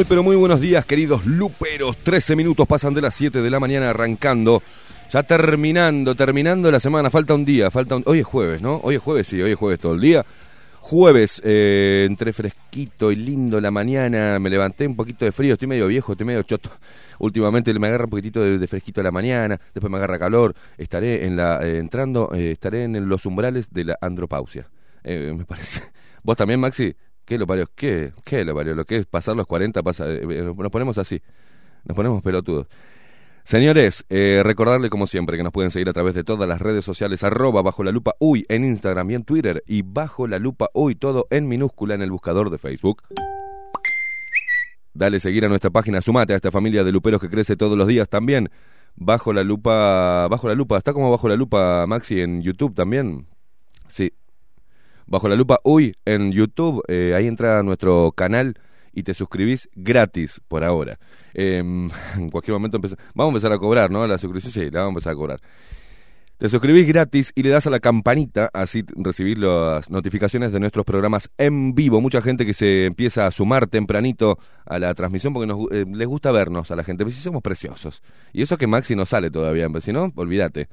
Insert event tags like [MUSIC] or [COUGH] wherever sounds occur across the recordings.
Muy pero muy buenos días queridos luperos. 13 minutos pasan de las 7 de la mañana arrancando. Ya terminando, terminando la semana. Falta un día, falta un... Hoy es jueves, ¿no? Hoy es jueves, sí, hoy es jueves todo el día. Jueves, eh, entre fresquito y lindo la mañana, me levanté un poquito de frío, estoy medio viejo, estoy medio choto. [LAUGHS] Últimamente me agarra un poquitito de, de fresquito a la mañana, después me agarra calor. Estaré en la, eh, entrando, eh, estaré en los umbrales de la andropausia. Eh, me parece. [LAUGHS] ¿Vos también, Maxi? ¿Qué lo parió? ¿Qué? ¿Qué lo parió? Lo que es pasar los 40 pasa... eh, eh, nos ponemos así. Nos ponemos pelotudos. Señores, eh, recordarle como siempre que nos pueden seguir a través de todas las redes sociales, arroba bajo la lupa uy en Instagram y en Twitter y bajo la lupa uy todo en minúscula en el buscador de Facebook. Dale seguir a nuestra página, sumate a esta familia de luperos que crece todos los días también. Bajo la lupa, bajo la lupa, está como bajo la lupa Maxi en YouTube también. Sí, Bajo la lupa uy en YouTube, eh, ahí entra nuestro canal y te suscribís gratis por ahora. Eh, [LAUGHS] en cualquier momento vamos a empezar a cobrar, ¿no? La suscripción, sí, la vamos a empezar a cobrar. Te suscribís gratis y le das a la campanita, así recibís las notificaciones de nuestros programas en vivo. Mucha gente que se empieza a sumar tempranito a la transmisión porque nos, eh, les gusta vernos a la gente. Pero si somos preciosos. Y eso que Maxi no sale todavía, pero si no, olvídate.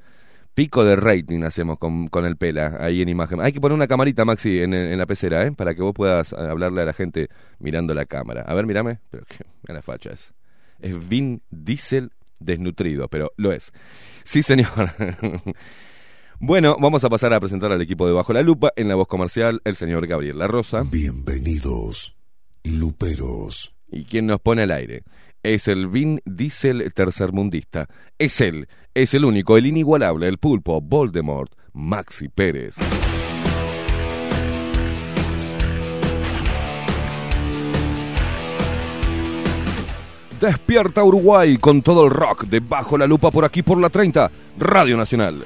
Pico de rating hacemos con, con el pela ahí en imagen. Hay que poner una camarita, Maxi, en, en la pecera, ¿eh? Para que vos puedas eh, hablarle a la gente mirando la cámara. A ver, mírame. Pero qué la facha es. Es Vin Diesel desnutrido, pero lo es. Sí, señor. [LAUGHS] bueno, vamos a pasar a presentar al equipo de Bajo la Lupa. En la voz comercial, el señor Gabriel La Rosa. Bienvenidos, luperos. ¿Y quién nos pone al aire? Es el Vin Diesel tercermundista. Es él, es el único, el inigualable, el pulpo, Voldemort, Maxi Pérez. Despierta Uruguay con todo el rock de Bajo la Lupa por aquí por la 30, Radio Nacional.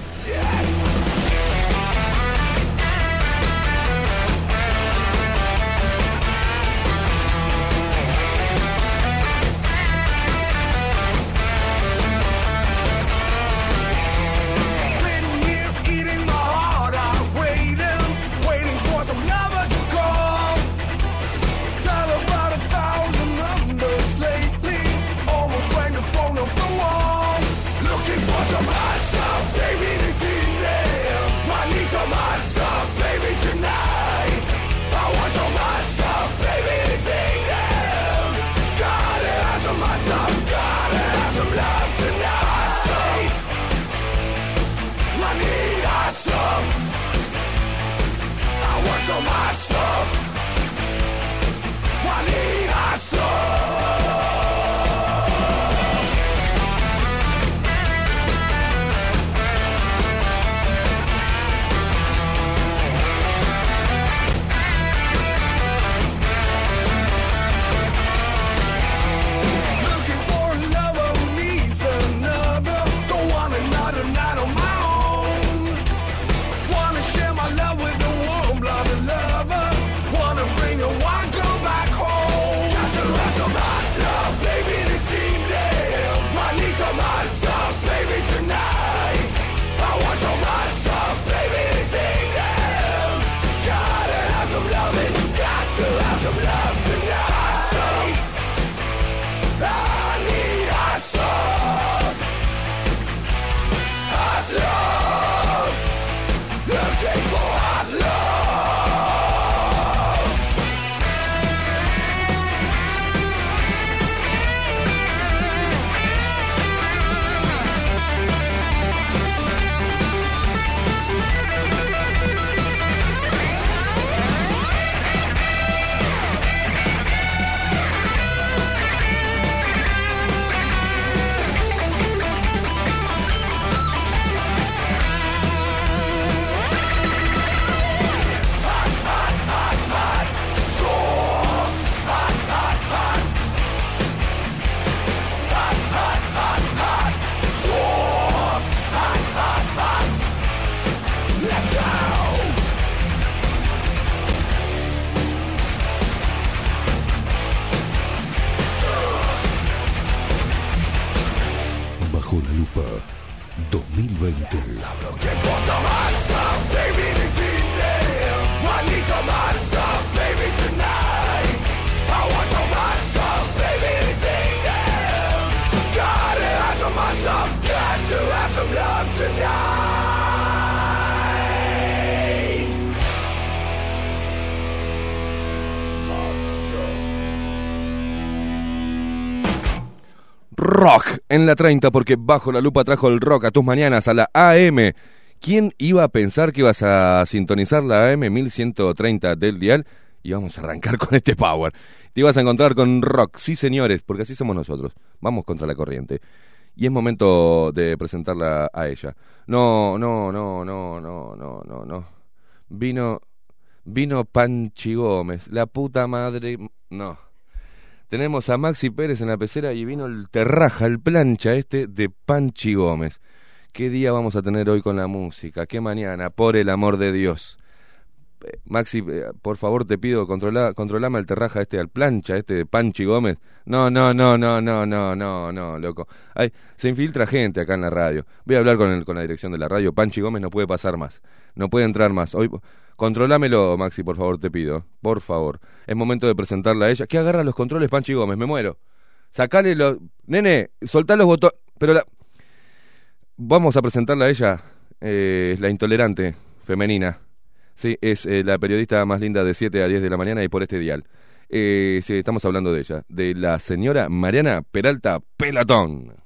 Rock en la 30 porque bajo la lupa trajo el rock a tus mañanas a la AM. ¿Quién iba a pensar que ibas a sintonizar la AM 1130 del dial? Y vamos a arrancar con este power. Te ibas a encontrar con rock, sí señores, porque así somos nosotros. Vamos contra la corriente. Y es momento de presentarla a ella. No, no, no, no, no, no, no, no. Vino, vino Panchi Gómez, la puta madre, no. Tenemos a Maxi Pérez en la pecera y vino el terraja, el plancha este de Panchi Gómez. ¿Qué día vamos a tener hoy con la música? ¿Qué mañana? Por el amor de Dios. Eh, Maxi, eh, por favor te pido, controla, controlame el terraja este al plancha, este de Panchi Gómez. No, no, no, no, no, no, no, no, loco. Ay, se infiltra gente acá en la radio. Voy a hablar con, con la dirección de la radio. Panchi Gómez no puede pasar más. No puede entrar más. Hoy, controlámelo, Maxi, por favor, te pido. Por favor. Es momento de presentarla a ella. ¿Qué agarra los controles, Panchi Gómez? Me muero. Sacale los... Nene, soltá los botones. Pero la... Vamos a presentarla a ella. Eh, la intolerante femenina. Sí, es eh, la periodista más linda de 7 a 10 de la mañana y por este dial. Eh, sí, estamos hablando de ella, de la señora Mariana Peralta Pelatón.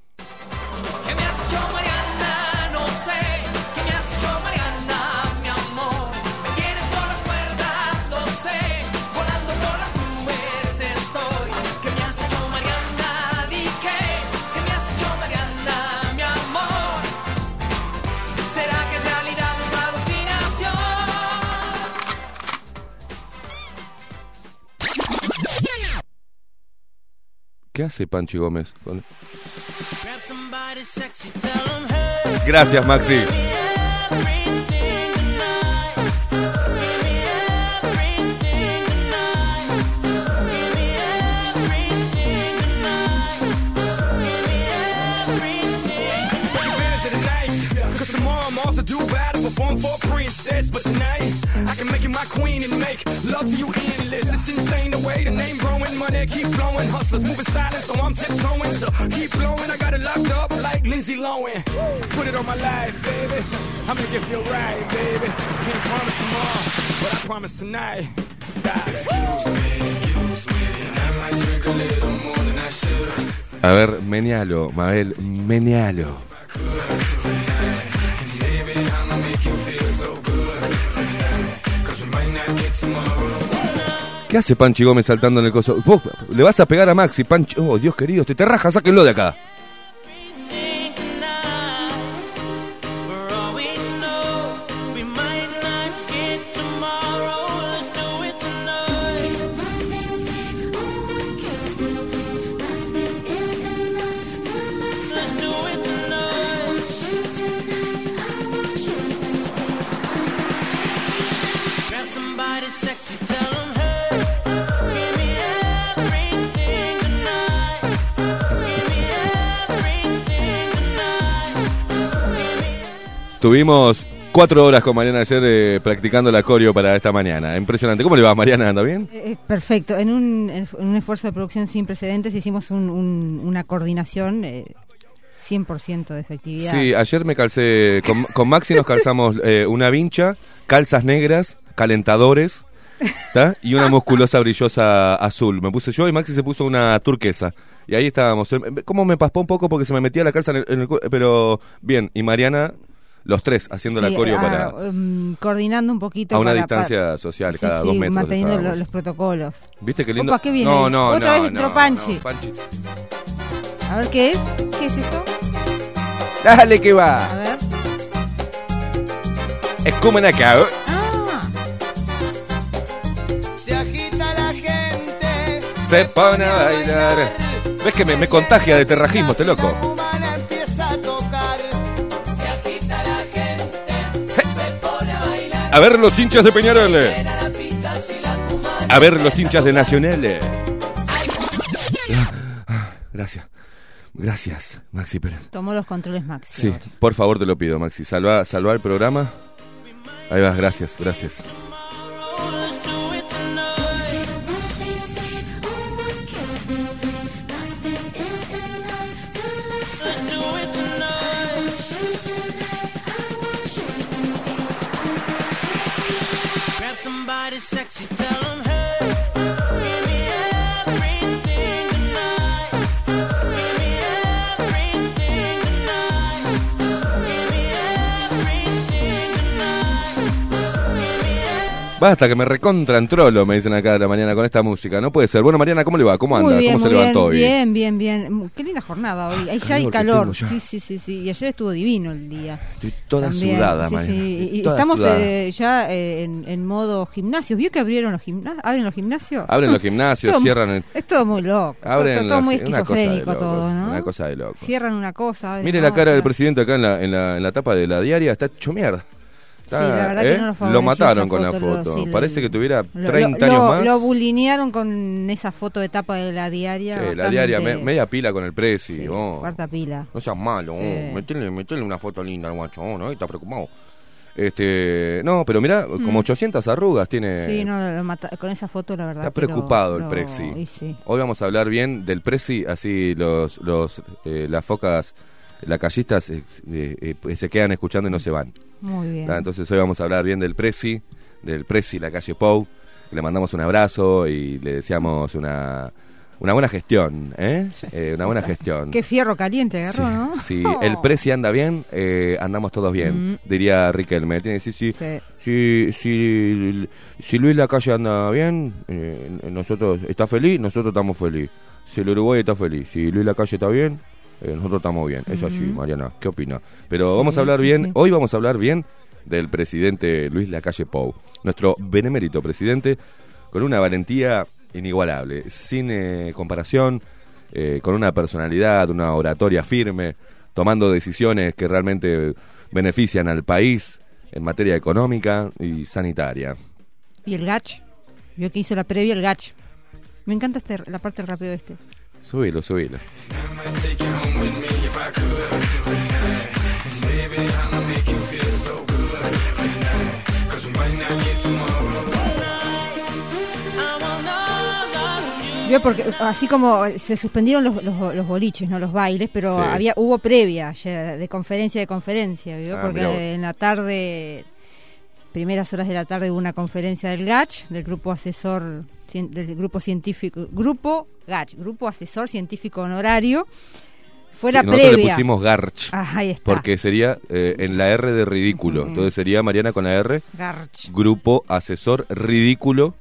¿Qué hace Panchi Gómez? 'em. Gracias, Maxi. Princess. But tonight, I can make you my queen and make love to you endless. It's insane the way the name growing, money keep flowing. Hustlers moving silent, so I'm tiptoeing. So keep blowing, I got it locked up like Lindsay Lohan. Put it on my life, baby. I'm gonna give you a ride, baby. Can't promise tomorrow, but I promise tonight. A ver, menealo, Mabel, menealo. ¿Qué hace Panchi Gómez saltando en el coso? Vos le vas a pegar a Maxi, Panchi. Oh, Dios querido, te te raja, sáquenlo de acá. Tuvimos cuatro horas con Mariana ayer eh, practicando la coreo para esta mañana. Impresionante. ¿Cómo le va, Mariana? ¿Anda bien? Eh, perfecto. En un, en un esfuerzo de producción sin precedentes hicimos un- un- una coordinación eh, 100% de efectividad. Sí, ayer me calcé, con, con Maxi nos calzamos eh, una vincha, calzas negras, calentadores, ¿tá? y una musculosa brillosa azul. Me puse yo y Maxi se puso una turquesa. Y ahí estábamos. Eh, ¿Cómo me paspó un poco porque se me metía la calza en el, en el Pero bien, y Mariana, los tres, haciendo la Sí, coreo ah, para... um, coordinando un poquito. A una para- distancia para- social, Sí, cada sí, dos metros. Manteniendo los protocolos. ¿Viste qué lindo? Opa, ¿qué viene no, no, Otra no, vez no, Panchi. no, Panchi. A ver qué es. ¿Qué es esto? Dale que va. A ver. Es como una acá. Ah, Se agita la gente. Se pone a bailar. ¿Ves que me, me contagia de terrajismo este loco? A ver los hinchas de Peñarol. A ver los hinchas de Nacional. Gracias. Gracias, Maxi Pérez. Tomó los controles Maxi. Sí, ahora. por favor te lo pido, Maxi. Salva, salva el programa. Ahí vas, gracias, gracias. Basta, que me recontran trolo, me dicen acá de la mañana con esta música. No puede ser. Bueno, Mariana, ¿cómo le va? ¿Cómo anda? Muy bien, ¿Cómo se levantó hoy? bien, bien, bien, bien. Qué linda jornada hoy. Ahí ya hay calor. Sí, sí, sí, sí. Y ayer estuvo divino el día. Estoy toda También, sudada, sí, Mariana. sí. Y estamos eh, ya eh, en, en modo gimnasio. ¿Vio que abrieron los gimnasios? ¿Abren los gimnasios? Abren los [LAUGHS] gimnasios, Todo- cierran el... Es todo muy loco. Abren todo, todo los- muy esquizofrénico todo, ¿no? Una cosa de locos. Cierran una cosa. abren Mire la cara del presidente acá en la, en la, en la tapa de la diaria, está hecho mierda. Está, Sí, la verdad que ¿eh? no lo lo mataron con la foto, lo- foto. sí, Parece que tuviera Lo- 30 lo, años más. Lo bulinearon con esa foto de tapa de la diaria. Sí, la diaria, me- media pila con el presi. sí, oh. Cuarta pila. No seas malo, oh. metele, metele una foto linda al guacho, oh, ¿no? Está preocupado. Este, no, pero mira, como 800 arrugas tiene. Mm. Sí, no, lo mata- con esa foto la verdad. Está que preocupado el lo- Presi. y sí. Hoy vamos a hablar bien del Presi, así los, los, eh, las focas, las callistas eh, eh, eh, se quedan escuchando y no se van. Muy bien. ¿tá? Entonces hoy vamos a hablar bien del Presi, del Presi, la calle Pou. Le mandamos un abrazo y le deseamos una, una buena gestión, ¿eh? Eh, una buena gestión. Qué fierro caliente agarró, ¿no? Si [LAUGHS] el Presi anda bien, eh, andamos todos bien, Mm. diría Riquelme. Tiene que decir, si, Sí. si, si, si Luis Lacalle anda bien, eh, nosotros está feliz, nosotros estamos feliz. Si el Uruguay está feliz, si Luis Lacalle está bien, eh, nosotros estamos bien. Es así, Mariana. ¿Qué opina? Pero Sí, vamos a hablar sí, bien, sí. hoy vamos a hablar bien del presidente Luis Lacalle Pou, nuestro benemérito presidente, con una valentía inigualable, sin eh, comparación, eh, con una personalidad, una oratoria firme, tomando decisiones que realmente benefician al país en materia económica y sanitaria. Y el gach. Vio que hizo la previa el gach. Me encanta este, la parte rapeo este. Subilo, subilo. Vio porque así como se suspendieron los, los, los boliches, no los bailes, pero Sí. había hubo previa ayer, de conferencia de conferencia, ¿vio? Ah, porque en la tarde, primeras horas de la tarde hubo una conferencia del GACH, del grupo asesor del grupo científico, grupo GACH, grupo asesor científico honorario. Fue Sí, la nosotros previa. le pusimos Garch, Ah, ahí está. porque sería eh, en la R de ridículo. Entonces sería Mariana con la R, Garch, Grupo Asesor Ridículo.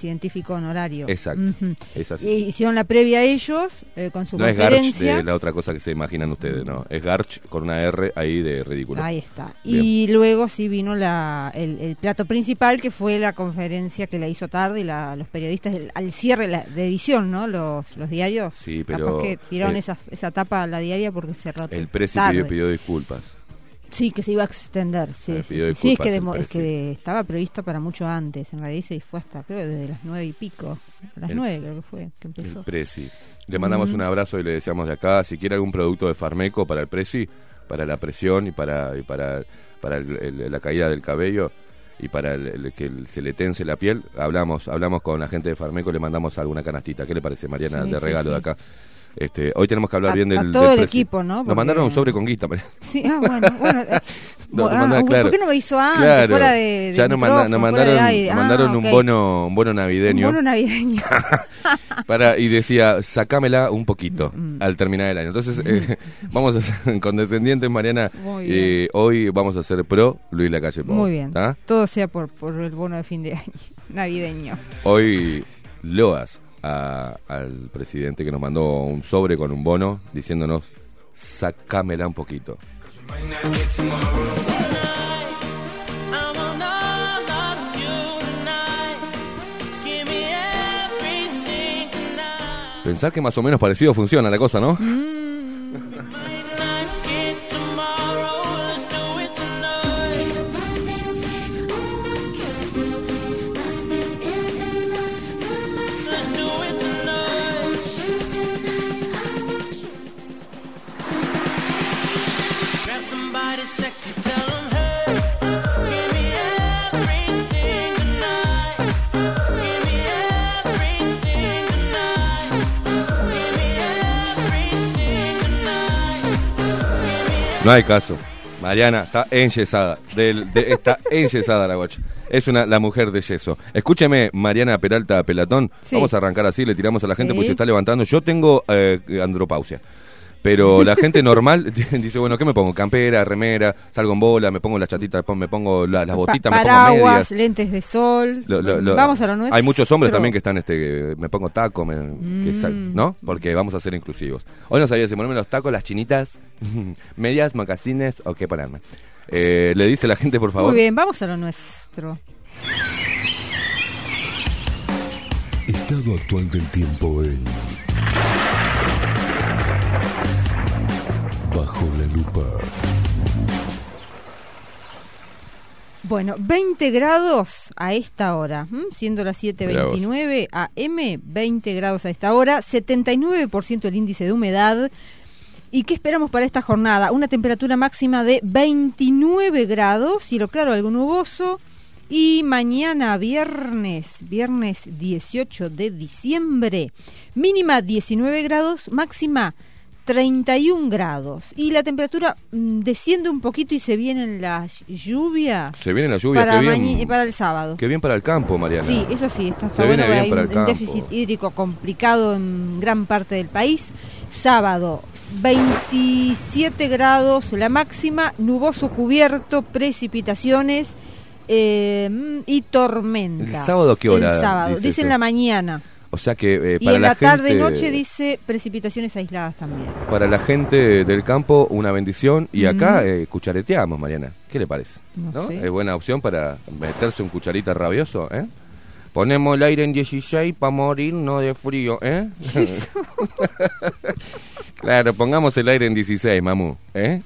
Científico honorario. Exacto. Ujú. Es así. Y hicieron la previa ellos eh, con su No es Garch conferencia. de la otra cosa que se imaginan ustedes, no. Es Garch con una R ahí de ridículo. Ahí está. Bien. Y luego sí vino la, el, el plato principal, que fue la conferencia que la hizo tarde y la, los periodistas el- al cierre la- de edición, ¿no? Los, los diarios. Sí, pero, Capaz que tiraron eh, esa, esa tapa a la diaria porque cerró El Presi pidió, pidió disculpas. Sí, que se iba a extender. Sí, Eh, sí, sí. Es que, el es que estaba previsto para mucho antes. En realidad se fue hasta, creo, desde las nueve y pico. A las El- nueve creo que fue que El empezó. Presi. Le mandamos un abrazo y le deseamos de acá, si quiere algún producto de Farmeco para el Presi, para la presión y para, y para, para el- el- la caída del cabello y para el- el- que el- se le tense la piel, hablamos hablamos con la gente de Farmeco, le mandamos alguna canastita. ¿Qué le parece, Mariana, Sí, de regalo de acá? Este, hoy tenemos que hablar A- bien del, a del todo el equipo, ¿no? Nos mandaron un sobre con guita, Mariana. Sí, ah, bueno, bueno. eh, [LAUGHS] No, nos ah, mandaron, claro. ¿Por qué no me hizo antes? Claro. Fuera de, de ya nos, manda- mandaron, Ah, mandaron un bono un bono navideño. Un bono navideño. [LAUGHS] Para, y decía, sacámela un poquito Mm. al terminar el año. Entonces, [LAUGHS] eh, vamos a ser condescendientes, Mariana. Eh, hoy vamos a ser pro Luis Lacalle Pou. Muy bien. ¿tá? Todo sea por, por el bono de fin de año navideño. Hoy loas a- al presidente que nos mandó un sobre con un bono diciéndonos, sacámela un poquito. Pensar que más o menos parecido funciona la cosa, ¿no? Mm. No hay caso. Mariana está enyesada. Del, de- está [LAUGHS] enyesada la guacha. Es una, la mujer de yeso. Escúcheme, Mariana Peralta Pelatón. Sí. Vamos a arrancar así, le tiramos a la gente Sí. porque se está levantando. Yo tengo eh, andropausia. Pero la gente normal [LAUGHS] dice, bueno, ¿qué me pongo? Campera, remera, salgo en bola, me pongo las chatitas, pon- me pongo la- las Pa- botitas, me pongo medias. lentes de sol. Lo- lo- lo- Vamos a lo nuestro. Hay muchos hombres también que están, este, me pongo taco, me, que sal- Mm. ¿no? Porque vamos a ser inclusivos. Hoy no sabía si ponerme los tacos, las chinitas, [LAUGHS] medias, mocasines o qué ponerme. Eh, le dice la gente, por favor. Muy bien, vamos a lo nuestro. Estado actual del tiempo en. Bajo la lupa. Bueno, 20 grados a esta hora, ¿m? siendo las 7.29 AM, 20 grados a esta hora, 79% el índice de humedad. ¿Y qué esperamos para esta jornada? Una temperatura máxima de 29 grados, cielo claro, algo nuboso. Y mañana viernes, viernes 18 de diciembre, mínima 19 grados, máxima 31 grados. Y la temperatura mm, desciende un poquito y se vienen las lluvias Se viene la lluvia, para, qué bien. mañi- para el sábado. Qué bien para el campo, Mariana. Sí, eso sí, está, está viene bueno. bien para un, el un déficit hídrico complicado en gran parte del país. Sábado, 27 grados la máxima, nuboso cubierto, precipitaciones eh, y tormentas. ¿El sábado qué hora El sábado, dice dice en eso? la mañana. O sea que eh, Y para en la, la, tarde gente, noche dice precipitaciones aisladas también. Para la gente del campo, una bendición. Y acá Mm. eh, cuchareteamos, Mariana. ¿Qué le parece? No sé. Es buena opción para meterse un cucharita rabioso, ¿eh? Ponemos el aire en 16 para morir, no de frío, ¿eh? [LAUGHS] claro, pongamos el aire en 16, mamu, ¿eh?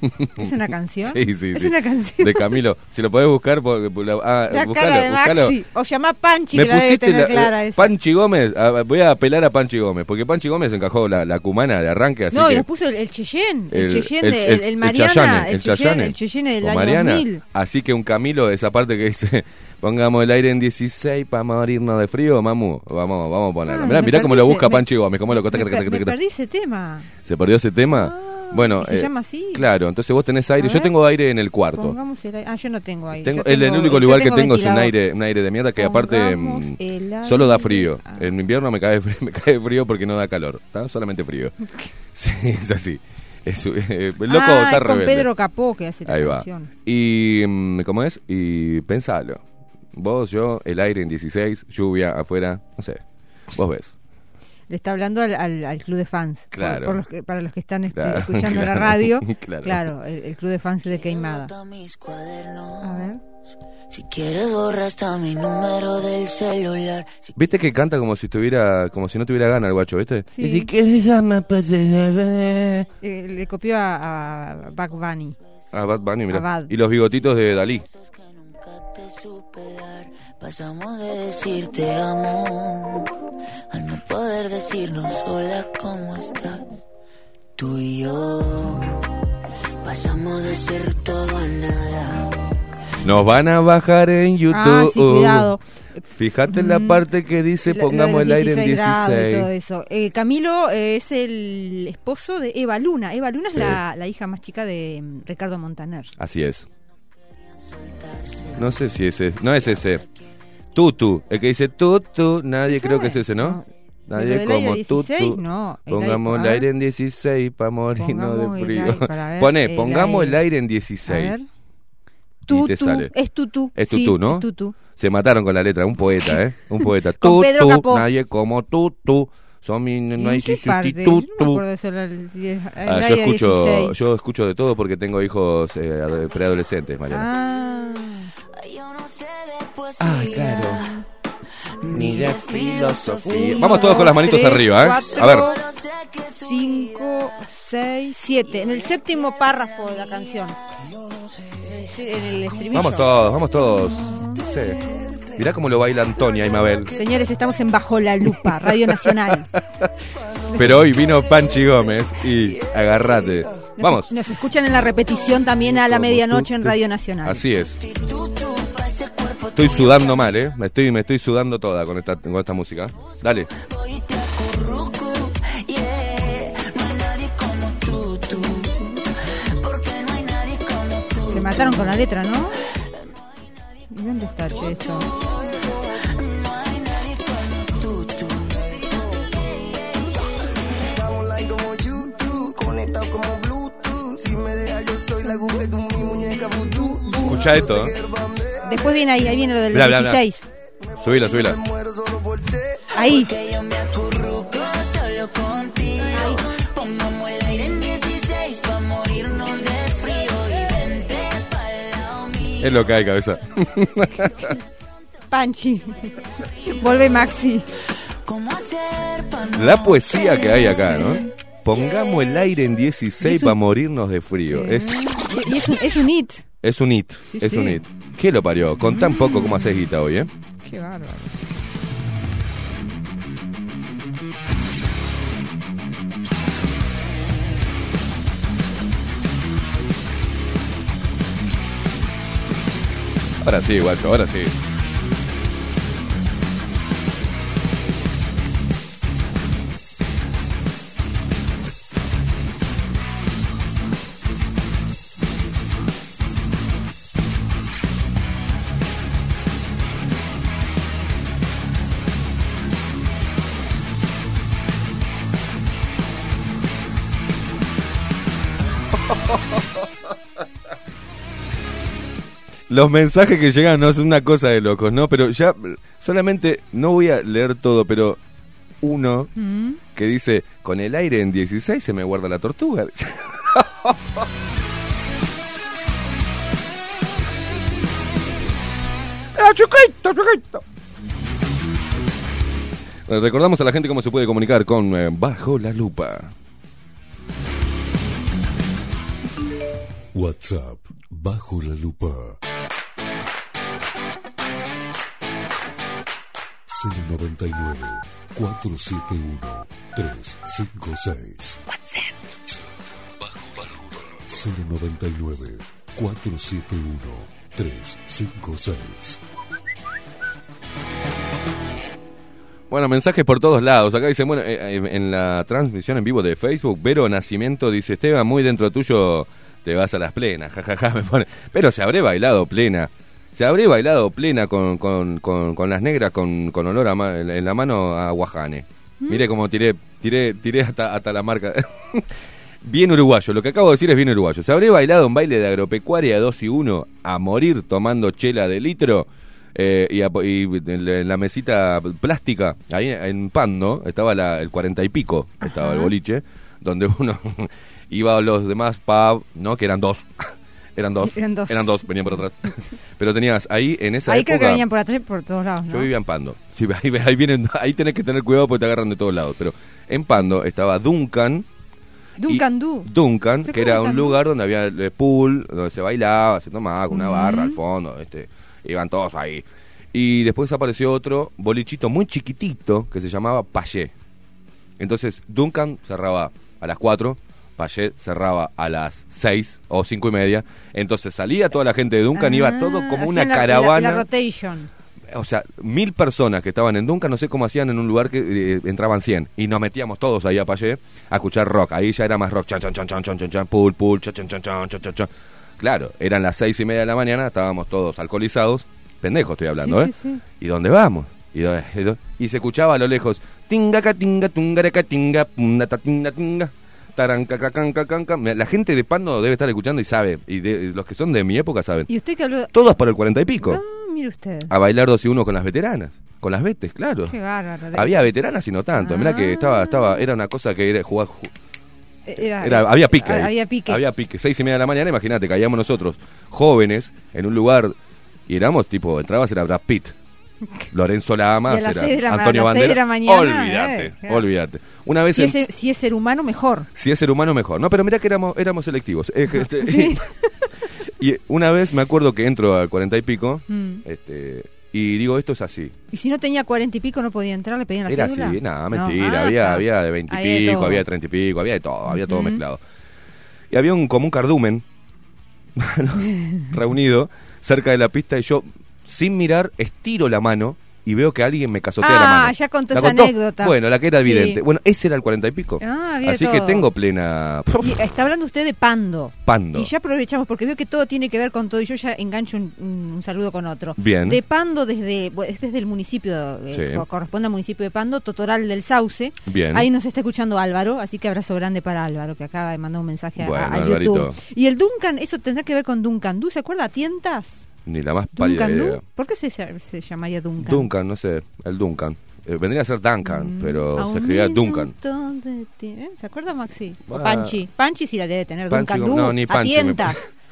[LAUGHS] ¿Es una canción? Sí, sí, Es sí. una canción. De Camilo. Si lo podés buscar, por, por la- ah, La buscalo, cara de buscalo. Maxi. O llama Panchi, Me que la debe pusiste tener la- clara esa. Panchi Gómez, ah, voy a apelar a Panchi Gómez, porque Panchi Gómez encajó la, la cumana de arranque, así no, que... y nos puso el, el Cheyenne, el, el, Cheyenne, el- de- el, el- Mariana, Chayane, el, Cheyenne, Chayane. el Cheyenne del año Mariana. 2000. Así que un Camilo, esa parte que dice, [LAUGHS] pongamos el aire en 16 para morirnos de frío, mamu, vamos, vamos a ponerlo. Ah, mirá, mirá cómo lo busca Panchi Gómez, cómo lo... Me, me perdí ese tema. ¿Se perdió ese tema? Bueno, ¿y se eh, llama así? Claro, entonces vos tenés aire, A yo ver. tengo aire en el cuarto. Pongamos el aire. Ah, yo no tengo aire. Tengo, el, único lugar que tengo es un aire, un aire de mierda que aparte Pongamos mm, solo da frío. Ah. En invierno me cae, frío, [LAUGHS] me cae frío porque no da calor, ¿está? Solamente frío. [LAUGHS] Sí, es así. Es, eh, el loco ah, está es con rebelde. Pedro Capó que hace la Ahí va. Y, mm, ¿cómo es? Y pensalo. Vos, yo, el aire en 16, lluvia afuera, no sé. Vos ves. Le está hablando al, al- al club de fans. Por- Claro. por los que- para los que están este, Claro, escuchando la [LAUGHS] radio. [LAUGHS] claro. Claro, el, el club de fans de Queimada. A ver. Si quieres borra hasta mi número del celular. Si ¿Viste que canta como si estuviera, como si no tuviera ganas el guacho, viste? Sí. Y si quieres pues, eh, le copió a, a Bugs Bunny. A Bad Bunny, mira. Bad. Y los bigotitos de Dalí. Pasamos de decir te amo a no poder decirnos hola, ¿cómo estás? Tú y yo pasamos de ser todo a nada. Nos van a bajar en YouTube. Ah, sí, cuidado. Fíjate en la Mm. parte que dice pongamos el aire en 16 grados y todo 16. eso. Eh, Camilo eh, es el esposo de Eva Luna. Eva Luna Sí. es la, la hija más chica de mm, Ricardo Montaner. Así es. No sé si ese, no es ese. Tutu, el que dice tutu, nadie creo que es ese, ¿no? No. Nadie como 16, tutu. no, el Pongamos aire- el a aire en 16 para morirnos de frío. ver, Pone, el pongamos el aire. en A 16. ver. Y Tutu, te sale. es tutú. Es sí, ¿no? es tutú. Se mataron con la letra, un poeta, ¿eh? Un [LAUGHS] poeta. Tutu, nadie como tutu. Son mi, no ¿En hay no sustituto. Ah, yo escucho, 16. yo escucho de todo porque tengo hijos eh, preadolescentes, Mariana. Ah, Ah, claro. ni de filosofía. Vamos todos con las manitos tres, arriba, ¿eh? cuatro, A ver. Solo sé que tú 5, 6, 7. En el séptimo párrafo de la canción. En el estribillo. Vamos todos, vamos todos. Sí. Mirá cómo lo baila Antonia y Mabel. Señores, estamos en Bajo la Lupa, Radio Nacional. [LAUGHS] Pero hoy vino Panchi Gómez y agarrate. Nos- Vamos. Nos escuchan en la repetición también a la medianoche en Radio Nacional. Así es. Estoy sudando mal, ¿eh? Me estoy, me estoy sudando toda con esta, con esta música. Dale. Tú. empataron con la letra, ¿no? ¿Y dónde está, che, esto? Escucha esto. ¿eh? Después viene ahí, ahí viene lo del Bla, bla, bla. 16. Subila, subila. Ahí. Que yo me acurruco solo contigo. Pongamos el aire en 16 pa' morirnos de frío. Y vente pa'l lado mío. Es lo que hay, cabeza. Panchi. Vuelve Maxi. ¿Cómo hacer pa' no La poesía que hay acá, ¿no? Pongamos el aire en 16 Es un- para morirnos de frío. Es, Y, y es, un, es un hit. es un hit, Sí, es sí. un hit. ¿Qué lo parió? Con tan poco como haces guita hoy, ¿eh? Qué bárbaro. Ahora sí, guacho, ahora sí. Los mensajes que llegan no son una cosa de locos, ¿no? Pero ya solamente, no voy a leer todo, pero uno Mm. que dice, con el aire en 16 se me guarda la tortuga. [LAUGHS] ¡Ah, chiquito, chiquito! Recordamos a la gente cómo se puede comunicar con eh, Bajo la Lupa. WhatsApp bajo la lupa 099 471 356 WhatsApp bajo la lupa 099 471 356 Bueno, mensajes por todos lados. Acá dicen, bueno, eh, eh, en la transmisión en vivo de Facebook, Vero Nacimiento dice, Esteban, muy dentro tuyo te vas a las plenas, [LAUGHS] jajaja, me pone. Pero se habré bailado plena. Se habré bailado plena con, con, con, con las negras con, con olor a ma- en la mano a Guajane. Mire cómo tiré, tiré, tiré hasta, hasta la marca. [LAUGHS] bien uruguayo, lo que acabo de decir es bien uruguayo. Se habré bailado un baile de agropecuaria 2 y 1 a morir tomando chela de litro. eh, y, a- y en la- en la mesita plástica, ahí en Pando, estaba la- el cuarenta y pico, estaba el boliche, donde uno [LAUGHS] iba a los demás pub, ¿no? Que eran dos. [LAUGHS] eran dos. Eran dos. venían por atrás. [LAUGHS] Pero tenías ahí, en esa Ahí época... creo que venían por atrás por todos lados, ¿no? Yo vivía en Pando. Sí, [LAUGHS] ahí, ahí, vienen, ahí tenés que tener cuidado porque te agarran de todos lados. Pero en Pando estaba Duncan. Duncan Du. Duncan, ¿Se que era un lugar donde había eh, pool, donde se bailaba, se tomaba con una barra al fondo. este Iban todos ahí. Y después apareció otro bolichito muy chiquitito que se llamaba Payé. Entonces Duncan cerraba a las 4, Payé cerraba a las 6 o 5 y media. Entonces salía toda la gente de Duncan, iba todo Ah, como una la- caravana La, la rotation. o sea, mil personas que estaban en Duncan, no sé cómo hacían en un lugar que eh, entraban 100. Y nos metíamos todos ahí a Payé a escuchar rock. Ahí ya era más rock. Chan, chan, chan, chan, chan, chan, chan, pool, pool, chan, chan, chan, chan, chan, chan, chan. Claro, eran las seis y media de la mañana, estábamos todos alcoholizados. Pendejos estoy hablando, Sí, ¿eh? sí, sí. ¿Y dónde vamos? ¿Y, dónde- y dónde- y se escuchaba a lo lejos. Tinga, tinga, tungareca, tinga, punda, ta, tinga, tinga. La gente de Pando debe estar escuchando y sabe. Y de- los que son de mi época saben. Y usted que habló... Todos por el cuarenta y pico Ah, mire usted. a bailar dos y uno con las veteranas, con las vetes, claro. Qué bárbaro. Había veteranas y no tanto. Mirá que Ah. estaba, estaba, era una cosa que era jugar, ju- Era, era- había pique. Había pique. Había pique. Seis y media de la mañana, imagínate, caíamos nosotros, jóvenes, en un lugar, y éramos tipo, entrabas, era Brad Pitt. [LAUGHS] Lorenzo Lamas, la ma- Antonio Bandera. la olvídate, eh, claro. olvídate. Una vez Si en- es, si es ser humano, mejor. si es ser humano, mejor. No, pero mira que éramos, éramos selectivos. Eh, este- Sí. [LAUGHS] y una vez me acuerdo que entro al cuarenta y pico, Mm. este, y digo, esto es así. Y si no tenía cuarenta y pico, no podía entrar, le pedían la Era cédula. así, nada, No, mentira. ah, había, había de veinte Hay de y pico, había de treinta y pico, había de todo, había todo mezclado. Y había un como un cardumen [LAUGHS] reunido cerca de la pista y yo, sin mirar, estiro la mano y veo que alguien me casotea Ah, la mano. ya contó ¿La esa anécdota. Bueno, la que era Sí. evidente. Bueno, ese era el cuarenta y pico. Ah, Así que tengo plena Y está hablando usted de Pando. pando. Y ya aprovechamos porque veo que todo tiene que ver con todo y yo ya engancho un, un saludo con otro. Bien. De Pando desde desde el municipio, eh, Sí. corresponde al municipio de Pando, Totoral del Sauce. Bien. Ahí nos está escuchando Álvaro, así que abrazo grande para Álvaro que acaba de mandar un mensaje a- Bueno, a. YouTube. Y el Duncan, eso tendrá que ver con Duncan. ¿Du se acuerda a Tientas? Ni la más pálida Duncan idea. Du. ¿Por qué se, se llamaría Duncan? Duncan, no sé, el Duncan. Eh, vendría a ser Duncan, Mm, pero a se escribía Duncan. minuto de ti- ¿eh? ¿Se acuerda Maxi? O Ah. Panchi. Panchi sí la debe tener. Panchi, Duncan Du. no, ni Panchi me.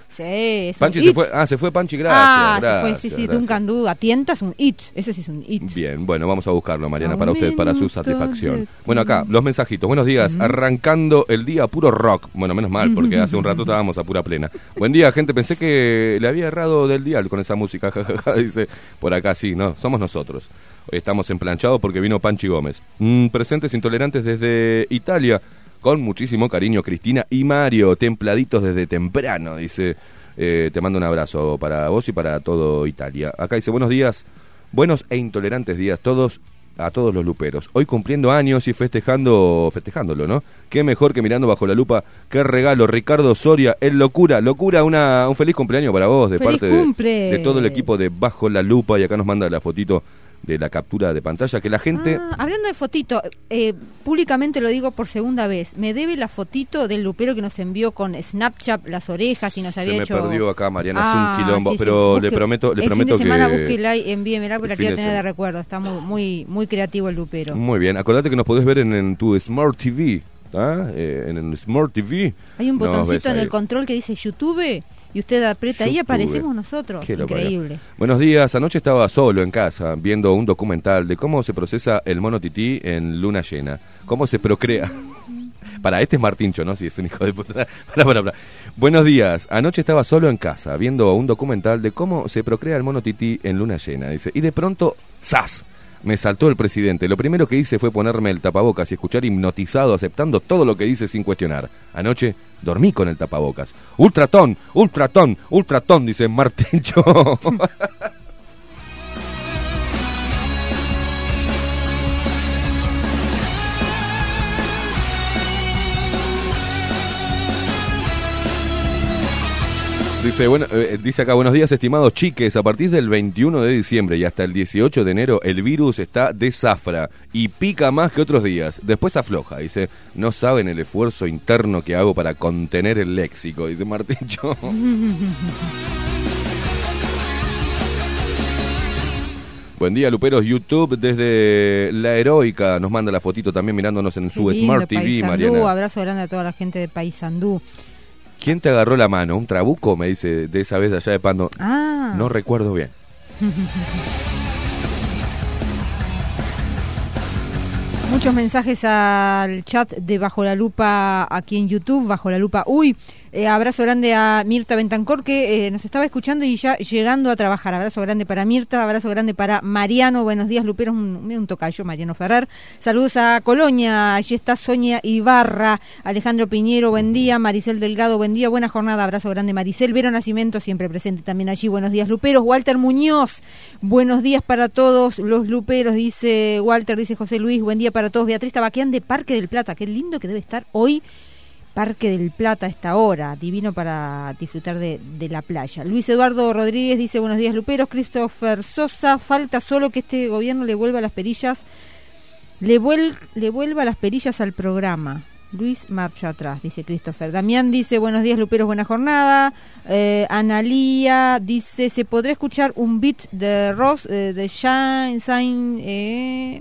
Sí, es un Panchi se it. fue, ah, se fue Panchi, gracias. ah, se gracias, fue, sí, sí, gracias. Duncan Du. A tientas un it. Eso sí es un it. Bien, bueno, vamos a buscarlo, Mariana, para usted, para su satisfacción. Bueno, acá, los mensajitos. Buenos días, arrancando el día puro rock. Bueno, menos mal, porque [LAUGHS] hace un rato estábamos a pura plena. Buen día, gente, pensé que le había errado del dial con esa música, [LAUGHS] dice por acá, sí, no, somos nosotros. Hoy estamos emplanchados porque vino Panchi Gómez. Mm, presentes intolerantes desde Italia, con muchísimo cariño, Cristina y Mario, templaditos desde temprano, dice. Eh, te mando un abrazo para vos y para todo Italia. Acá dice, buenos días, buenos e intolerantes días todos a todos los luperos. Hoy cumpliendo años y festejando, festejándolo, ¿no? Qué mejor que mirando bajo la lupa. Qué regalo, Ricardo Soria, el locura, locura, una, un feliz cumpleaños para vos de ¡Feliz parte de- de, todo el equipo de Bajo la Lupa y acá nos manda la fotito de la captura de pantalla que la gente Ah, hablando de fotito, eh, públicamente lo digo por segunda vez. Me debe la fotito del lupero que nos envió con Snapchat las orejas y nos se había me hecho. perdió acá, Mariana, es Ah, un quilombo, sí, sí, pero le prometo, le el prometo fin de semana que búsquela y envíemela porque la quiero tener de recuerdo. Está muy, muy, muy creativo el lupero. Muy bien, acordate que nos podés ver en, en tu Smart TV, ¿ah? Eh, en el Smart TV. Hay un botoncito en el control que dice YouTube y usted aprieta ahí y YouTube. aparecemos nosotros. Qué Increíble. Buenos días, anoche estaba solo en casa viendo un documental de cómo se procesa el mono tití en luna llena, cómo se procrea. [LAUGHS] Para, este es Martincho, ¿no? Si es un hijo de puta. [LAUGHS] Buenos días, anoche estaba solo en casa viendo un documental de cómo se procrea el mono tití en luna llena, dice. Y de pronto, ¡zas! Me saltó el presidente. Lo primero que hice fue ponerme el tapabocas y escuchar hipnotizado, aceptando todo lo que dice sin cuestionar. Anoche dormí con el tapabocas. Ultratón, ultratón, ultratón, dice Martincho. [LAUGHS] Dice, bueno, eh, dice acá, buenos días estimados chiques, a partir del 21 de diciembre y hasta el 18 de enero el virus está de zafra y pica más que otros días, después afloja, dice, no saben el esfuerzo interno que hago para contener el léxico, dice Martincho. [LAUGHS] Buen día, Luperos. YouTube desde La Heroica nos manda la fotito también mirándonos en su Smart TV. Mariana. Abrazo grande a toda la gente de Paysandú. ¿Quién te agarró la mano? ¿Un trabuco? Me dice de esa vez allá de Pando. Ah. No recuerdo bien. [LAUGHS] Muchos mensajes al chat de Bajo la Lupa aquí en YouTube, Bajo la Lupa. Uy, eh, abrazo grande a Mirta Bentancor que eh, nos estaba escuchando y ya llegando a trabajar. Abrazo grande para Mirta, abrazo grande para Mariano. Buenos días, Luperos. Un, un tocayo, Mariano Ferrer. Saludos a Colonia. Allí está Sonia Ibarra, Alejandro Piñero. Buen día. Maricel Delgado. Buen día. Buena jornada. Abrazo grande, Maricel. Vero Nacimiento, siempre presente también allí. Buenos días, Luperos. Walter Muñoz. Buenos días para todos los Luperos, dice Walter, dice José Luis. Buen día para todos. Beatriz Tabaquián de Parque del Plata. Qué lindo que debe estar hoy Parque del Plata a esta hora, divino para disfrutar de, de la playa. Luis Eduardo Rodríguez dice buenos días Luperos, Christopher Sosa, falta solo que este gobierno le vuelva las perillas, le, vuel- le vuelva las perillas al programa. Luis marcha atrás, dice Christopher. Damián dice buenos días Luperos, buena jornada. Eh, Analía dice, ¿se podrá escuchar un beat de Ross, eh, de Shine, Sign, eh,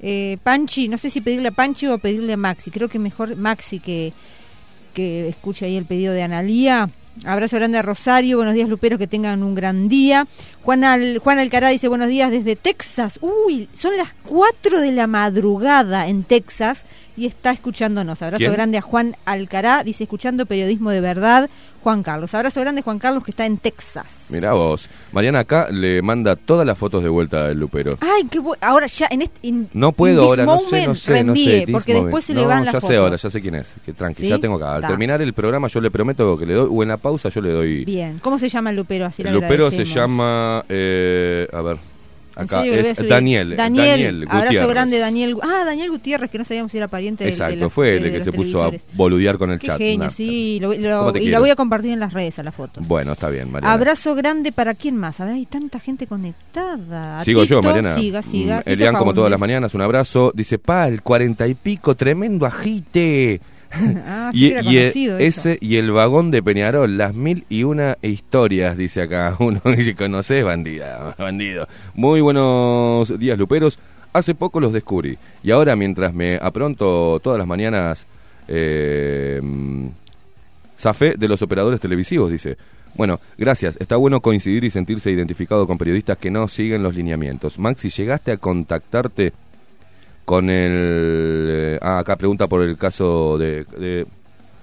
eh, Panchi, no sé si pedirle a Panchi o pedirle a Maxi, creo que mejor Maxi que, que escuche ahí el pedido de Analía. Abrazo grande a Rosario, buenos días Luperos, que tengan un gran día. Juan, Al, Juan Alcará dice buenos días desde Texas. Uy, son las 4 de la madrugada en Texas y está escuchándonos. Abrazo ¿Quién? grande a Juan Alcará, dice escuchando periodismo de verdad. Juan Carlos, abrazo grande Juan Carlos que está en Texas. Mirá vos. Mariana acá le manda todas las fotos de vuelta al Lupero. Ay, qué bueno. Ahora ya en este in- No puedo ahora, no sé, no sé, no sé. porque moment. después se no, le van ya las sé fotos. ahora, ya sé quién es. Que tranqui, ¿Sí? ya tengo acá. Al Ta. terminar el programa yo le prometo que le doy, o en la pausa yo le doy... Bien, ¿cómo se llama el lupero? Así el Lupero se llama... eh, a ver... ¿En Acá serio lo es? Daniel. Daniel, Daniel abrazo Gutiérrez. grande Daniel. Ah, Daniel Gutiérrez, que no sabíamos si era pariente de- de Exacto, la- fue de- el de que los se puso a boludear con el Qué chat. genio, sí. lo- lo- ¿Cómo te y la voy a compartir en las redes a la foto. Bueno, está bien, Mariana. Abrazo grande para quién más. A ver, hay tanta gente conectada. Sigo yo, Mariana. Siga, siga. Mm, Elian, como todas las mañanas, un abrazo. Dice, pa, el cuarenta y pico, tremendo ajite. Ah, sí y, que eso. ese y el vagón de Peñarol, las mil y una historias, dice acá [LAUGHS] uno. Dice, ¿conoces, bandida? Bandido. Muy buenos días, Luperos. Hace poco los descubrí. Y ahora, mientras me apronto todas las mañanas, eh, zafé de los operadores televisivos, dice. Bueno, gracias. Está bueno coincidir y sentirse identificado con periodistas que no siguen los lineamientos. Maxi, ¿llegaste a contactarte con el... eh, ah, acá pregunta por el caso de, de-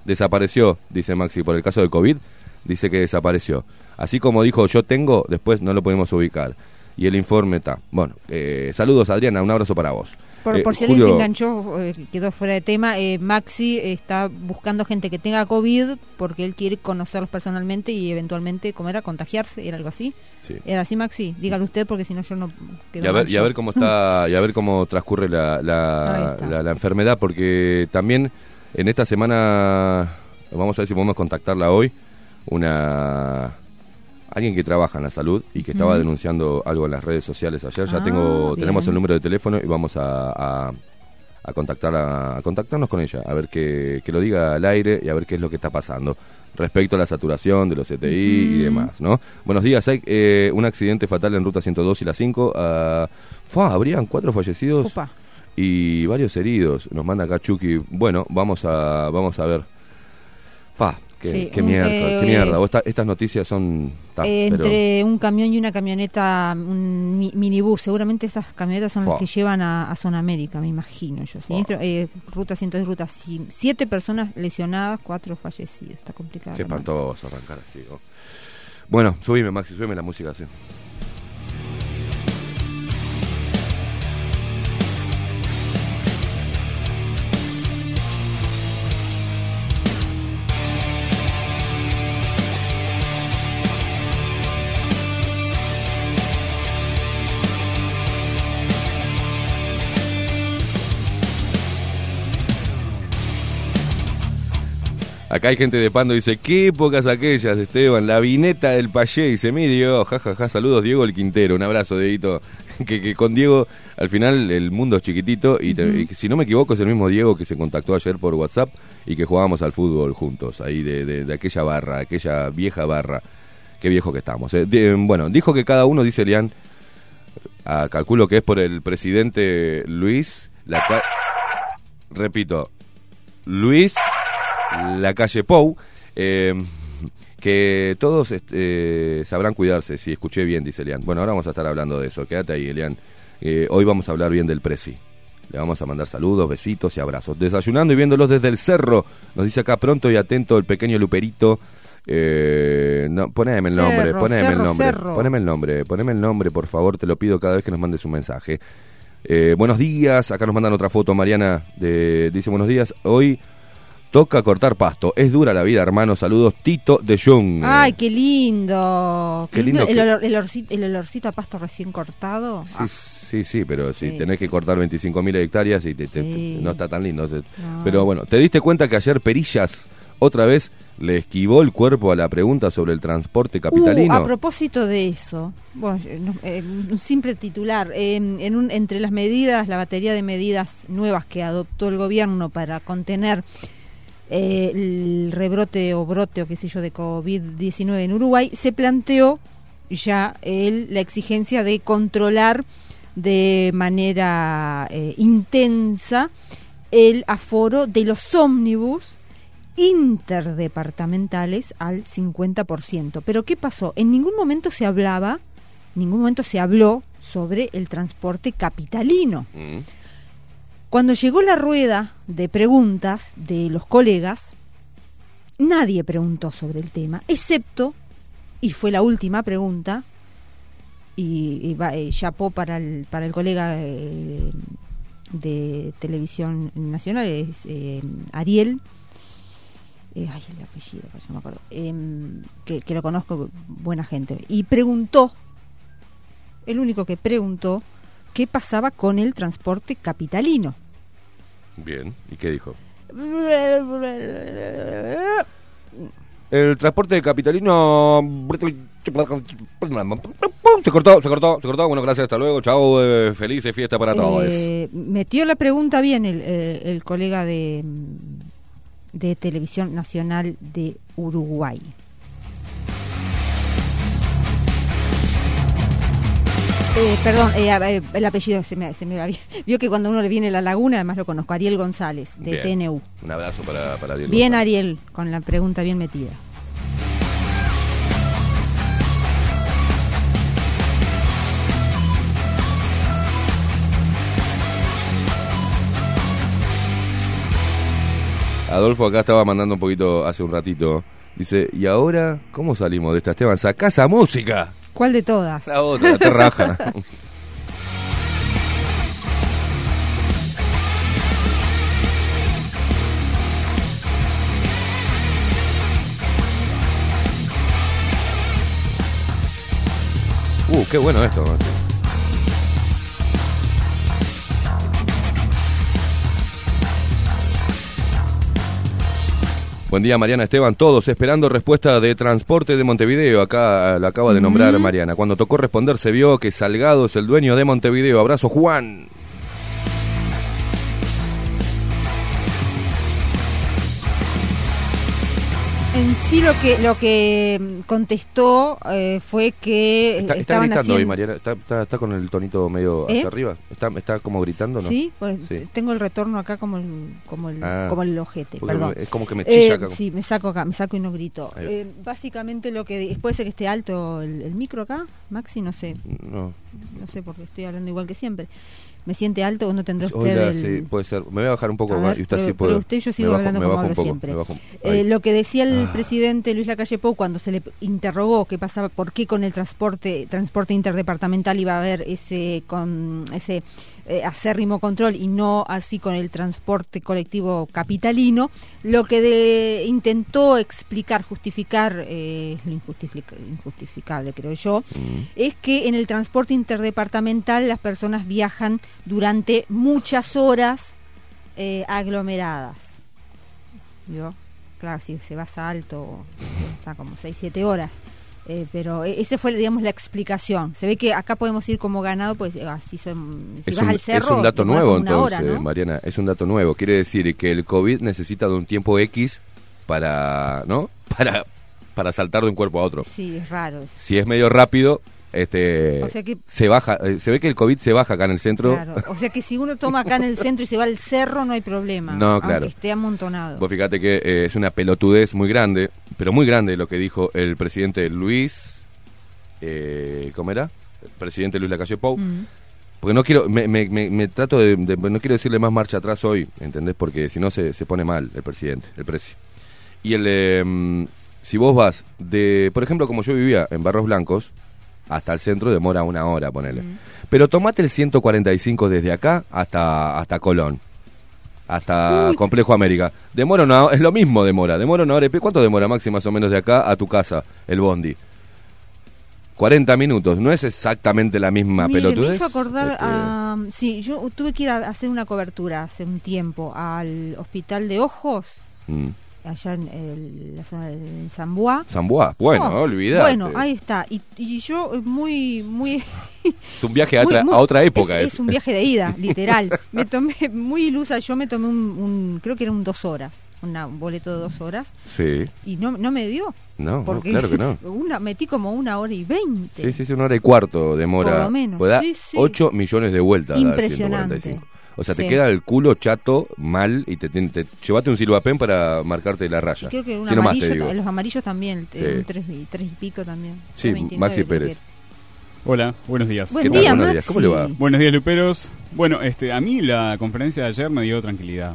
Desapareció, dice Maxi, por el caso de COVID. Dice que desapareció. Así como dijo yo tengo, después no lo podemos ubicar. Y el informe está. Bueno, eh, saludos Adriana, un abrazo para vos. Por, Eh, por si alguien se Julio- enganchó, eh, quedó fuera de tema, eh, Maxi está buscando gente que tenga COVID porque él quiere conocerlos personalmente y eventualmente, ¿cómo era? Contagiarse, ¿era algo así? Sí. ¿Era así, Maxi? Dígalo usted porque si no yo no quedo y a ver, y a ver cómo está [LAUGHS] y a ver cómo transcurre la, la- la enfermedad porque también en esta semana vamos a ver si podemos contactarla hoy una alguien que trabaja en la salud y que estaba denunciando algo en las redes sociales ayer ya Ah, tengo tenemos el número de teléfono y vamos a, a, a contactar a, a contactarnos con ella a ver que, que lo diga al aire y a ver qué es lo que está pasando respecto a la saturación de los CTI y demás, ¿no? Buenos días, hay eh, un accidente fatal en ruta 102 y la 5. ah, fua, habrían cuatro fallecidos Opa. y varios heridos. Nos manda acá Chucky. Bueno, vamos a vamos a ver. Fa, qué, Sí, qué un- mierda, eh, qué mierda. Esta- estas noticias son ta, Eh, pero- entre un camión y una camioneta, un mi- minibús, seguramente estas camionetas son las que llevan a, a Zona América, me imagino yo. Siniestro, eh, ruta 102, ruta 100. Siete personas lesionadas, cuatro fallecidos. Está complicado. Qué espantoso arrancar así. ¿no? Bueno, subime, Maxi, subime la música, sí. Acá hay gente de Pando, dice, qué épocas aquellas, Esteban, la vineta del payé, dice, mi Diego, jajaja, saludos, Diego el Quintero, un abrazo, Dieguito, [LAUGHS] que, que con Diego, al final, el mundo es chiquitito, y, te- y que, si no me equivoco, es el mismo Diego que se contactó ayer por WhatsApp, y que jugábamos al fútbol juntos, ahí de, de- de aquella barra, aquella vieja barra, qué viejo que estamos. eh. De- bueno, dijo que cada uno, dice Elian, ah, calculo que es por el presidente Luis, la repito, Luis la calle Pou, eh, que todos este, sabrán cuidarse, si escuché bien, dice Elian. Bueno, ahora vamos a estar hablando de eso, quédate ahí, Elian. Eh, hoy vamos a hablar bien del Prezi. Le vamos a mandar saludos, besitos y abrazos. Desayunando y viéndolos desde el cerro, nos dice acá pronto y atento el pequeño Luperito. Eh, no, poneme el nombre, Cerro, poneme el nombre, cerro. poneme el nombre, poneme el nombre, por favor, te lo pido cada vez que nos mandes un mensaje. Eh, buenos días, acá nos mandan otra foto, Mariana, de, dice buenos días, hoy toca cortar pasto, es dura la vida, hermano, saludos, Tito de Jung. Ay, qué lindo. Qué lindo el, que- olor- el olorcito, el olorcito a pasto recién cortado. Sí, Ah, sí, sí, pero si Sí. tenés que cortar 25.000 hectáreas y te- te- Sí. no está tan lindo. No. Pero bueno, ¿te diste cuenta que ayer Perillas otra vez le esquivó el cuerpo a la pregunta sobre el transporte capitalino? Uh, a propósito de eso, bueno, eh, eh, un simple titular. eh, en un, entre las medidas, la batería de medidas nuevas que adoptó el gobierno para contener eh, el rebrote o brote o qué sé yo de COVID-19 en Uruguay, se planteó ya el, la exigencia de controlar de manera eh, intensa el aforo de los ómnibus interdepartamentales al 50%. Pero ¿qué pasó? En ningún momento se hablaba, en ningún momento se habló sobre el transporte capitalino. Mm. Cuando llegó la rueda de preguntas de los colegas, nadie preguntó sobre el tema, excepto, y fue la última pregunta, y, y va, eh, chapó para el, para el colega eh, de Televisión Nacional, es eh, Ariel, ay, el apellido, no me acuerdo, em, que lo conozco, buena gente, y preguntó el único que preguntó qué pasaba con el transporte capitalino. Bien, ¿y qué dijo? El transporte capitalino... Se cortó, se cortó, se cortó. Bueno, gracias, hasta luego. Chao, eh, felices fiesta para todos. Eh, metió la pregunta bien el, eh, el colega de, mm, de Televisión Nacional de Uruguay. Eh, perdón, eh, el apellido se me, se me va bien. [LAUGHS] Vio que cuando uno le viene la laguna, además lo conozco, Ariel González, de Bien. TNU. Un abrazo para, para Ariel Bien, González. Ariel, con la pregunta bien metida. Adolfo acá estaba mandando un poquito hace un ratito. Dice, ¿y ahora cómo salimos de esta, Esteban? ¡Sacá esa música! ¿Cuál de todas? La otra, la terraja. uh, qué bueno esto. Buen día, Mariana Esteban. Todos esperando respuesta de transporte de Montevideo. Acá la acaba de nombrar Mariana. Cuando tocó responder, se vio que Salgado es el dueño de Montevideo. Abrazo, Juan. En sí lo que lo que contestó eh, fue que Está, está gritando hoy. Mariana. Está, está- está con el tonito medio ¿Eh? hacia arriba. Está, está como gritando, ¿no? Sí, pues Sí. tengo el retorno acá como el como el, Ah. como el ojete, perdón. es como que me chilla Eh, acá. Sí, me saco acá, me saco y no grito. Eh, básicamente lo que puede ser que esté alto el, el micro acá, Maxi, no sé, No. no sé porque estoy hablando igual que siempre. ¿Me siente alto o no tendrá usted Oiga, el- sí, puede ser. Me voy a bajar un poco A más. ver, y usted pero- sí puede. pero usted yo sigo bajo- hablando como hablo poco, siempre. bajo Eh, lo que decía el Ah. presidente Luis Lacalle Pou cuando se le interrogó qué pasaba, por qué con el transporte transporte interdepartamental iba a haber ese con ese eh, acérrimo control y no así con el transporte colectivo capitalino, lo que de- intentó explicar, justificar eh, lo injustific- injustificable, creo yo, Mm. es que en el transporte interdepartamental las personas viajan durante muchas horas eh, aglomeradas. ¿Vio? Claro, si se vas a alto, está como 6, 7 horas. Eh, pero e- ese fue, digamos, la explicación. Se ve que acá podemos ir como ganado, pues eh, así son, si Es vas un, al cerro. es un dato nuevo, hora, entonces, ¿no? Mariana. Es un dato nuevo. Quiere decir que el COVID necesita de un tiempo X para, ¿no? [LAUGHS] Para, para saltar de un cuerpo a otro. Sí, es raro. Si es medio rápido, este, O sea que- se baja. eh, Se ve que el COVID se baja acá en el centro. Claro. O sea que si uno toma acá en el centro y se va al cerro, no hay problema. No, aunque claro. esté amontonado. Vos fíjate que eh, es una pelotudez muy grande, pero muy grande lo que dijo el presidente Luis. Eh, ¿Cómo era? El presidente Luis Lacalle Pou. Mm. Porque no quiero, me, me- me- me trato de, de- no quiero decirle más marcha atrás hoy, ¿entendés? Porque si no se, se pone mal el presidente, el precio. Y el, eh, si vos vas de, por ejemplo, como yo vivía en Barros Blancos, hasta el centro demora una hora, ponele. Mm. Pero tomate el 145 desde acá hasta, hasta Colón. Hasta Uy. Complejo América. Demora una es lo mismo demora, demora una hora y ¿Cuánto demora, Maxi, más o menos de acá a tu casa, el bondi? 40 minutos, no es exactamente la misma Mire, pelotudez. Me hizo acordar Este, a... Sí, yo tuve que ir a hacer una cobertura hace un tiempo al hospital de ojos, mm. Allá en el- la zona de Zamboa. San Bois, bueno, No, olvidate. Bueno, ahí está. Y, y yo eh, muy, muy... Es un viaje a [LAUGHS] muy- otra, muy- a otra época. Es, es un viaje de ida, [LAUGHS] literal. Me tomé, muy ilusa, yo me tomé un, un- creo que eran dos horas, una- un boleto de dos horas, Sí, y no, no me dio. no, no, Porque claro que no. [LAUGHS] Una, metí como una hora y veinte. Sí, sí, sí, una hora y cuarto demora. Por lo menos, da sí, sí. 8 millones de vueltas. Impresionante. 145. O sea, te queda el culo chato, mal, y te, te, te- llevate un silvapen para marcarte la Y raya. creo que un Si no más te amarillo, digo. los amarillos también, Sí. un tres, y- tres y pico también. Sí, 3.29 Maxi Pérez. Hola, buenos días. Buen día, Buenos Maxi. días. ¿Cómo le va? Buenos días, Luperos. Bueno, este, a mí la conferencia de ayer me dio tranquilidad.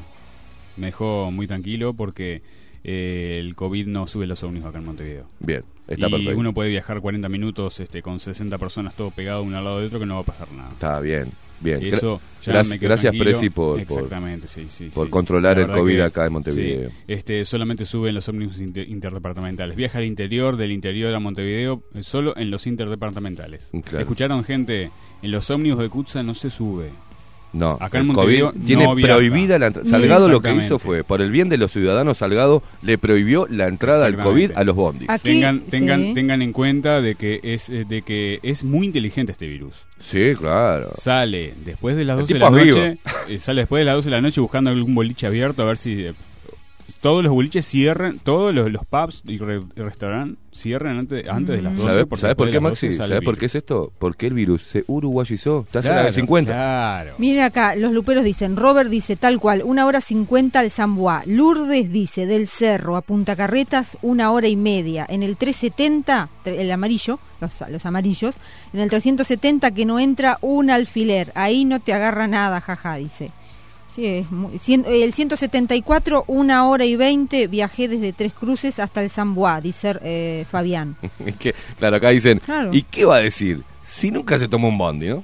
Me dejó muy tranquilo porque eh, el COVID no sube los ómnibus acá en Montevideo. Bien, está y perfecto. uno puede viajar 40 minutos este, con 60 personas todo pegado uno al lado de otro que no va a pasar nada. Está bien. Bien, gra- Eso ya gracias- me quedo gracias. Presi, por- por- Exactamente, sí, sí. por sí. controlar La el COVID que- acá en Montevideo. este, solamente suben los ómnibus inter- interdepartamentales. Viaja al interior, del interior a Montevideo, eh, solo en los interdepartamentales. Claro. ¿Escucharon, gente? En los ómnibus de Cutsa no se sube. No, Acá en el Montevideo COVID tiene no prohibida la entrada. Salgado lo que hizo fue, por el bien de los ciudadanos, Salgado le prohibió la entrada al. COVID a los bondis. Aquí- tengan, tengan, sí. tengan en cuenta de que es eh, de que es muy inteligente este virus. Sí, claro. Sale después de las El 12 de la noche, eh, sale después de las 12 de la noche buscando algún boliche abierto a ver si eh, todos los boliches cierren, todos los, los pubs y, re- y restaurantes cierren antes, antes de las 12. ¿Sabes porque ¿sabe por de qué, Maxi? 12 sale ¿Sabes por qué es esto? Porque el virus se uruguayizó. Te hace la Claro, de 50. Claro. Miren acá, los luperos dicen, Robert dice tal cual, una hora cincuenta al San Bois. Lourdes dice, del Cerro a Punta Carretas, una hora y media. En el 370, tre- el amarillo, los, los amarillos, en el 370 que no entra un alfiler. Ahí no te agarra nada, jaja, dice. Sí, es muy- cien- el 174, una hora y veinte, viajé desde Tres Cruces hasta el San Bois, dice eh, Fabián. [LAUGHS] Es que, claro, acá dicen, Claro. ¿y qué va a decir? Si nunca se tomó un bondi, ¿no?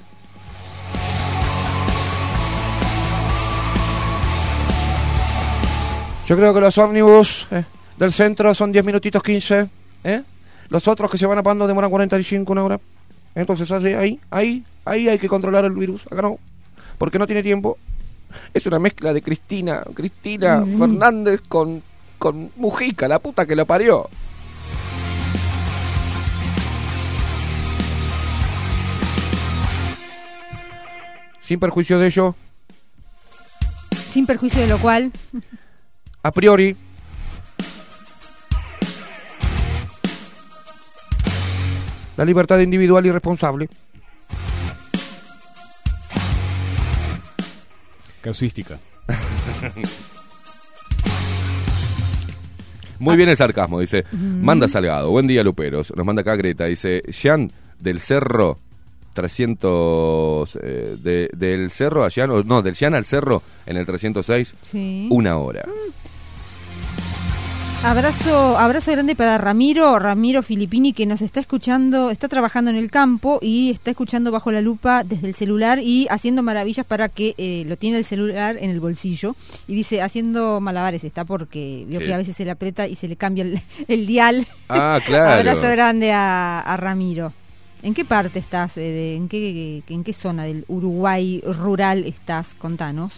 Yo creo que los ómnibus eh, del centro son 10 minutitos 15. ¿eh? Los otros que se van a Pando demoran 45, una hora. Entonces así, ahí, ahí, ahí hay que controlar el virus. Acá no. Porque no tiene tiempo. Es una mezcla de Cristina, Cristina Mm. Fernández con, con Mujica, la puta que la parió. Sin perjuicio de ello, Sin perjuicio de lo cual, a priori, la libertad individual y responsable. Casuística. [LAUGHS] Muy bien el sarcasmo, dice. Manda Salgado. Buen día, Luperos. Nos manda acá Greta. Dice, Jean del Cerro 300... eh, de- del Cerro a Jean... o No, del Jean al Cerro en el 306, sí. una hora. Abrazo, abrazo grande para Ramiro, Ramiro Filippini, que nos está escuchando, está trabajando en el campo y está escuchando bajo la lupa desde el celular y haciendo maravillas para que eh, lo tiene el celular en el bolsillo. Y dice, haciendo malabares está porque vio Sí. que a veces se le aprieta y se le cambia el, [LAUGHS] el dial. Ah, [LAUGHS] claro. Abrazo grande a, a Ramiro. ¿En qué parte estás? eh, de- en, qué, ¿En qué zona del Uruguay rural estás? Contanos.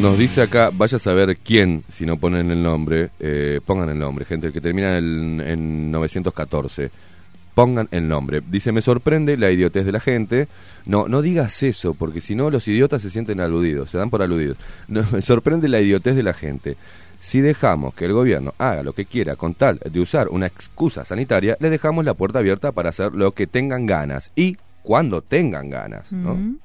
Nos dice acá, vaya a saber quién, si no ponen el nombre, eh, pongan el nombre, gente, el que termina en, en 914. Pongan el nombre. Dice, me sorprende la idiotez de la gente. No, no digas eso, porque si no los idiotas se sienten aludidos, se dan por aludidos. No, [LAUGHS] me sorprende la idiotez de la gente. Si dejamos que el gobierno haga lo que quiera con tal de usar una excusa sanitaria, le dejamos la puerta abierta para hacer lo que tengan ganas y cuando tengan ganas, ¿no?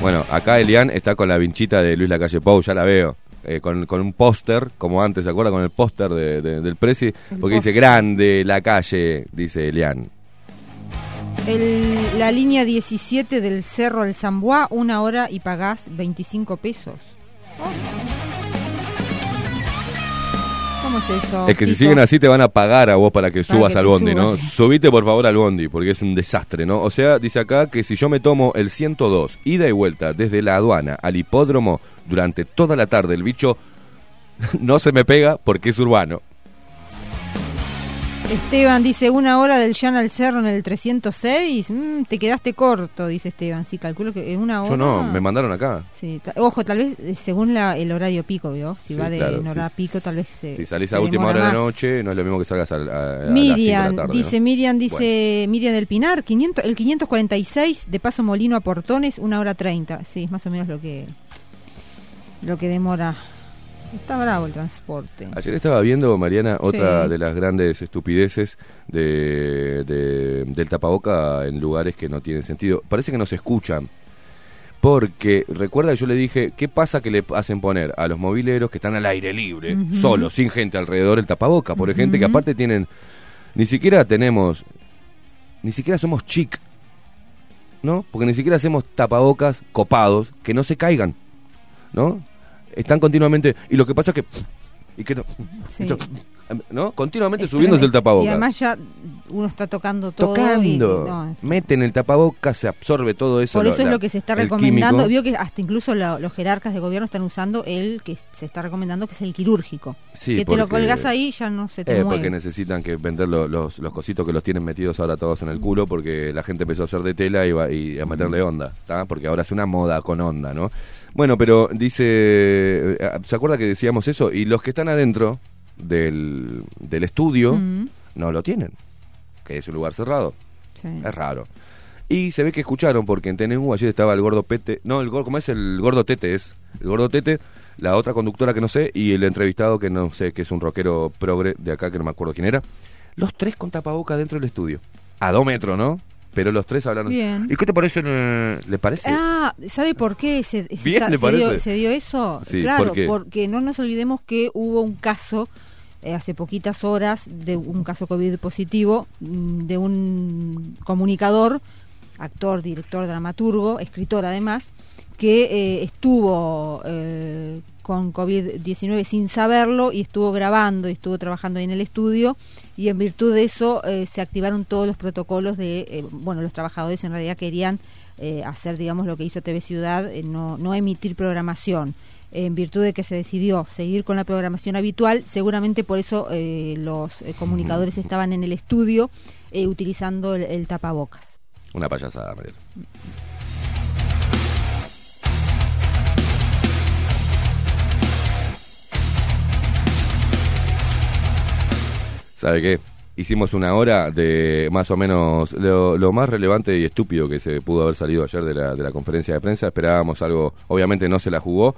Bueno, acá Elian está con la vinchita de Luis Lacalle Pou, ya la veo. eh, con, con un póster, como antes, ¿se acuerda? Con el póster de- de- del Prezi, porque dice grande la calle, dice Elian. El- la línea 17 del Cerro al San Bois, una hora y pagás 25 pesos. ¿Cómo es eso? Es que si siguen así te van a pagar a vos para que Para subas que al bondi, ¿no? Subite por favor al bondi, porque es un desastre, ¿no? O sea, dice acá que si yo me tomo el 102, ida y vuelta desde la aduana al hipódromo durante toda la tarde, el bicho [LAUGHS] no se me pega porque es urbano. Esteban dice una hora del Llano al Cerro en el 306. Mm, te quedaste corto, dice Esteban. Sí, calculo que en una hora. Yo no, me mandaron acá. Sí, ojo, tal vez eh, según la- el horario pico, ¿vio? Si Sí, va de claro, en hora sí. pico, tal vez. se- Si salís a última hora de la noche, no es lo mismo que salgas a, a- a las cinco de Miriam, la tarde. dice ¿no? Miriam, dice Miriam del Pinar, 500, el 546 de Paso Molino a Portones, una hora 30. Sí, es más o menos lo que lo que demora. Está bravo el transporte. Ayer estaba viendo, Mariana, otra Sí. de las grandes estupideces de, de- del tapaboca en lugares que no tienen sentido. Parece que no se escuchan. Porque, recuerda que yo le dije, ¿qué pasa que le hacen poner a los mobileros que están al aire libre, Ujú. solos, sin gente alrededor, el tapaboca? Por gente que aparte tienen, ni siquiera tenemos, ni siquiera somos chic, ¿no? Porque ni siquiera hacemos tapabocas copados que no se caigan, ¿no? Están continuamente, y lo que pasa es que, y que no, Sí. ¿no? Continuamente Es subiéndose el tapabocas. Y además ya uno está tocando todo. y- Tocando. no, es- Meten el tapabocas, se absorbe todo eso. por eso es la- lo que se está recomendando. químico. Vio que hasta incluso la- los jerarcas de gobierno están usando el que se está recomendando, que es el quirúrgico. Sí, que te lo colgas ahí ya no se te Eh, mueve. porque necesitan que vender lo- los, los cositos que los tienen metidos ahora todos en el culo porque la gente empezó a hacer de tela y, va- y a meterle onda, ¿tá? porque ahora es una moda con onda, ¿no? Bueno, pero dice, eh, ¿se acuerda que decíamos eso? Y los que están adentro del, del estudio no lo tienen, que es un lugar cerrado, sí. es raro. Y se ve que escucharon porque en TNU ayer estaba el gordo Pete, no, el gordo, ¿cómo es? El gordo Tete es, el gordo Tete, la otra conductora que no sé y el entrevistado que no sé, que es un rockero progre de acá que no me acuerdo quién era. Los tres con tapaboca dentro del estudio. A dos metros, ¿no? Pero los tres hablaron. Bien. ¿Y qué te parece? eh, ¿Le parece? Ah, ¿sabe por qué se, se- Bien, se ¿le dio, parece? se dio eso? Sí, claro, porque no nos olvidemos que hubo un caso eh, hace poquitas horas de un caso COVID positivo mm, de un comunicador, actor, director, dramaturgo, escritor además, que eh, estuvo eh, con COVID-19 sin saberlo y estuvo grabando y estuvo trabajando ahí en el estudio y en virtud de eso eh, se activaron todos los protocolos de, eh, bueno, los trabajadores en realidad querían eh, hacer, digamos, lo que hizo TV Ciudad, no, no emitir programación. En virtud de que se decidió seguir con la programación habitual, seguramente por eso eh, los comunicadores estaban en el estudio utilizando el, el tapabocas. Una payasada, Mariela. ¿Sabe qué? Hicimos una hora de más o menos lo, más relevante y estúpido que se pudo haber salido ayer de la, de la conferencia de prensa. Esperábamos algo, obviamente no se la jugó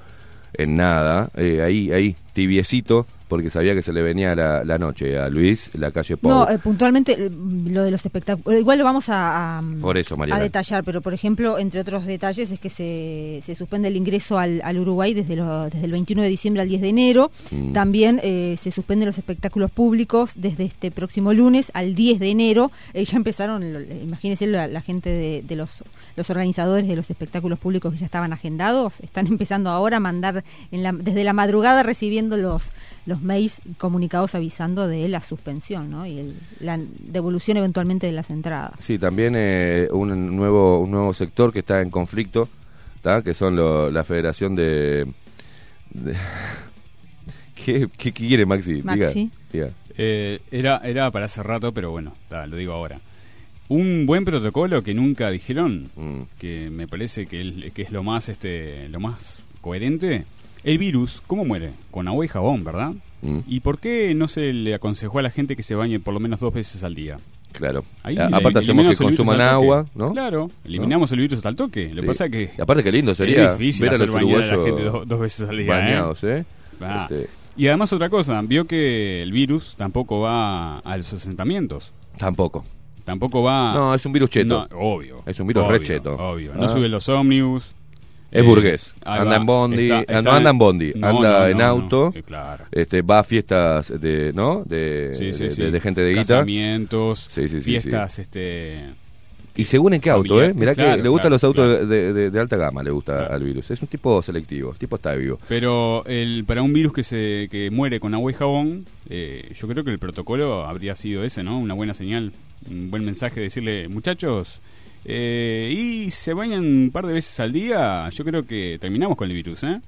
en nada, eh, ahí, ahí, tibiecito, porque sabía que se le venía la, la noche a Luis, la calle Pau. No, eh, puntualmente eh, lo de los espectáculos, igual lo vamos a, a- Por eso, a detallar, pero por ejemplo, entre otros detalles es que se, se suspende el ingreso al, al Uruguay desde, lo- desde el 21 de diciembre al 10 de enero. Mm. También eh, se suspenden los espectáculos públicos desde este próximo lunes al 10 de enero. Eh, ya empezaron, imagínense la, la gente de, de los, los organizadores de los espectáculos públicos que ya estaban agendados, están [LAUGHS] empezando ahora a mandar en la- desde la madrugada recibiendo los, los mails comunicados avisando de la suspensión ¿no? y el- la devolución eventualmente de las entradas. Sí, también eh, un nuevo un nuevo sector que está en conflicto, ¿tá? que son lo- la Federación de... de- [LAUGHS] ¿Qué, qué quiere Maxi? Diga, Maxi. diga. Eh, era, era para hace rato, pero bueno, lo digo ahora. Un buen protocolo que nunca dijeron, Mm. que me parece que, el- que es lo más, este, lo más coherente. El virus, ¿cómo muere? Con agua y jabón, ¿verdad? Mm, ¿Y por qué no se le aconsejó a la gente que se bañe por lo menos dos veces al día? claro. Ahí A- aparte hacemos que consuman agua, ¿no? Claro, eliminamos el virus hasta el toque. Lo que Sí. pasa es que Y aparte qué lindo sería es difícil ver a hacer los bañar a la gente do- dos veces al día. ¿eh? bañados, ¿eh? Ah. Este, Y además otra cosa, vio que el virus tampoco va a los asentamientos. tampoco. Tampoco va... No, es un virus cheto. No, obvio. Es un virus obvio, re cheto. Obvio. Ah. No sube los ómnibus. Es Eh, burgués. Anda va. en bondi. Está- no anda en bondi. No, anda no, en no, auto. Eh, claro. Este, va a fiestas de, ¿no? De, Sí, sí, de, sí. de- de gente de guita. Casamientos, fiestas, este... Y según en qué auto, ¿eh? Mirá que le gustan claro, los autos de, de- de alta gama, le gusta al virus. Es un tipo selectivo, el tipo está vivo. Pero el, para un virus que se que muere con agua y jabón, eh, yo creo que el protocolo habría sido ese, ¿no? Una buena señal, un buen mensaje, decirle, muchachos, eh, y se bañan un par de veces al día, yo creo que terminamos con el virus, ¿eh?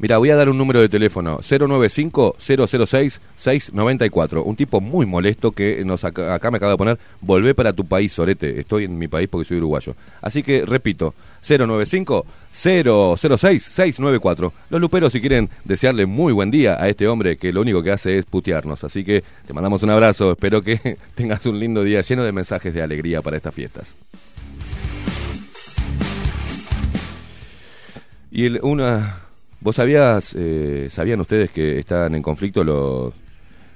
Mira, voy a dar un número de teléfono, 095-006-694. Un tipo muy molesto que nos acá, acá me acaba de poner, volvé para tu país, Sorete. Estoy en mi país porque soy uruguayo. Así que, repito, 095-006-694. Los luperos, si quieren desearle muy buen día a este hombre que lo único que hace es putearnos. Así que te mandamos un abrazo. Espero que [LAUGHS] tengas un lindo día lleno de mensajes de alegría para estas fiestas. Y el- una, vos sabías, eh, sabían ustedes que están en conflicto los,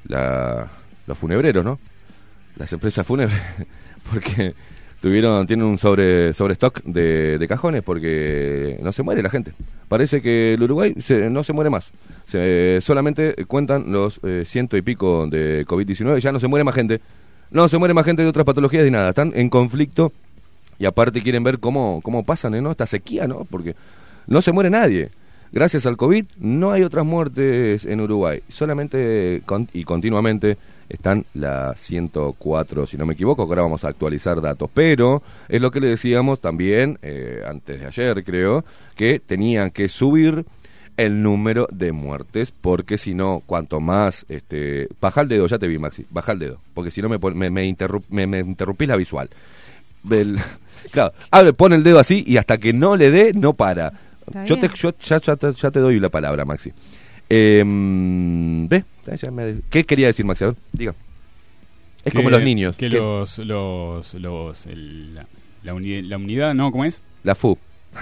la- los funebreros, ¿no? Las empresas fúnebres, [LAUGHS] porque tuvieron, tienen un sobre, sobre stock de, de cajones porque no se muere la gente. Parece que el Uruguay se- no se muere más. Se, solamente cuentan los eh, ciento y pico de COVID-19, ya no se muere más gente. No se muere más gente de otras patologías ni nada. Están en conflicto y aparte quieren ver cómo, cómo pasan ¿eh, ¿no? esta sequía, ¿no? Porque no se muere nadie. Gracias al COVID no hay otras muertes en Uruguay, solamente con- y continuamente están las 104, si no me equivoco, ahora vamos a actualizar datos, pero es lo que le decíamos también eh, antes de ayer, creo, que tenían que subir el número de muertes, porque si no, cuanto más, este, baja el dedo, ya te vi Maxi, baja el dedo, porque si no me, me, me, interrup- me, la visual. [LAUGHS] Claro, abre, pone el dedo así y hasta que no le dé, no para. Yo, te, yo ya, ya te, ya te doy la palabra, Maxi. Eh, ¿Qué quería decir, Maxi? A ver, diga. Es como los niños. Que que- los. los, los el- la, la uni- la unidad, ¿no? ¿Cómo es? La FU.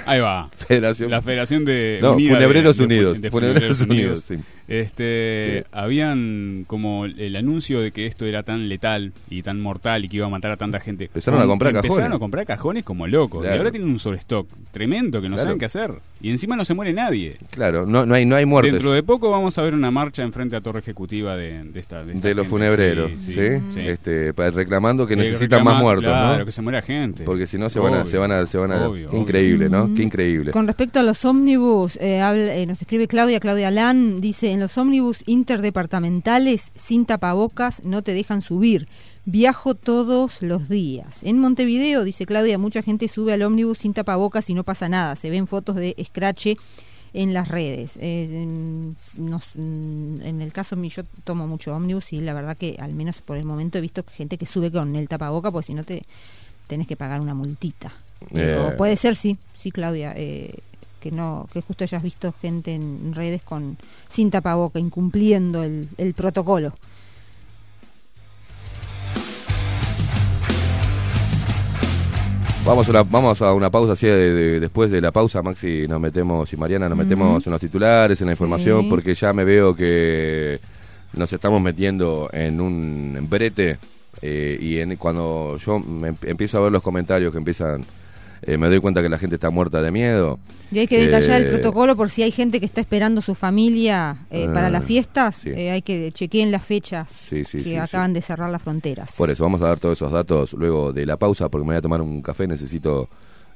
Ahí va. [LAUGHS] Federación. La Federación de. No, Unida Funebreros de- de- Unidos. de Funebreros Funebreros Unidos, Unidos. sí. Este, Sí. habían como el anuncio de que esto era tan letal y tan mortal y que iba a matar a tanta gente. Empezaron a comprar Empezaron cajones. a comprar cajones como locos. Claro. Y ahora tienen un sobrestock tremendo que no Claro. saben qué hacer. Y encima no se muere nadie. Claro, no, no, hay, no hay muertes. Dentro de poco vamos a ver una marcha enfrente a Torre Ejecutiva de, de esta de, esta de los funebreros, Sí, ¿sí? sí, sí. Este, reclamando que Eh, necesitan reclama- más muertos, claro, ¿no? que se muera gente. Porque si no se van a, se van a, se van a, Obvio, increíble, ¿no? Qué increíble. Con respecto a los ómnibus, eh, habla- eh, nos escribe Claudia, Claudia Lan, dice, en los ómnibus interdepartamentales sin tapabocas no te dejan subir. Viajo todos los días. En Montevideo, dice Claudia, mucha gente sube al ómnibus sin tapabocas y no pasa nada. Se ven fotos de escrache en las redes. Eh, en, nos- mm, en el caso mío, yo tomo mucho ómnibus y la verdad que al menos por el momento he visto gente que sube con el tapaboca, porque si no te tenés que pagar una multita. Eh. puede ser, sí, sí, Claudia, eh, que no, que justo hayas visto gente en redes con sin tapaboca, incumpliendo el, el protocolo. Vamos a una, vamos a una pausa así de- de- después de la pausa, Maxi, nos metemos y Mariana nos metemos en los titulares, en la información, Sí. porque ya me veo que nos estamos metiendo en un brete eh, y en, cuando yo me em- empiezo a ver los comentarios que empiezan, eh, me doy cuenta que la gente está muerta de miedo. Y hay que detallar el Eh, protocolo por si hay gente que está esperando su familia eh, para Ah, las fiestas, sí. eh, hay que chequeen las fechas Sí, sí, que sí, sí. acaban de cerrar las fronteras. Por eso, vamos a dar todos esos datos luego de la pausa, porque me voy a tomar un café, necesito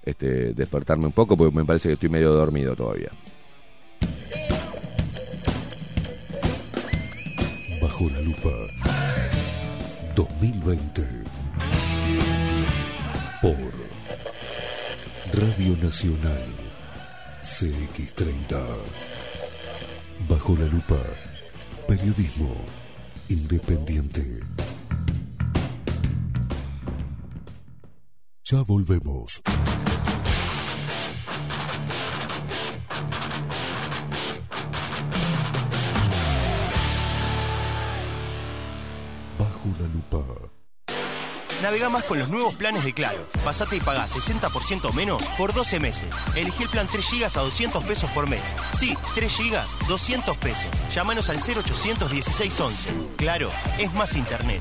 este, despertarme un poco, porque me parece que estoy medio dormido todavía. Bajo la lupa 2020 por Radio Nacional CX30 Bajo la lupa Periodismo Independiente Ya volvemos. Bajo la lupa. Navega más con los nuevos planes de Claro. Pasate y pagá 60% menos por 12 meses. Elegí el plan 3 GB a 200 pesos por mes. Sí, 3 GB, 200 pesos. Llámanos al 0800 1611. Claro, es más internet.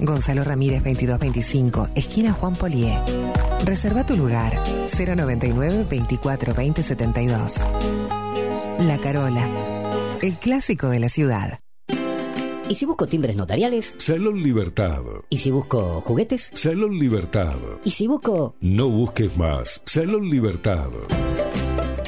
Gonzalo Ramírez 2225, esquina Juan Polié. Reserva tu lugar 099 24 20 72. La Carola, el clásico de la ciudad. ¿Y si busco timbres notariales? Salón Libertad. ¿Y si busco juguetes? Salón Libertad. ¿Y si busco... No busques más. Salón Libertad.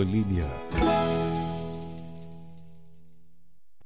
en línea.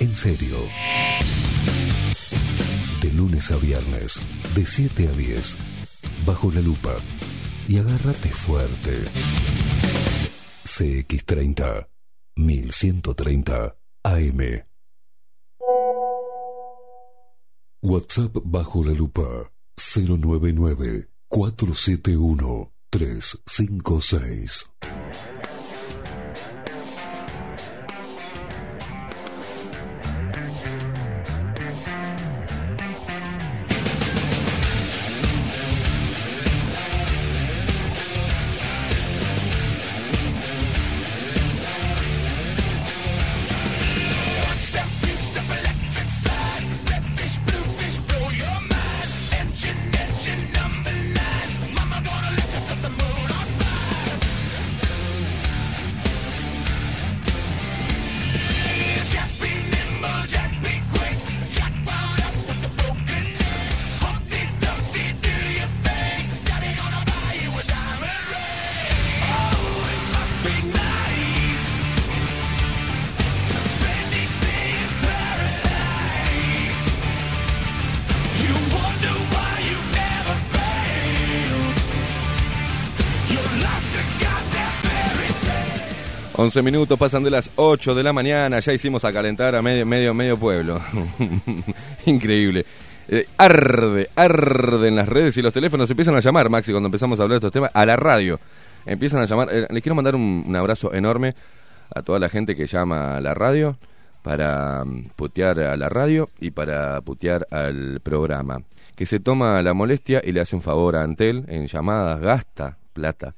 en serio. De lunes a viernes, de 7 a 10, bajo la lupa. Y agárrate fuerte. CX30, 1130 AM. WhatsApp bajo la lupa 099 471 356. 11 minutos pasan de las 8 de la mañana, ya hicimos a calentar a medio, medio, medio pueblo. [LAUGHS] Increíble. Eh, arde, arde en las redes y los teléfonos empiezan a llamar, Maxi, cuando empezamos a hablar de estos temas, a la radio. Empiezan a llamar. eh, les quiero mandar un, un abrazo enorme a toda la gente que llama a la radio para mm, putear a la radio y para putear al programa. Que se toma la molestia y le hace un favor a Antel en llamadas, gasta plata,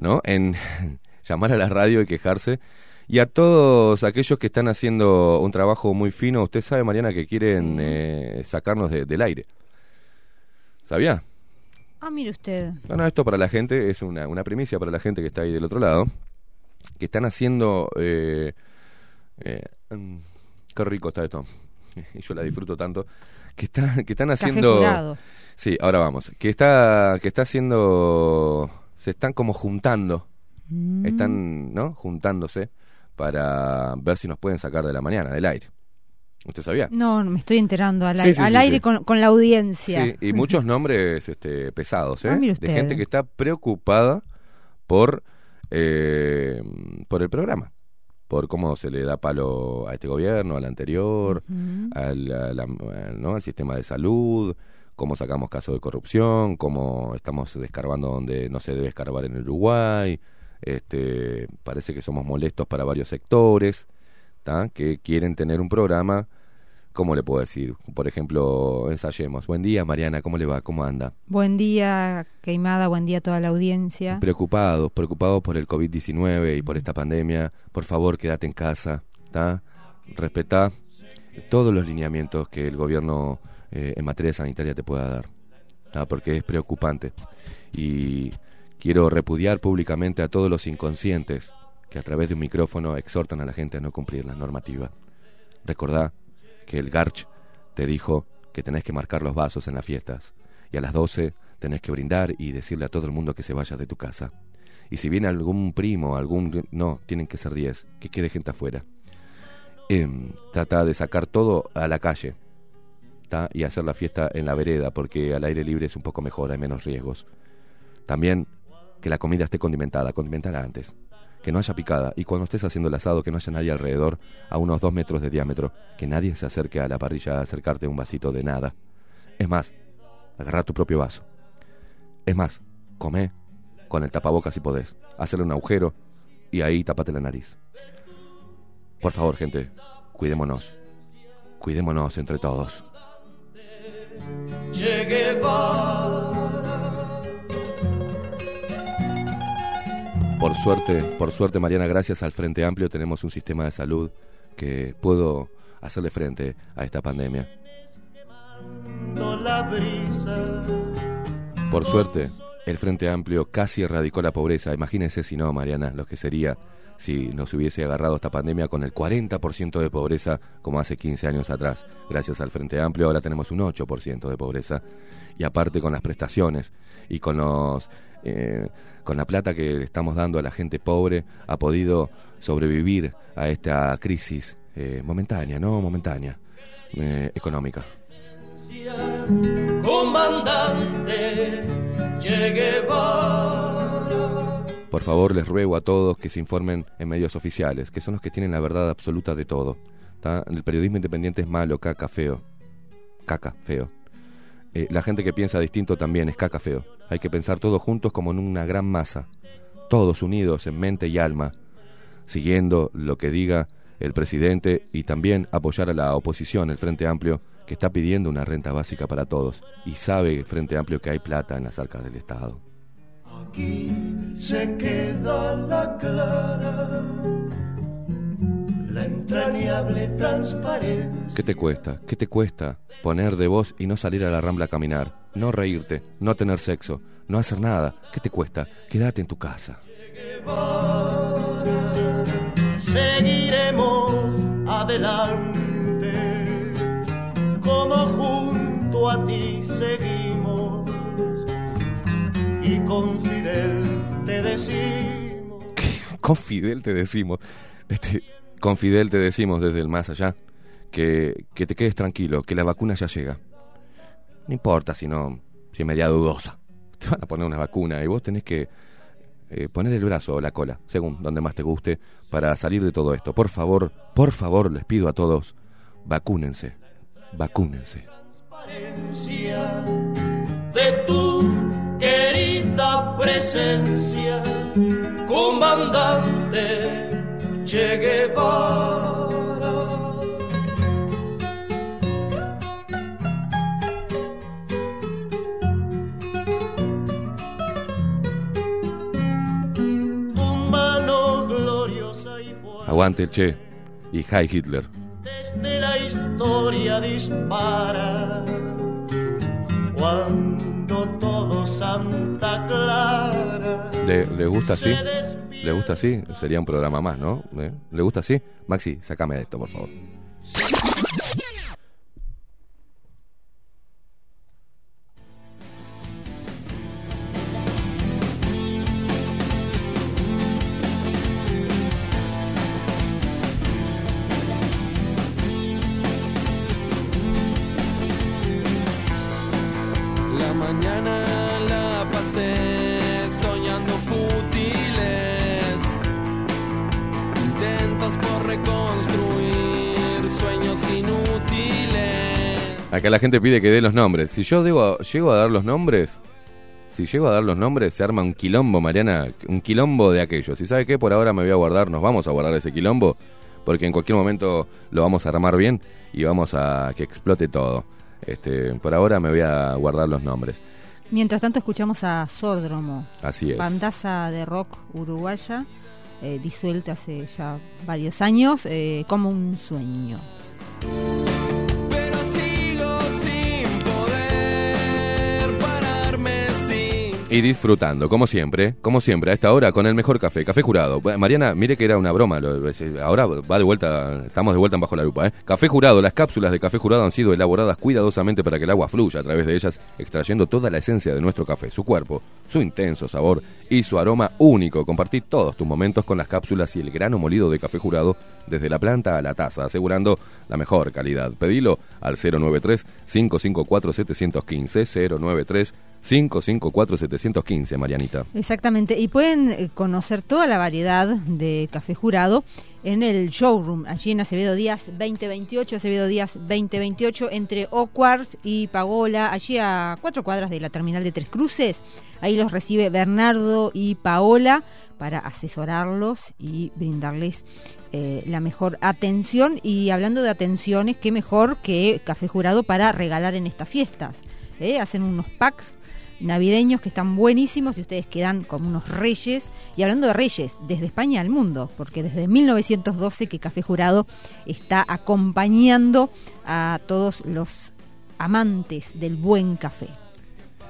¿no? En [LAUGHS] llamar a la radio y quejarse. Y a todos aquellos que están haciendo un trabajo muy fino, usted sabe, Mariana, que quieren eh, sacarnos de- del aire. ¿Sabía? Ah, mire usted. Bueno, esto para la gente es una, una primicia para la gente que está ahí del otro lado. Que están haciendo. eh, eh, mm, qué rico está esto. [LAUGHS] y yo la disfruto tanto, que, está, que están Café haciendo... jurado. Sí, ahora vamos. Que está, que está haciendo... Se están como juntando. Mm. Están, ¿no? Juntándose para ver si nos pueden sacar de la mañana, del aire. ¿Usted sabía? No, me estoy enterando al, Sí, aire- sí, al sí, aire. Con, con la audiencia. Sí, y muchos nombres este, pesados, ¿eh? Ah, de gente que está preocupada por, eh, por el programa, por cómo se le da palo a este gobierno, al anterior, al, al- al- ¿no? al sistema de salud, cómo sacamos casos de corrupción, cómo estamos descarbando donde no se debe escarbar en Uruguay. Este, parece que somos molestos para varios sectores ¿tá? que quieren tener un programa. ¿Cómo le puedo decir? Por ejemplo, ensayemos. Buen día, Mariana, ¿cómo le va? ¿Cómo anda? Buen día, Queimada, buen día a toda la audiencia. Preocupados, preocupados por el COVID-19 y por esta pandemia. Por favor, quédate en casa, ¿tá? Respetá todos los lineamientos que el gobierno eh, en materia sanitaria te pueda dar, ¿tá? Porque es preocupante. Y quiero repudiar públicamente a todos los inconscientes que a través de un micrófono exhortan a la gente a no cumplir la normativa. Recordá que el Garch te dijo que tenés que marcar los vasos en las fiestas y a las 12 tenés que brindar y decirle a todo el mundo que se vaya de tu casa. Y si viene algún primo, algún... No, tienen que ser 10, que quede gente afuera. Em, trata de sacar todo a la calle y hacer la fiesta en la vereda porque al aire libre es un poco mejor, hay menos riesgos. También que la comida esté condimentada, condimentala antes. Que no haya picada y cuando estés haciendo el asado que no haya nadie alrededor a unos dos metros de diámetro, que nadie se acerque a la parrilla a acercarte un vasito de nada. Es más, agarra tu propio vaso. Es más, come con el tapabocas si podés. Hacerle un agujero y ahí tapate la nariz. Por favor, gente, cuidémonos. Cuidémonos entre todos. Por suerte, por suerte, Mariana, gracias al Frente Amplio tenemos un sistema de salud que puedo hacerle frente a esta pandemia. Por suerte, el Frente Amplio casi erradicó la pobreza. Imagínense si no, Mariana, lo que sería si nos hubiese agarrado esta pandemia con el 40% de pobreza como hace 15 años atrás. Gracias al Frente Amplio ahora tenemos un 8% de pobreza. Y aparte con las prestaciones y con los... eh, con la plata que le estamos dando a la gente pobre, ha podido sobrevivir a esta crisis eh, momentánea, ¿no? Momentánea, eh, económica. Comandante. Por favor, les ruego a todos que se informen en medios oficiales, que son los que tienen la verdad absoluta de todo. ¿tá? El periodismo independiente es malo, caca, feo. Caca, feo. Eh, la gente que piensa distinto también es caca, feo. Hay que pensar todos juntos como en una gran masa, todos unidos en mente y alma, siguiendo lo que diga el presidente y también apoyar a la oposición, el Frente Amplio, que está pidiendo una renta básica para todos y sabe el Frente Amplio que hay plata en las arcas del Estado. Aquí se queda la clara, la entrañable transparencia. ¿Qué te cuesta? ¿Qué te cuesta poner de voz y no salir a la rambla a caminar? No reírte, no tener sexo, no hacer nada. ¿Qué te cuesta? Quédate en tu casa. Seguiremos adelante, como junto a ti seguimos, y con Fidel te decimos. [LAUGHS] Con Fidel te decimos, este, con Fidel te decimos desde el más allá que, que te quedes tranquilo, que la vacuna ya llega. No importa si no, si media dudosa. [LAUGHS] Te van a poner una vacuna y vos tenés que eh, poner el brazo o la cola, según donde más te guste, para salir de todo esto. Por favor, por favor, les pido a todos, vacúnense, vacúnense. de tu querida presencia, comandante Che Guevara. Tu mano gloriosa y fuerte Aguante el Che y Hi Hitler. desde la historia dispara. Cuando todo Santa Clara ¿Le, le gusta así? ¿Le gusta así? Sería un programa más, ¿no? ¿Eh? ¿Le gusta así? Maxi, sácame de esto, por favor. La gente pide que dé los nombres. Si yo digo, llego a dar los nombres, si llego a dar los nombres, se arma un quilombo, Mariana, un quilombo de aquellos. ¿Y sabe qué? Por ahora me voy a guardar, nos vamos a guardar ese quilombo, porque en cualquier momento lo vamos a armar bien y vamos a que explote todo. Este, por ahora me voy a guardar los nombres. Mientras tanto escuchamos a Sordromo, Así es. bandaza de rock uruguaya, eh, disuelta hace ya varios años, eh, como un sueño. Y disfrutando, como siempre, como siempre, a esta hora con el mejor café, café jurado. Mariana, mire que era una broma, ahora va de vuelta, estamos de vuelta en bajo la lupa. ¿eh? Café jurado, las cápsulas de café jurado han sido elaboradas cuidadosamente para que el agua fluya a través de ellas, extrayendo toda la esencia de nuestro café, su cuerpo, su intenso sabor y su aroma único. Compartí todos tus momentos con las cápsulas y el grano molido de café jurado desde la planta a la taza, asegurando la mejor calidad. Pedilo al 093-554-715, 093-554-715, Marianita. Exactamente, y pueden eh, conocer toda la variedad de café jurado en el showroom, allí en Acevedo Díaz 2028, Acevedo Díaz 2028, entre Oquart y Pagola, allí a cuatro cuadras de la terminal de Tres Cruces. Ahí los recibe Bernardo y Paola para asesorarlos y brindarles eh, la mejor atención. Y hablando de atenciones, qué mejor que café jurado para regalar en estas fiestas. ¿eh? Hacen unos packs navideños que están buenísimos y ustedes quedan como unos reyes. Y hablando de reyes, desde España al mundo, porque desde 1912 que Café Jurado está acompañando a todos los amantes del buen café.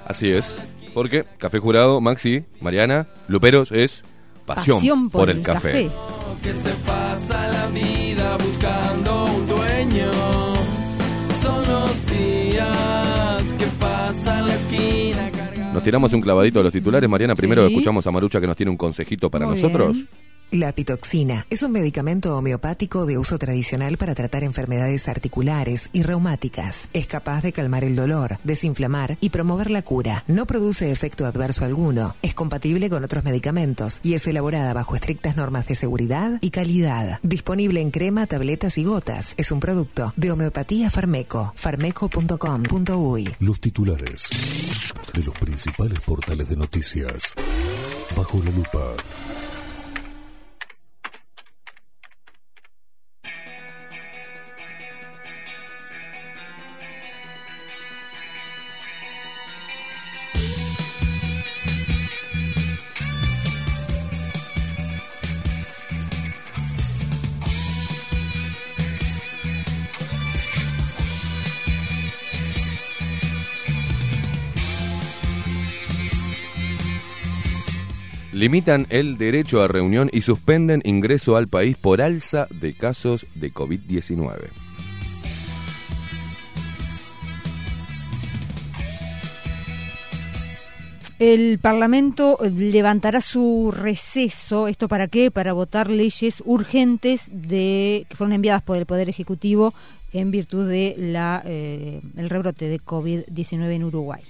Así es, porque Café Jurado, Maxi, Mariana, Luperos es pasión, Pasión por, por el el café. café. que se pasa la vida buscando un dueño. Son los días que pasa en la esquina tiramos un clavadito de los titulares. Mariana, primero Sí. escuchamos a Marucha que nos tiene un consejito para Muy nosotros. bien. La pitoxina es un medicamento homeopático de uso tradicional para tratar enfermedades articulares y reumáticas. Es capaz de calmar el dolor, desinflamar y promover la cura. No produce efecto adverso alguno. Es compatible con otros medicamentos y es elaborada bajo estrictas normas de seguridad y calidad. Disponible en crema, tabletas y gotas. Es un producto de homeopatía Farmeco. farmeco.com.uy. Los titulares de los principales portales de noticias. Bajo la lupa. Limitan el derecho a reunión y suspenden ingreso al país por alza de casos de COVID-19. El Parlamento levantará su receso. ¿Esto para qué? Para votar leyes urgentes de que fueron enviadas por el Poder Ejecutivo en virtud de la eh, rebrote de COVID-19 en Uruguay.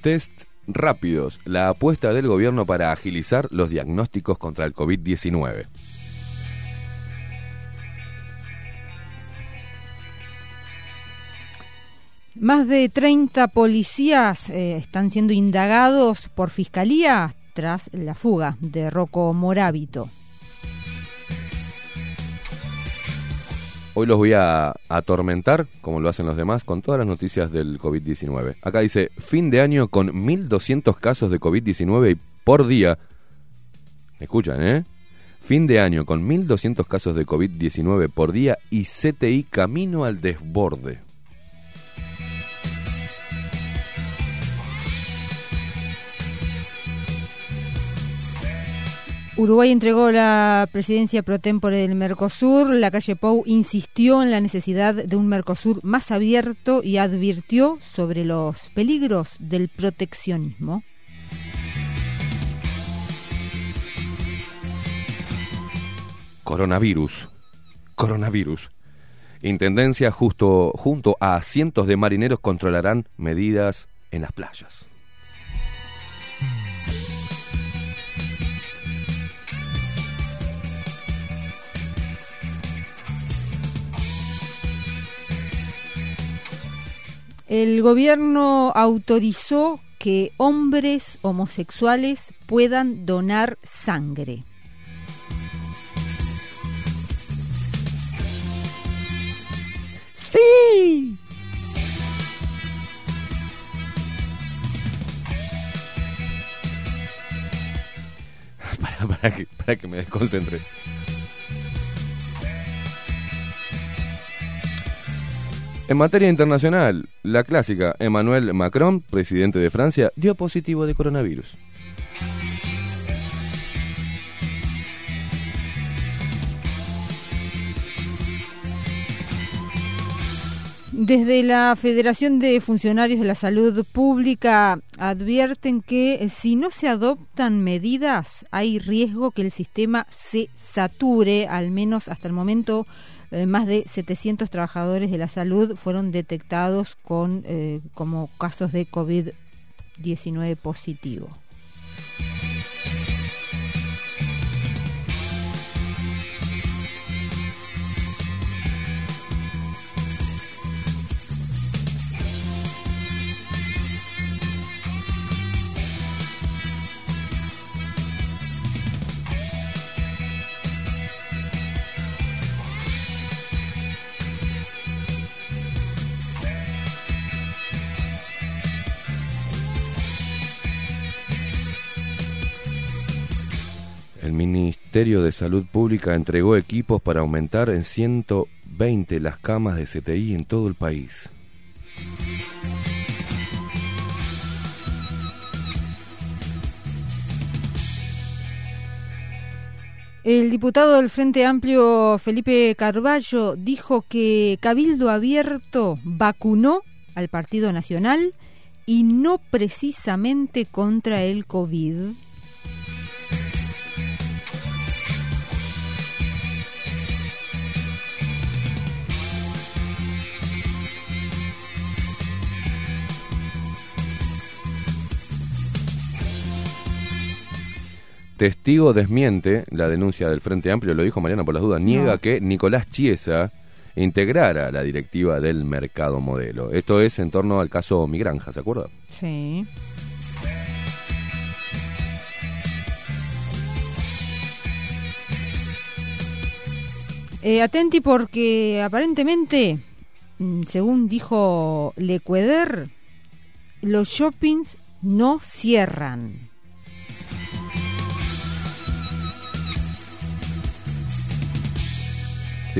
Test rápidos, la apuesta del gobierno para agilizar los diagnósticos contra el COVID-19. Más de 30 policías eh, están siendo indagados por fiscalía tras la fuga de Rocco Morábito. Hoy los voy a atormentar, como lo hacen los demás, con todas las noticias del COVID-19. Acá dice, fin de año con 1.200 casos de COVID-19 por día. Escuchan, ¿eh? Fin de año con 1.200 casos de COVID-19 por día y CTI camino al desborde. Uruguay entregó la presidencia pro tempore del Mercosur. La calle Pou insistió en la necesidad de un Mercosur más abierto y advirtió sobre los peligros del proteccionismo. Coronavirus. Coronavirus. Intendencia justo junto a cientos de marineros controlarán medidas en las playas. El gobierno autorizó que hombres homosexuales puedan donar sangre. ¡Sí! [LAUGHS] para, para que, para que me desconcentre. En materia internacional, la clásica Emmanuel Macron, presidente de Francia, dio positivo de coronavirus. Desde la Federación de Funcionarios de la Salud Pública advierten que eh, si no se adoptan medidas hay riesgo que el sistema se sature, al menos hasta el momento más de 700 trabajadores de la salud fueron detectados con eh, como casos de COVID-19 positivo. Ministerio de Salud Pública entregó equipos para aumentar en 120 las camas de CTI en todo el país. El diputado del Frente Amplio, Felipe Carballo, dijo que Cabildo Abierto vacunó al Partido Nacional y no precisamente contra el COVID. Testigo desmiente la denuncia del Frente Amplio, lo dijo Mariana por las dudas, niega No. que Nicolás Chiesa integrara la directiva del mercado modelo. Esto es en torno al caso Migranja, ¿se acuerda? Sí. Eh, atenti porque aparentemente, mm, según dijo Lecueder, los shoppings no cierran.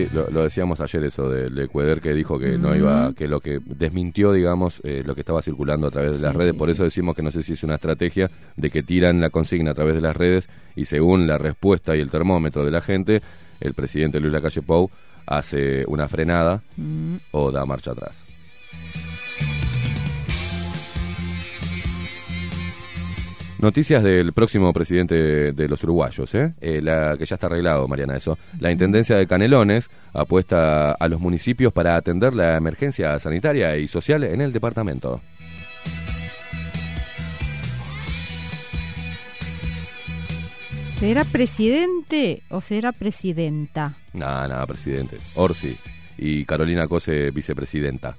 Sí, lo, lo decíamos ayer eso del Ecuador que dijo que no iba, que lo que desmintió, digamos, eh, lo que estaba circulando a través de las Sí, redes. sí, Por eso decimos que no sé si es una estrategia de que tiran la consigna a través de las redes y según la respuesta y el termómetro de la gente, el presidente Luis Lacalle Pou hace una frenada Mm. o da marcha atrás. Noticias del próximo presidente de los uruguayos, ¿eh? Eh, la que ya está arreglado, Mariana, eso. La Intendencia de Canelones apuesta a los municipios para atender la emergencia sanitaria y social en el departamento. ¿Será presidente o será presidenta? Nada, nada, presidente. Orsi y Carolina Cose, vicepresidenta.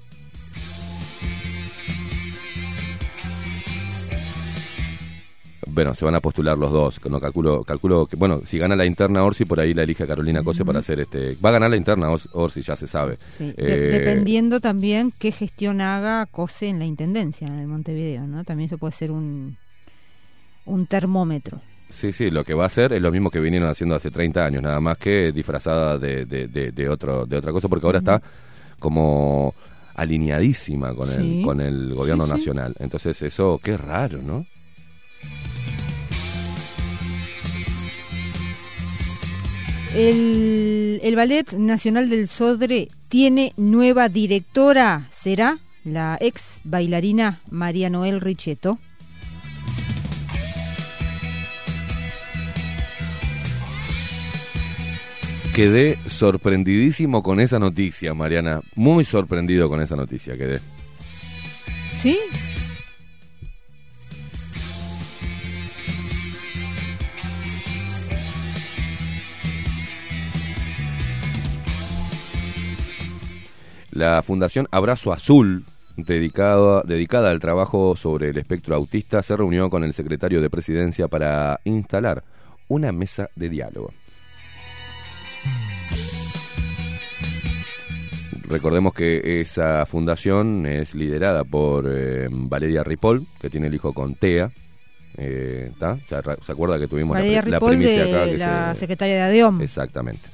Bueno, se van a postular los dos. No calculo, calculo que bueno, si gana la interna Orsi por ahí la elige a Carolina Cose para hacer este. Va a ganar la interna Ors- Orsi, ya se sabe. Sí, de- Eh, dependiendo también qué gestión haga COSE en la Intendencia de Montevideo, ¿no? También eso puede ser un, un termómetro. Sí, sí, lo que va a hacer es lo mismo que vinieron haciendo hace 30 años, nada más que disfrazada de, de, de, de otro, de otra cosa, porque ahora está como alineadísima con el, con el gobierno sí. nacional. Entonces eso, qué raro, ¿no? El, el Ballet Nacional del Sodre tiene nueva directora. ¿Será la ex bailarina María Noel Richetto? Quedé sorprendidísimo con esa noticia, Mariana. Muy sorprendido con esa noticia quedé. ¿Sí? La Fundación Abrazo Azul dedicado, dedicada al trabajo sobre el espectro autista se reunió con el secretario de Presidencia para instalar una mesa de diálogo. Recordemos que esa fundación es liderada por eh, Valeria Ripoll, que tiene el hijo con TEA. Eh. ¿Se, acuerda que tuvimos la, Valeria la Ripoll, primicia de acá? Que la se- secretaria de ADEOM. Exactamente.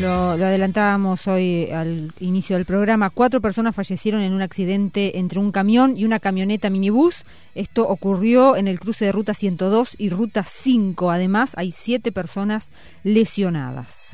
Lo, lo adelantábamos hoy al inicio del programa. Cuatro personas fallecieron en un accidente entre un camión y una camioneta minibús. Esto ocurrió en el cruce de Ruta 102 y Ruta 5. Además, hay siete personas lesionadas.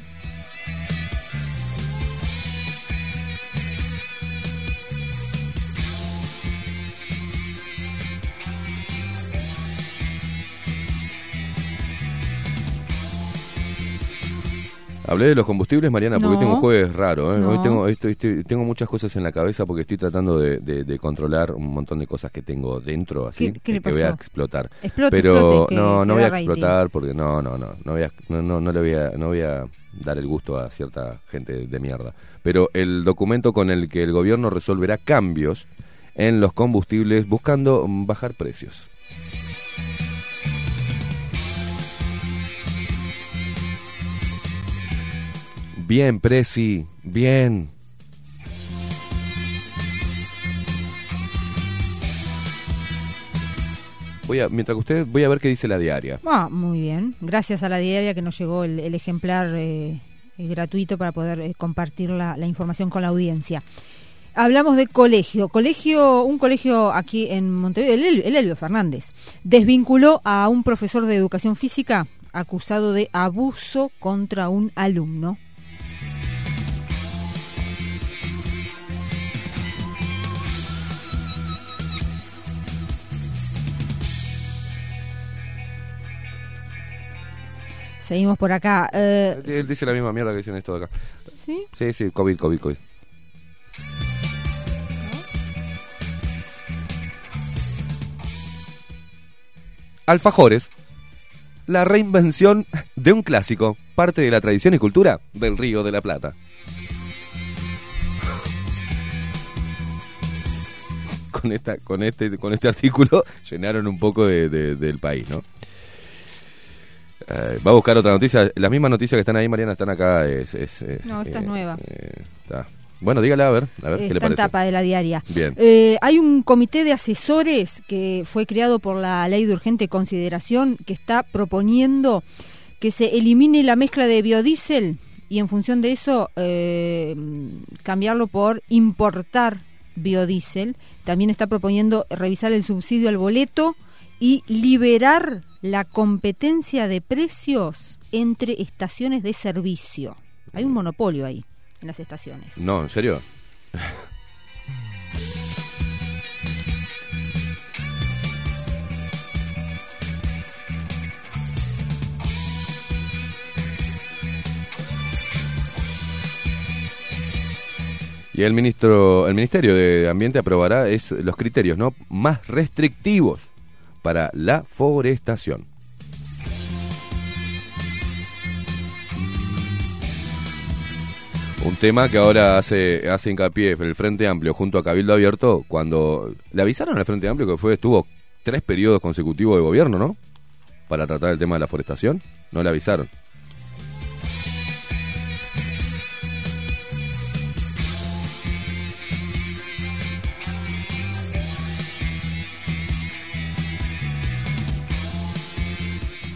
Hablé de los combustibles, Mariana, porque No. tengo un jueves raro. ¿eh? No. Hoy tengo, estoy- estoy- tengo muchas cosas en la cabeza porque estoy tratando de, de- de controlar un montón de cosas que tengo dentro, así, ¿Qué- qué y le que voy a explotar. Explote, Pero explote, no, no voy a rating. explotar porque no, no, no, no, voy a, no, no, no le voy a, no voy a dar el gusto a cierta gente de mierda. Pero el documento con el que el gobierno resolverá cambios en los combustibles buscando bajar precios. Bien, Presi, bien. Voy a, mientras que usted, voy a ver qué dice la diaria. Ah, muy bien. Gracias a la diaria que nos llegó el, ejemplar eh, gratuito para poder eh, compartir la, información con la audiencia. Hablamos de colegio. Colegio, un colegio aquí en Montevideo, El- el Elvio Fernández, desvinculó a un profesor de educación física acusado de abuso contra un alumno. Seguimos por acá. Eh, Él dice la misma mierda que dicen esto de acá. ¿Sí? Sí, sí, COVID, COVID, COVID. Alfajores. La reinvención de un clásico, parte de la tradición y cultura del Río de la Plata. Con esta, con este, con este artículo [LAUGHS] llenaron un poco de- de- del país, ¿no? Eh, va a buscar otra noticia. Las mismas noticias que están ahí, Mariana, están acá. Es, es- es, No, esta es eh, nueva. eh, está. Bueno, dígala a ver, a ver qué le en parece. tapa de la diaria. Bien. Eh, hay un comité de asesores que fue creado por la ley de urgente consideración que está proponiendo que se elimine la mezcla de biodiesel y en función de eso eh, cambiarlo por importar biodiesel. También está proponiendo revisar el subsidio al boleto y liberar la competencia de precios entre estaciones de servicio. Hay un monopolio ahí en las estaciones. No, ¿en serio? Y el ministro, el Ministerio de Ambiente aprobará es los criterios no más restrictivos para la forestación. Un tema que ahora hace, hace hincapié el Frente Amplio junto a Cabildo Abierto cuando le avisaron al Frente Amplio que fue estuvo tres periodos consecutivos de gobierno, ¿no? Para tratar el tema de la forestación. No le avisaron.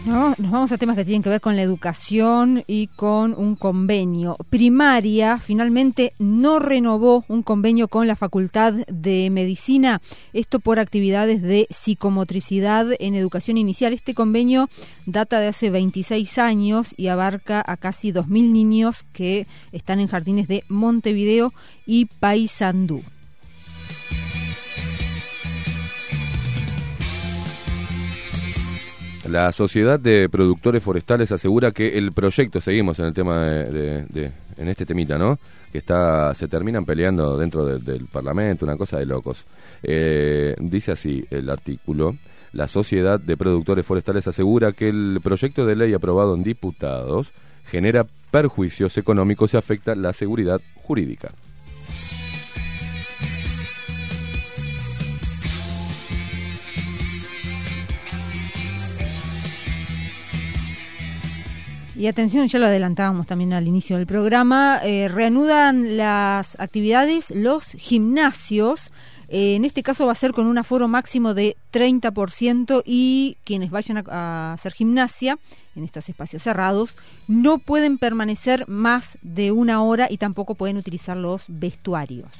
No, nos vamos a temas que tienen que ver con la educación y con un convenio. Primaria finalmente no renovó un convenio con la Facultad de Medicina, esto por actividades de psicomotricidad en educación inicial. Este convenio data de hace 26 años y abarca a casi 2.000 niños que están en jardines de Montevideo y Paysandú. La Sociedad de Productores Forestales asegura que el proyecto, seguimos en el tema de, en este temita, ¿no? Que está, se terminan peleando dentro de- del Parlamento, una cosa de locos. Eh, dice así el artículo. La Sociedad de Productores Forestales asegura que el proyecto de ley aprobado en diputados genera perjuicios económicos y afecta la seguridad jurídica. Y atención, ya lo adelantábamos también al inicio del programa, eh, reanudan las actividades los gimnasios. Eh, en este caso va a ser con un aforo máximo de 30% y quienes vayan a, a hacer gimnasia en estos espacios cerrados no pueden permanecer más de una hora y tampoco pueden utilizar los vestuarios.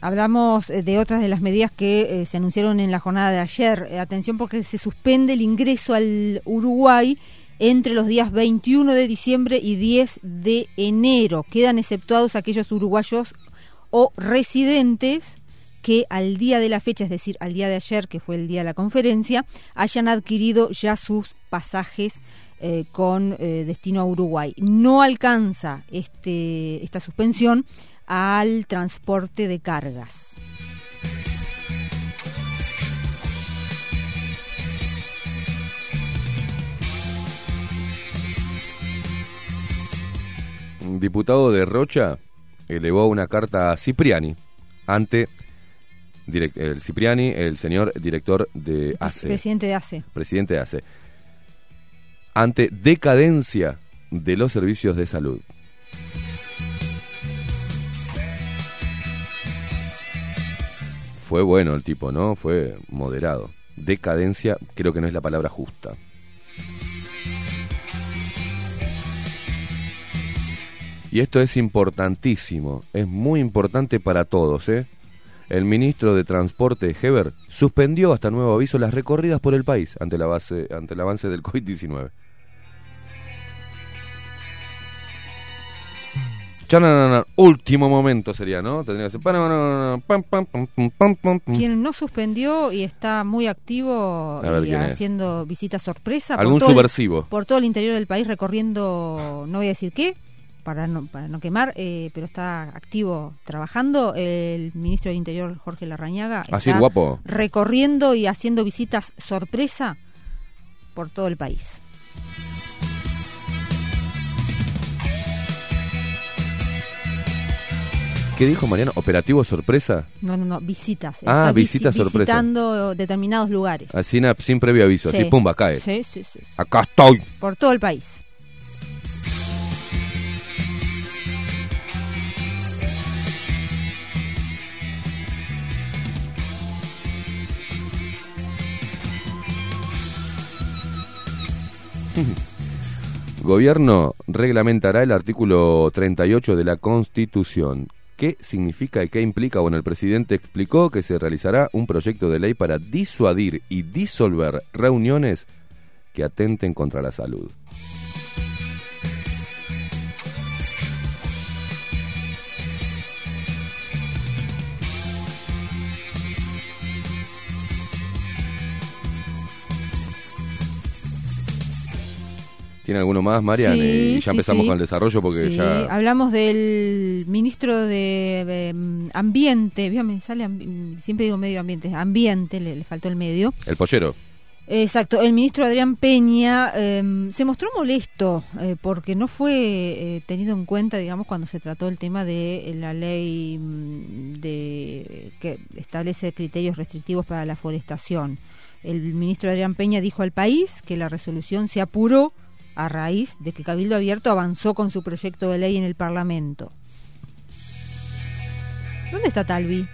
Hablamos eh, de otras de las medidas que eh, se anunciaron en la jornada de ayer. Eh, atención porque se suspende el ingreso al Uruguay entre los días 21 de diciembre y 10 de enero. Quedan exceptuados aquellos uruguayos o residentes que al día de la fecha, es decir, al día de ayer, que fue el día de la conferencia, hayan adquirido ya sus pasajes con destino a Uruguay. No alcanza este, esta suspensión al transporte de cargas. Un diputado de Rocha elevó una carta a Cipriani ante el Cipriani, el señor director de ACE, Presidente de ACE. presidente de ACE, ante decadencia de los servicios de salud. Fue bueno el tipo, ¿no? Fue moderado. Decadencia creo que no es la palabra justa. Y esto es importantísimo, es muy importante para todos, ¿eh? El ministro de Transporte, Heber, suspendió hasta nuevo aviso las recorridas por el país ante, la base, ante el avance del COVID-19. Chananana, último momento sería, ¿no? Tendría que ser... pam. Quien no suspendió y está muy activo y es. haciendo visitas sorpresa. por Algún el- subversivo. por todo el interior del país recorriendo, no voy a decir qué, para no, para no quemar, eh, pero está activo trabajando. El ministro del Interior, Jorge Larrañaga, Así, está guapo. recorriendo y haciendo visitas sorpresa por todo el país. ¿Qué dijo Mariano? ¿Operativo sorpresa? No, no, no, visitas. Ah, Está visi- visitas sorpresa. Visitando determinados lugares. Así na- sin previo aviso, así Sí. pumba, cae. Sí, sí, sí, sí. Acá estoy. Por todo el país. [LAUGHS] Gobierno reglamentará el artículo 38 de la Constitución. ¿Qué significa y qué implica? Bueno, el presidente explicó que se realizará un proyecto de ley para disuadir y disolver reuniones que atenten contra la salud. ¿Tiene alguno más, Marian? Sí, y ya sí, empezamos sí. con el desarrollo porque Sí, ya... Hablamos del ministro de em, Ambiente, ¿vio? me sale, siempre digo medio ambiente, ambiente, le, le faltó el medio. El pollero. Exacto, el ministro Adrián Peña em, se mostró molesto eh, porque no fue eh, tenido en cuenta, digamos, cuando se trató el tema de la ley mm, de que establece criterios restrictivos para la forestación. El ministro Adrián Peña dijo al país que la resolución se apuró a raíz de que Cabildo Abierto avanzó con su proyecto de ley en el Parlamento. ¿Dónde está Talvi?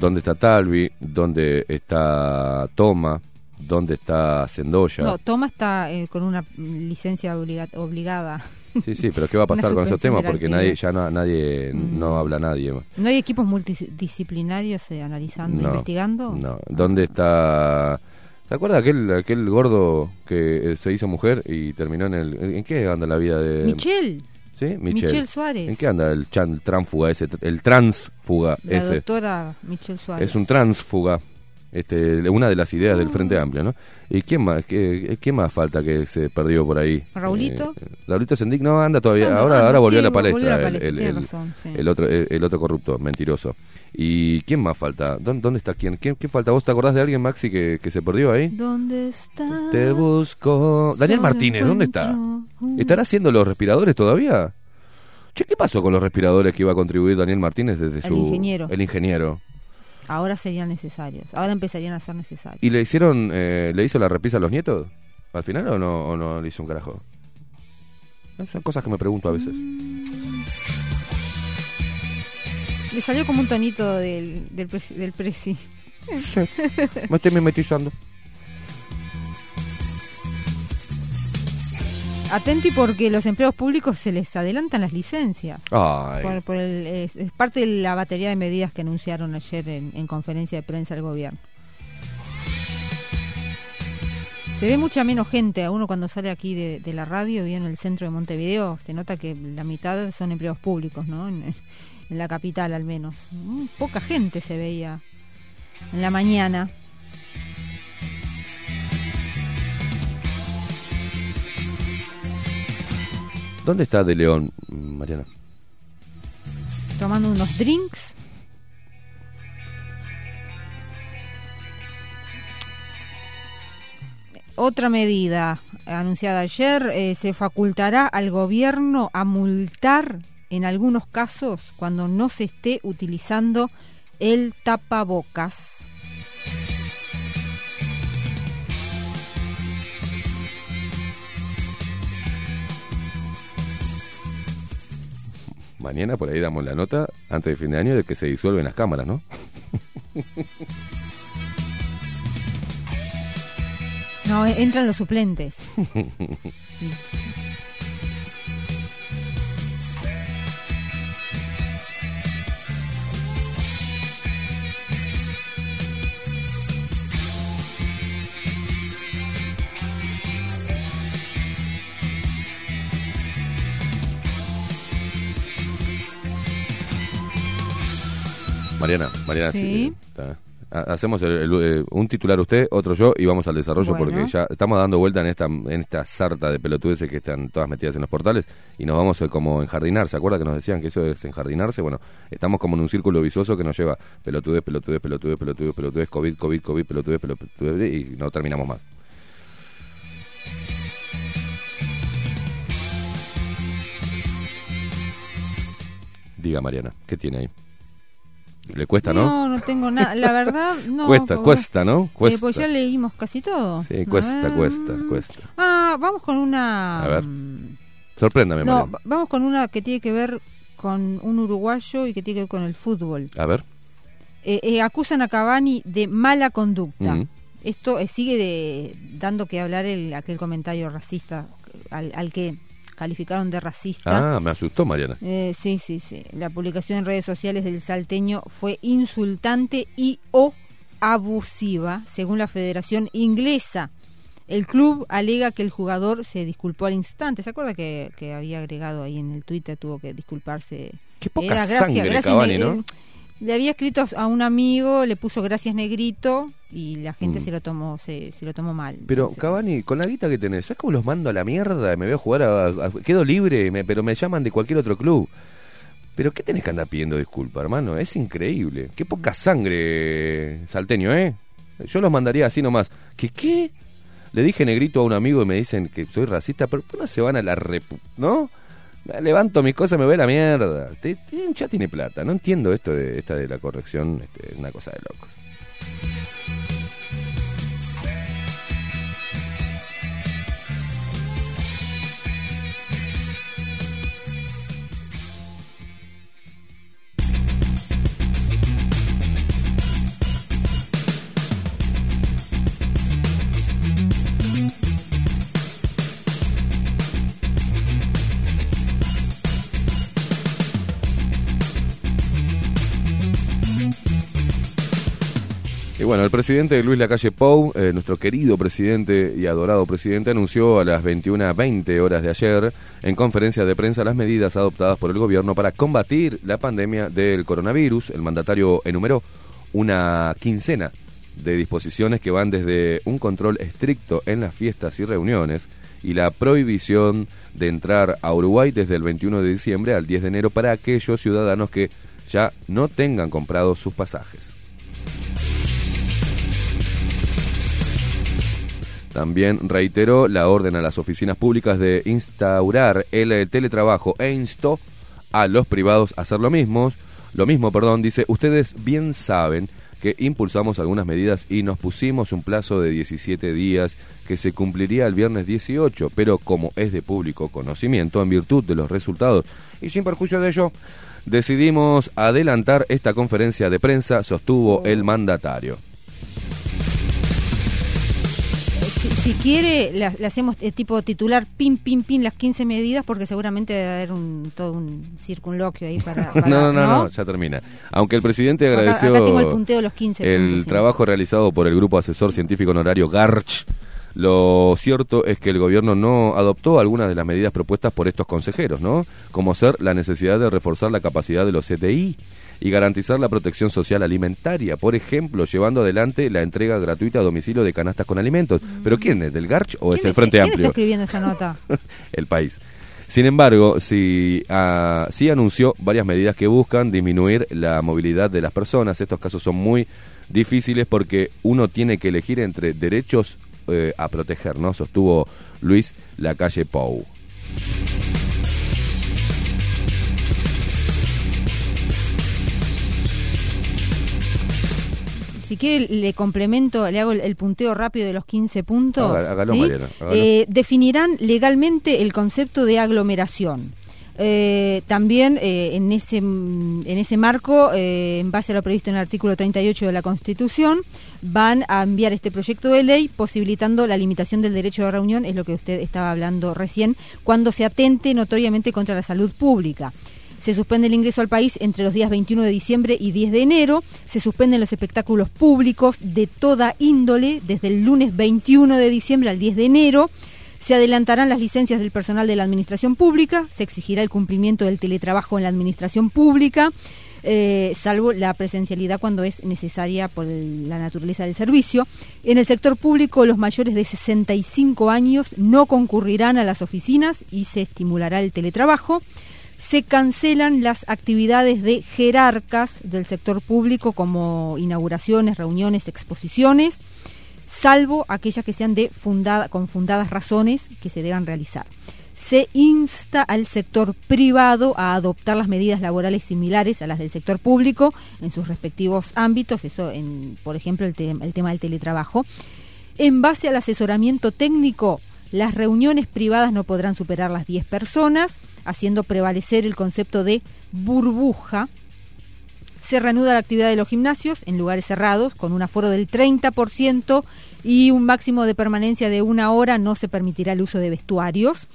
¿Dónde está Talvi? ¿Dónde está Toma? ¿Dónde está Sendoya? No, Toma está eh, con una licencia obliga- obligada. Sí, sí, pero ¿qué va a [LAUGHS] pasar con esos temas? Porque nadie, ya no, nadie, Mm. no habla nadie. ¿No hay equipos multidisciplinarios eh, analizando, No, investigando? No. ¿Dónde está? ¿Se acuerda aquel, aquel gordo que eh, se hizo mujer y terminó en el... ¿En qué anda la vida de...? Michelle, ¿Sí? Michelle. Michelle Suárez. ¿En qué anda el chan, tránfuga ese? El transfuga la ese. doctora Michelle Suárez. Es un transfuga. Este, una de las ideas del Frente Amplio, ¿no? ¿Y quién más, qué, qué más falta que se perdió por ahí? ¿Raulito? Eh, Raulito Sendic no anda todavía, ahora, ahora volvió sí, a la palestra, a la el- palestra, el, tiene el- razón, sí. el otro, el, el otro corrupto, mentiroso. ¿Y quién más falta? ¿Dónde, dónde está quién? ¿Quién, quién falta? ¿Vos te acordás de alguien, Maxi, que, que se perdió ahí? ¿Dónde está? Te busco. Daniel Martínez, ¿dónde está? ¿Estará haciendo los respiradores todavía? Che, ¿qué pasó con los respiradores que iba a contribuir Daniel Martínez desde El su... ingeniero. El ingeniero. Ahora serían necesarios. Ahora empezarían a ser necesarios. ¿Y le hicieron, eh, le hizo la repisa a los nietos? ¿Al final o no, o no le hizo un carajo? Son cosas que me pregunto a veces. Le salió como un tonito del, del, presi- del presi. Sí, me estoy mimetizando. Atenti porque los empleados públicos se les adelantan las licencias. Por- por el- es, es parte de la batería de medidas que anunciaron ayer en, en conferencia de prensa del gobierno. Se ve mucha menos gente a uno cuando sale aquí de, de la radio y en el centro de Montevideo. Se nota que la mitad son empleados públicos, ¿no? En, en la capital al menos. Mm, Poca gente se veía en la mañana. ¿Dónde está De León, Mariana? tomando unos drinks. Otra medida anunciada ayer, eh, se facultará al gobierno a multar en algunos casos cuando no se esté utilizando el tapabocas. Mañana por ahí damos la nota, antes de fin de año, de que se disuelven las cámaras, ¿no? [LAUGHS] No, entran los suplentes. [LAUGHS] Mariana, Mariana, sí, Sí. está. Ha- Hacemos el- el- eh, un titular usted, otro yo y vamos al desarrollo Bueno. porque ya estamos dando vuelta en esta en esta sarta de pelotudeces que están todas metidas en los portales y nos vamos eh, como enjardinar. ¿Se acuerda que nos decían que eso es enjardinarse? Bueno, estamos como en un círculo vicioso que nos lleva pelotudez, pelotudez, pelotudez, pelotudez, pelotudez, COVID, COVID, COVID, pelotudez, pelotudez y no terminamos más. Diga Mariana, ¿qué tiene ahí? Le cuesta, ¿no? No, no tengo nada. La verdad, [LAUGHS] no. Cuesta, porque- cuesta, ¿no? Eh, Cuesta. pues ya leímos casi todo. Sí, cuesta, cuesta, cuesta. Ah, vamos con una. A ver. Sorpréndame, No, Mariana. vamos con una que tiene que ver con un uruguayo y que tiene que ver con el fútbol. A ver. Eh, eh, acusan a Cavani de mala conducta. Mm. Esto eh, sigue de, dando que hablar el, aquel comentario racista al, al que calificaron de racista. Ah, me asustó, Mariana. Eh, sí, sí, sí. La publicación en redes sociales del salteño fue insultante y o abusiva, según la Federación Inglesa. El club alega que el jugador se disculpó al instante. ¿Se acuerda que, que había agregado ahí en el Twitter, tuvo que disculparse? Qué poca Era sangre, Cavani, Ne- ¿no? Le había escrito a un amigo, le puso gracias negrito y la gente Mm. se lo tomó se, se lo tomó mal. Pero, Cavani, con la guita que tenés, ¿sabes cómo los mando a la mierda? Me veo jugar, a, a- quedo libre, me- pero me llaman de cualquier otro club. Pero, ¿qué tenés que andar pidiendo disculpas, hermano? Es increíble. Qué poca sangre, salteño, ¿eh? Yo los mandaría así nomás. ¿Qué qué? Le dije negrito a un amigo y me dicen que soy racista, pero ¿por qué no se van a la repu... ¿No? Levanto mis cosas, me voy a la mierda. Te- ya tiene plata. No entiendo esto de esta de la corrección. Este, es una cosa de locos. Bueno, el presidente Luis Lacalle Pou, eh, nuestro querido presidente y adorado presidente, anunció a las 21.20 horas de ayer en conferencia de prensa las medidas adoptadas por el gobierno para combatir la pandemia del coronavirus. El mandatario enumeró una quincena de disposiciones que van desde un control estricto en las fiestas y reuniones y la prohibición de entrar a Uruguay desde el 21 de diciembre al 10 de enero para aquellos ciudadanos que ya no tengan comprados sus pasajes. También reiteró la orden a las oficinas públicas de instaurar el eh, teletrabajo e instó a los privados a hacer lo mismo. Lo mismo, perdón, dice, ustedes bien saben que impulsamos algunas medidas y nos pusimos un plazo de 17 días que se cumpliría el viernes 18, pero como es de público conocimiento, en virtud de los resultados y sin perjuicio de ello, decidimos adelantar esta conferencia de prensa, sostuvo el mandatario. Si, si quiere, le hacemos eh, tipo titular pin, pin, pin las 15 medidas porque seguramente debe haber un, todo un circunloquio ahí para... [LAUGHS] para- no, no, no, no, ya termina. Aunque el presidente agradeció acá tengo el punteo de los 15 el puntos, sí. trabajo realizado por el Grupo Asesor Científico Honorario GARCH, lo cierto es que el gobierno no adoptó algunas de las medidas propuestas por estos consejeros, ¿no? Como ser la necesidad de reforzar la capacidad de los CTI y garantizar la protección social alimentaria, por ejemplo, llevando adelante la entrega gratuita a domicilio de canastas con alimentos. ¿Pero quién es? ¿Del GARCH o es ¿Quién- el Frente quién Amplio? está escribiendo esa nota? [LAUGHS] el país. Sin embargo, sí, ah, sí anunció varias medidas que buscan disminuir la movilidad de las personas. Estos casos son muy difíciles porque uno tiene que elegir entre derechos eh, a proteger, ¿no? Sostuvo Luis Lacalle Pou. Si quiere, le complemento, le hago el, el punteo rápido de los 15 puntos. Haga- hágalo, ¿sí? Mariana. Eh, definirán legalmente el concepto de aglomeración. Eh, también eh, en, ese, en ese marco, eh, en base a lo previsto en el artículo 38 de la Constitución, van a enviar este proyecto de ley posibilitando la limitación del derecho de reunión, es lo que usted estaba hablando recién, cuando se atente notoriamente contra la salud pública. Se suspende el ingreso al país entre los días 21 de diciembre y 10 de enero. Se suspenden los espectáculos públicos de toda índole desde el lunes 21 de diciembre al 10 de enero. Se adelantarán las licencias del personal de la administración pública. Se exigirá el cumplimiento del teletrabajo en la administración pública, eh, salvo la presencialidad cuando es necesaria por la naturaleza del servicio. En el sector público, los mayores de 65 años no concurrirán a las oficinas y se estimulará el teletrabajo se cancelan las actividades de jerarcas del sector público como inauguraciones, reuniones, exposiciones, salvo aquellas que sean de fundada, con fundadas razones que se deban realizar. Se insta al sector privado a adoptar las medidas laborales similares a las del sector público en sus respectivos ámbitos, eso en, por ejemplo, el, el tema del teletrabajo. En base al asesoramiento técnico, las reuniones privadas no podrán superar las 10 personas, haciendo prevalecer el concepto de burbuja. Se reanuda la actividad de los gimnasios en lugares cerrados con un aforo del 30% y un máximo de permanencia de una hora. No se permitirá el uso de vestuarios.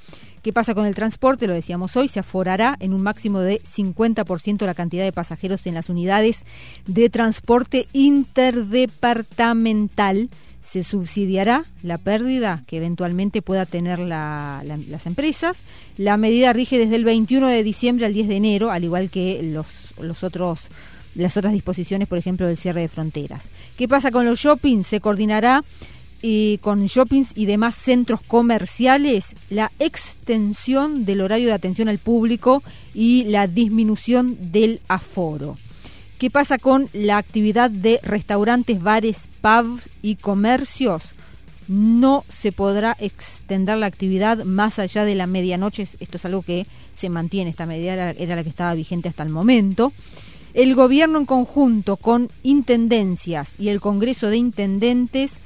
¿Qué pasa con el transporte? Lo decíamos hoy, se aforará en un máximo de 50% la cantidad de pasajeros en las unidades de transporte interdepartamental. Se subsidiará la pérdida que eventualmente pueda tener la- la- las empresas. La medida rige desde el 21 de diciembre al 10 de enero, al igual que los, los otros las otras disposiciones, por ejemplo, del cierre de fronteras. ¿Qué pasa con los shoppings? Se coordinará con shoppings y demás centros comerciales la extensión del horario de atención al público y la disminución del aforo. ¿Qué pasa con la actividad de restaurantes, bares, pubs y comercios? No se podrá extender la actividad más allá de la medianoche. Esto es algo que se mantiene. Esta medida era, la que estaba vigente hasta el momento. El gobierno en conjunto con intendencias y el Congreso de Intendentes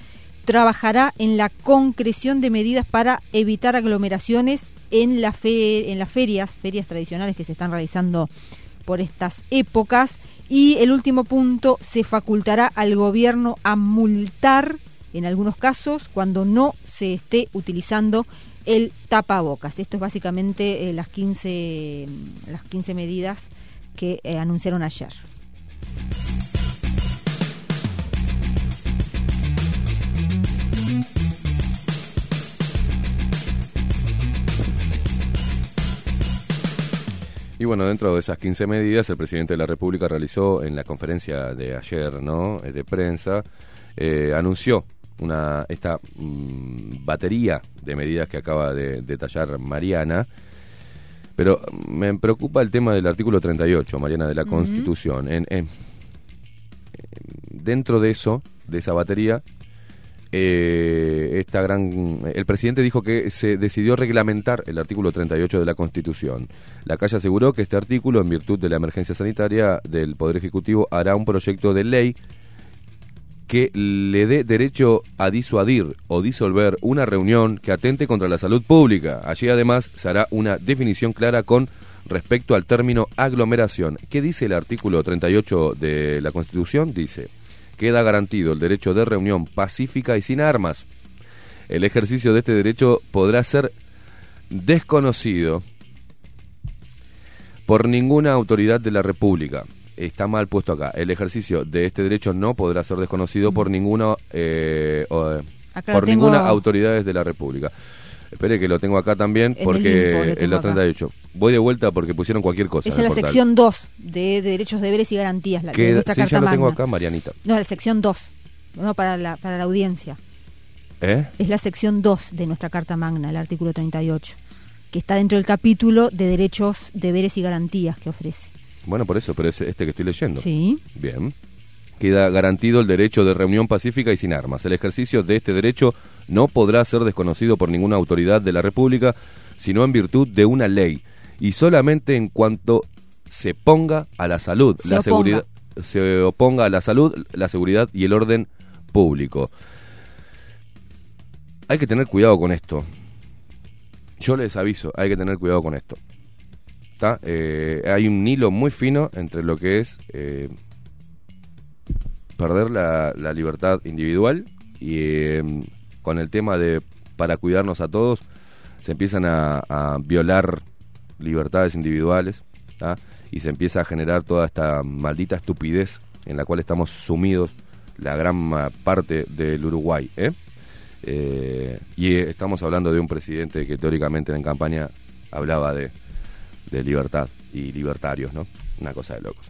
trabajará en la concreción de medidas para evitar aglomeraciones en, en las ferias, ferias tradicionales que se están realizando por estas épocas. Y el último punto, se facultará al gobierno a multar, en algunos casos, cuando no se esté utilizando el tapabocas. Esto es básicamente eh, las, 15, mm, las 15 medidas que eh, anunciaron ayer. Y bueno, dentro de esas 15 medidas, el presidente de la República realizó en la conferencia de ayer, ¿no? Eh, De prensa, eh, anunció una esta mm, batería de medidas que acaba de detallar Mariana. Pero me preocupa el tema del artículo 38, Mariana, de la. Constitución. En, en- dentro de eso, de esa batería, eh, esta gran, el presidente dijo que se decidió reglamentar el artículo 38 de la Constitución. La calle aseguró que este artículo, en virtud de la emergencia sanitaria del Poder Ejecutivo, hará un proyecto de ley que le dé derecho a disuadir o disolver una reunión que atente contra la salud pública. Allí además se hará una definición clara con respecto al término aglomeración. ¿Qué dice el artículo 38 de la Constitución? Dice, queda garantido el derecho de reunión pacífica y sin armas. El ejercicio de este derecho podrá ser desconocido por ninguna autoridad de la República. Está mal puesto acá. El ejercicio de este derecho no podrá ser desconocido por ninguna eh, o, por tengo- ninguna autoridad de la República. Espere que lo tengo acá también En el porque en. 38. Voy de vuelta porque pusieron cualquier cosa. En es el la portal. sección 2 de Derechos, Deberes y Garantías. La, de Queda- nuestra sí, Carta ya lo tengo acá, Marianita. No, la sección 2. No, para la, para la audiencia. ¿Eh? Es la sección 2 de nuestra Carta Magna, el artículo 38, que está dentro del capítulo de Derechos, Deberes y Garantías que ofrece. Bueno, por eso, pero es este que estoy leyendo. Sí. Bien. Queda garantido el derecho de reunión pacífica y sin armas. El ejercicio de este derecho no podrá ser desconocido por ninguna autoridad de la República, sino en virtud de una ley, y solamente en cuanto se ponga a la salud, Se la oponga. seguridad, se oponga a la salud, la seguridad y el orden público. Hay que tener cuidado con esto. Yo les aviso, hay que tener cuidado con esto. ¿Está? Eh, hay un hilo muy fino entre lo que es eh, perder la, la libertad individual y eh, con el tema de para cuidarnos a todos se empiezan a, violar libertades individuales ¿tá? y se empieza a generar toda esta maldita estupidez en la cual estamos sumidos la gran parte del Uruguay. ¿eh? Eh, y estamos hablando de un presidente que teóricamente en campaña hablaba de, de libertad y libertarios, ¿no? Una cosa de locos.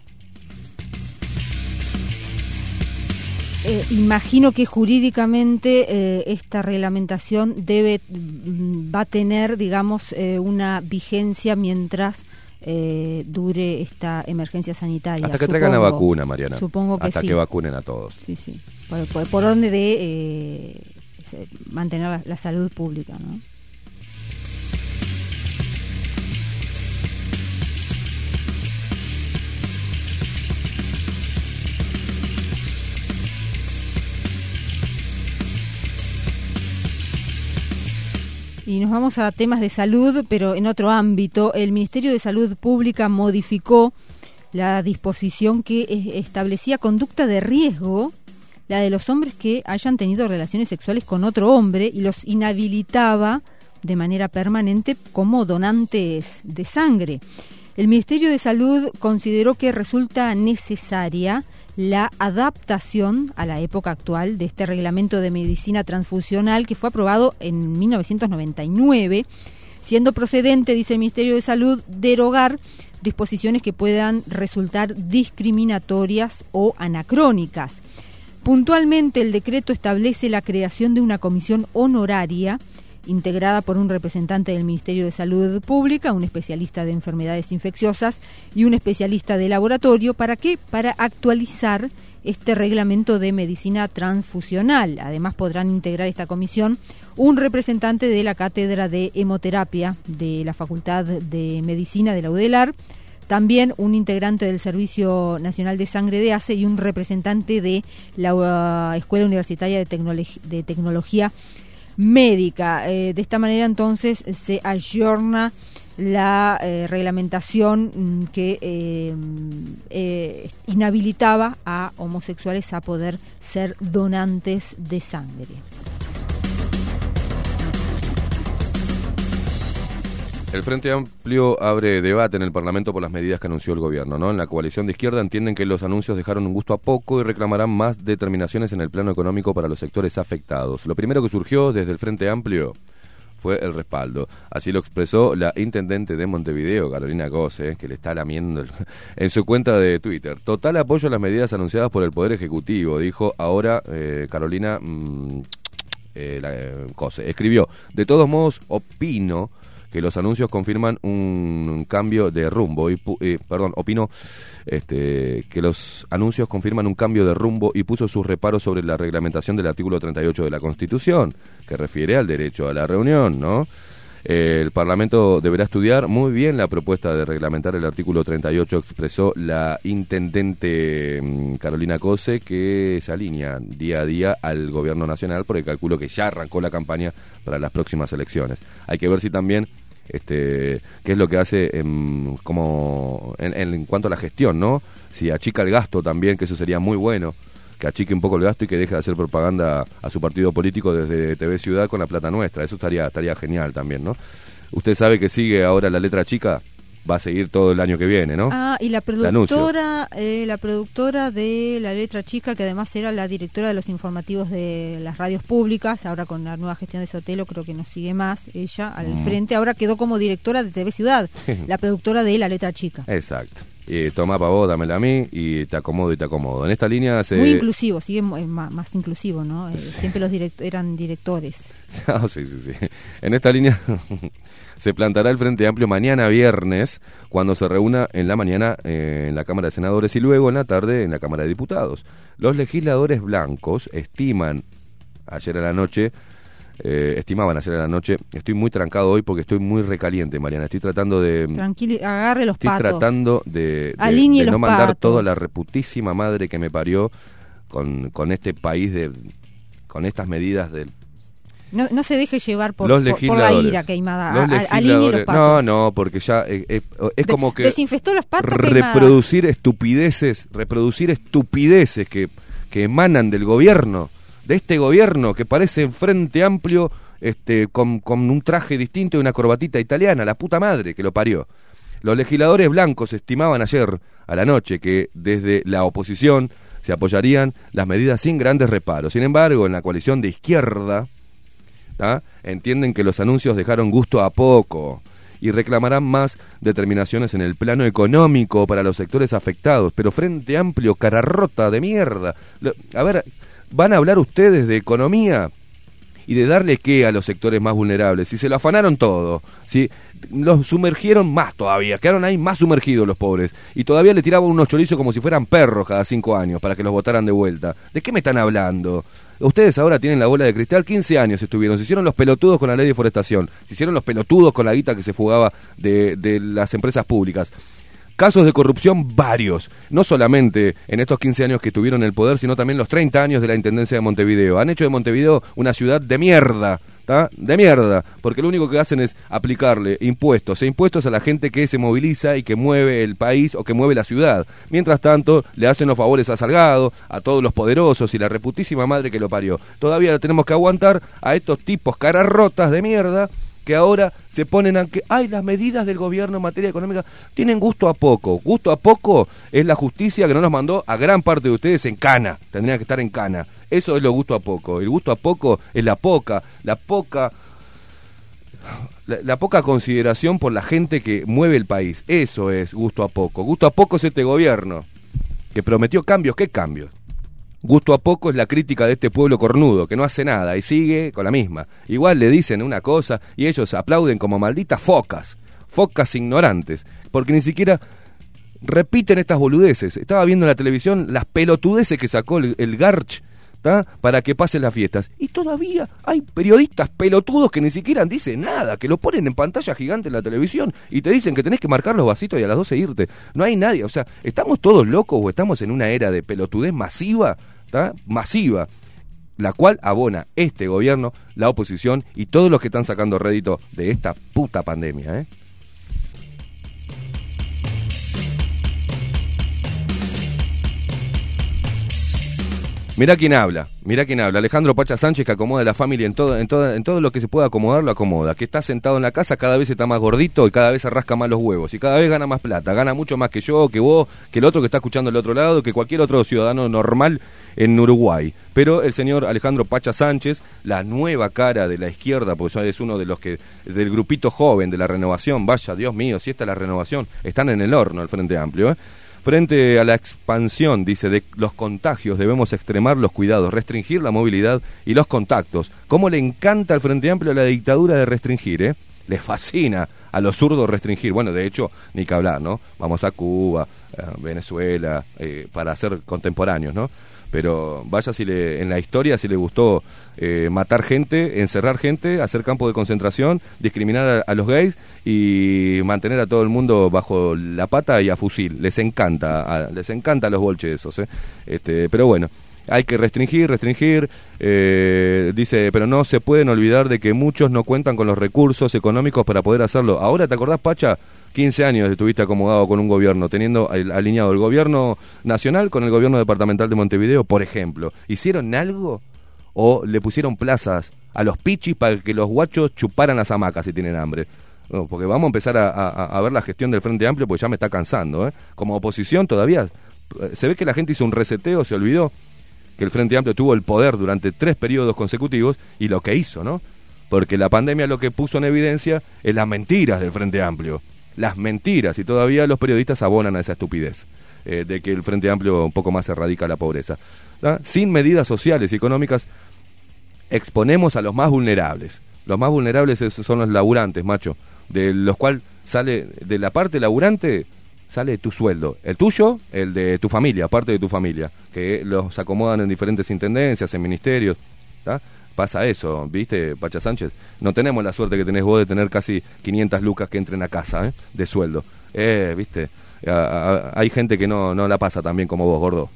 Eh, imagino que jurídicamente eh, esta reglamentación debe mm, va a tener, digamos, eh, una vigencia mientras eh, dure esta emergencia sanitaria. Hasta que traigan la vacuna, Mariana. Supongo que Hasta sí. que vacunen a todos. Sí, sí. Por, por, por orden de eh, mantener la, la salud pública, ¿no? Y nos vamos a temas de salud, pero en otro ámbito. El Ministerio de Salud Pública modificó la disposición que establecía conducta de riesgo, la de los hombres que hayan tenido relaciones sexuales con otro hombre y los inhabilitaba de manera permanente como donantes de sangre. El Ministerio de Salud consideró que resulta necesaria la adaptación a la época actual de este reglamento de medicina transfusional que fue aprobado en 1999, siendo procedente, dice el Ministerio de Salud, derogar disposiciones que puedan resultar discriminatorias o anacrónicas. Puntualmente, el decreto establece la creación de una comisión honoraria integrada por un representante del Ministerio de Salud Pública, un especialista de enfermedades infecciosas y un especialista de laboratorio. ¿Para qué? Para actualizar este reglamento de medicina transfusional. Además, podrán integrar esta comisión un representante de la Cátedra de Hemoterapia de la Facultad de Medicina de la UDELAR, también un integrante del Servicio Nacional de Sangre de ACE y un representante de la uh, Escuela Universitaria de, de Tecnología Médica. Eh, de esta manera entonces se ayorna la eh, reglamentación mm, que eh, inhabilitaba a homosexuales a poder ser donantes de sangre. El Frente Amplio abre debate en el Parlamento por las medidas que anunció el gobierno. ¿no? En la coalición de izquierda entienden que los anuncios dejaron un gusto a poco y reclamarán más determinaciones en el plano económico para los sectores afectados. Lo primero que surgió desde el Frente Amplio fue el respaldo. Así lo expresó la intendente de Montevideo, Carolina Cose, que le está lamiendo [LAUGHS] en su cuenta de Twitter. Total apoyo a las medidas anunciadas por el Poder Ejecutivo, dijo ahora eh, Carolina mm, eh, la, eh. Escribió, de todos modos, opino que los anuncios confirman un cambio de rumbo y eh, perdón opino este, que los anuncios confirman un cambio de rumbo y puso sus reparos sobre la reglamentación del artículo 38 de la Constitución que refiere al derecho a la reunión no el Parlamento deberá estudiar muy bien la propuesta de reglamentar el artículo 38, expresó la intendente mm, Carolina Cose, que se alinea día a día al gobierno nacional, porque calculo que ya arrancó la campaña para las próximas elecciones. Hay que ver si también este qué es lo que hace en, como en, en cuanto a la gestión, ¿no? Si achica el gasto también, que eso sería muy bueno que achique un poco el gasto y que deje de hacer propaganda a su partido político desde TV Ciudad con la plata nuestra. Eso estaría estaría genial también, ¿no? Usted sabe que sigue ahora la letra chica, va a seguir todo el año que viene, ¿no? Ah, y la productora, eh, la productora de La Letra Chica, que además era la directora de los informativos de las radios públicas, ahora con la nueva gestión de Sotelo creo que no sigue más, ella al Mm. frente, ahora quedó como directora de TV Ciudad, [LAUGHS] la productora de La Letra Chica. Exacto. Eh, toma para vos, dámela a mí y te acomodo y te acomodo. En esta línea se... Muy inclusivo, sigue eh, más, inclusivo, ¿no? Eh, Siempre los direct- eran directores. [LAUGHS] Ah, sí, sí, sí. En esta línea [LAUGHS] se plantará el Frente Amplio mañana viernes, cuando se reúna en la mañana eh, en la Cámara de Senadores y luego en la tarde en la Cámara de Diputados. Los legisladores blancos estiman ayer a la noche, eh, estimaban ayer a la noche, estoy muy trancado hoy porque estoy muy recaliente, Mariana, estoy tratando de... Tranquilo, agarre los Estoy patos. tratando de, de- de no mandar patos. toda la reputísima madre que me parió con, con este país de con estas medidas del No, no se deje llevar por, los por- la ira, Queimada. Los los legisladores- patos. no, no, porque ya eh, eh, es como que Desinfestó los patos, reproducir estupideces, reproducir estupideces que, que emanan del gobierno, de este gobierno que parece en frente amplio, este, con, con un traje distinto y una corbatita italiana, la puta madre que lo parió. Los legisladores blancos estimaban ayer a la noche que desde la oposición se apoyarían las medidas sin grandes reparos. Sin embargo, en la coalición de izquierda, ¿tá? entienden que los anuncios dejaron gusto a poco y reclamarán más determinaciones en el plano económico para los sectores afectados. Pero Frente Amplio, cara rota de mierda. A ver, ¿van a hablar ustedes de economía? y de darle qué a los sectores más vulnerables. Si se lo afanaron todo, si los sumergieron más todavía, quedaron ahí más sumergidos los pobres, y todavía le tiraban unos chorizos como si fueran perros cada cinco años para que los votaran de vuelta. ¿De qué me están hablando? Ustedes ahora tienen la bola de cristal, 15 años estuvieron, se hicieron los pelotudos con la ley de forestación, se hicieron los pelotudos con la guita que se fugaba de, de las empresas públicas. Casos de corrupción varios, no solamente en estos 15 años que tuvieron el poder, sino también los 30 años de la Intendencia de Montevideo. Han hecho de Montevideo una ciudad de mierda, ¿tá? De mierda, porque lo único que hacen es aplicarle impuestos e impuestos a la gente que se moviliza y que mueve el país o que mueve la ciudad. Mientras tanto, le hacen los favores a Salgado, a todos los poderosos y la reputísima madre que lo parió. Todavía tenemos que aguantar a estos tipos caras rotas de mierda que ahora se ponen a que, ay, las medidas del gobierno en materia económica tienen gusto a poco. Gusto a poco es la justicia que no nos mandó a gran parte de ustedes en cana. Tendrían que estar en cana. Eso es lo gusto a poco. El gusto a poco es la poca, la poca, la, la poca consideración por la gente que mueve el país. Eso es gusto a poco. Gusto a poco es este gobierno que prometió cambios. ¿Qué cambios? Gusto a poco es la crítica de este pueblo cornudo, que no hace nada y sigue con la misma. Igual le dicen una cosa y ellos aplauden como malditas focas, focas ignorantes, porque ni siquiera repiten estas boludeces. Estaba viendo en la televisión las pelotudeces que sacó el, Garch para que pasen las fiestas. Y todavía hay periodistas pelotudos que ni siquiera dicen nada, que lo ponen en pantalla gigante en la televisión y te dicen que tenés que marcar los vasitos y a las 12 irte. No hay nadie, o sea, ¿estamos todos locos o estamos en una era de pelotudez masiva? Masiva la cual abona este gobierno, la oposición y todos los que están sacando rédito de esta puta pandemia, ¿eh? Mira quién habla, mira quién habla. Alejandro Pacha Sánchez que acomoda la familia en todo, en todo, en todo lo que se pueda acomodar, lo acomoda. Que está sentado en la casa, cada vez está más gordito y cada vez se rasca más los huevos. Y cada vez gana más plata. Gana mucho más que yo, que vos, que el otro que está escuchando al otro lado, que cualquier otro ciudadano normal en Uruguay. Pero el señor Alejandro Pacha Sánchez, la nueva cara de la izquierda, porque es uno de los que, del grupito joven de la renovación, vaya, Dios mío, si esta es la renovación, están en el horno el Frente Amplio, ¿eh? Frente a la expansión, dice, de los contagios, debemos extremar los cuidados, restringir la movilidad y los contactos. ¿Cómo le encanta al Frente Amplio la dictadura de restringir, eh? Le fascina a los zurdos restringir. Bueno, de hecho, ni que hablar, ¿no? Vamos a Cuba, a Venezuela, eh, para ser contemporáneos, ¿no? Pero vaya si le, en la historia si le gustó eh, matar gente, encerrar gente, hacer campo de concentración, discriminar a, los gays y mantener a todo el mundo bajo la pata y a fusil. Les encanta, a- les encanta los bolches esos, ¿eh? Este, pero bueno, hay que restringir, restringir. eh, dice, pero no se pueden olvidar de que muchos no cuentan con los recursos económicos para poder hacerlo. Ahora, ¿te acordás, Pacha? 15 años estuviste acomodado con un gobierno, teniendo alineado el gobierno nacional con el gobierno departamental de Montevideo, por ejemplo. ¿Hicieron algo? ¿O le pusieron plazas a los pichis para que los guachos chuparan las hamacas si tienen hambre? No, porque vamos a empezar a ver la gestión del Frente Amplio, porque ya me está cansando. ¿eh? Como oposición todavía, eh, se ve que la gente hizo un reseteo, se olvidó que el Frente Amplio tuvo el poder durante tres periodos consecutivos y lo que hizo, ¿no? Porque la pandemia lo que puso en evidencia es las mentiras del Frente Amplio. Las mentiras, y todavía los periodistas abonan a esa estupidez eh, de que el Frente Amplio un poco más erradica la pobreza. Sin medidas sociales y económicas exponemos a los más vulnerables. Los más vulnerables es- son los laburantes, macho, de los cuales sale, de la parte laburante sale tu sueldo, el tuyo, el de tu familia, parte de tu familia, que los acomodan en diferentes intendencias, en ministerios. Pasa eso, ¿viste, Pacha Sánchez? No tenemos la suerte que tenés vos de tener casi 500 lucas que entren a casa, ¿eh? De sueldo. Eh, ¿viste? Hay gente que no, no la pasa tan bien como vos, gordo.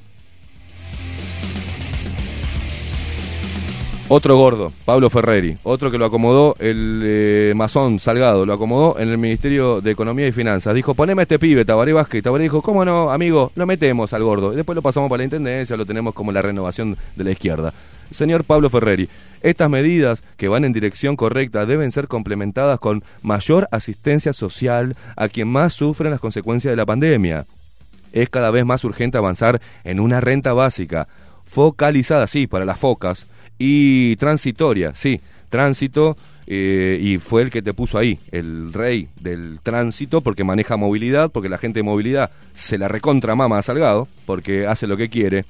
Otro gordo, Pablo Ferreri. Otro que lo acomodó el eh, masón Salgado, lo acomodó en el Ministerio de Economía y Finanzas. Dijo, poneme a este pibe, Tabaré Vázquez. Tabaré dijo, ¿cómo no, amigo? Lo metemos al gordo. Y después lo pasamos para la Intendencia, lo tenemos como la renovación de la izquierda. Señor Pablo Ferreri, estas medidas que van en dirección correcta deben ser complementadas con mayor asistencia social a quien más sufre las consecuencias de la pandemia. Es cada vez más urgente avanzar en una renta básica, focalizada, sí, para las focas, y transitoria, sí, tránsito, eh, y fue el que te puso ahí, el rey del tránsito, porque maneja movilidad, porque la gente de movilidad se la recontra mama a Salgado, porque hace lo que quiere,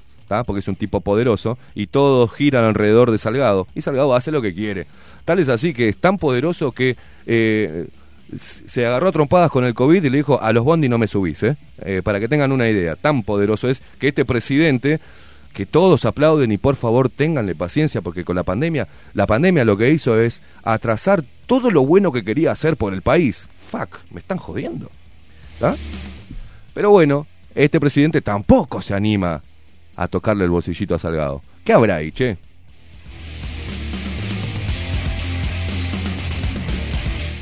porque es un tipo poderoso, y todos giran alrededor de Salgado, y Salgado hace lo que quiere. Tal es así que es tan poderoso que eh, se agarró a trompadas con el COVID y le dijo, a los bondi no me subís, ¿eh? Eh, para que tengan una idea, tan poderoso es que este presidente, que todos aplauden y por favor ténganle paciencia, porque con la pandemia, la pandemia lo que hizo es atrasar todo lo bueno que quería hacer por el país. Fuck, me están jodiendo. ¿tá? Pero bueno, este presidente tampoco se anima a tocarle el bolsillito a Salgado. ¿Qué habrá ahí, che?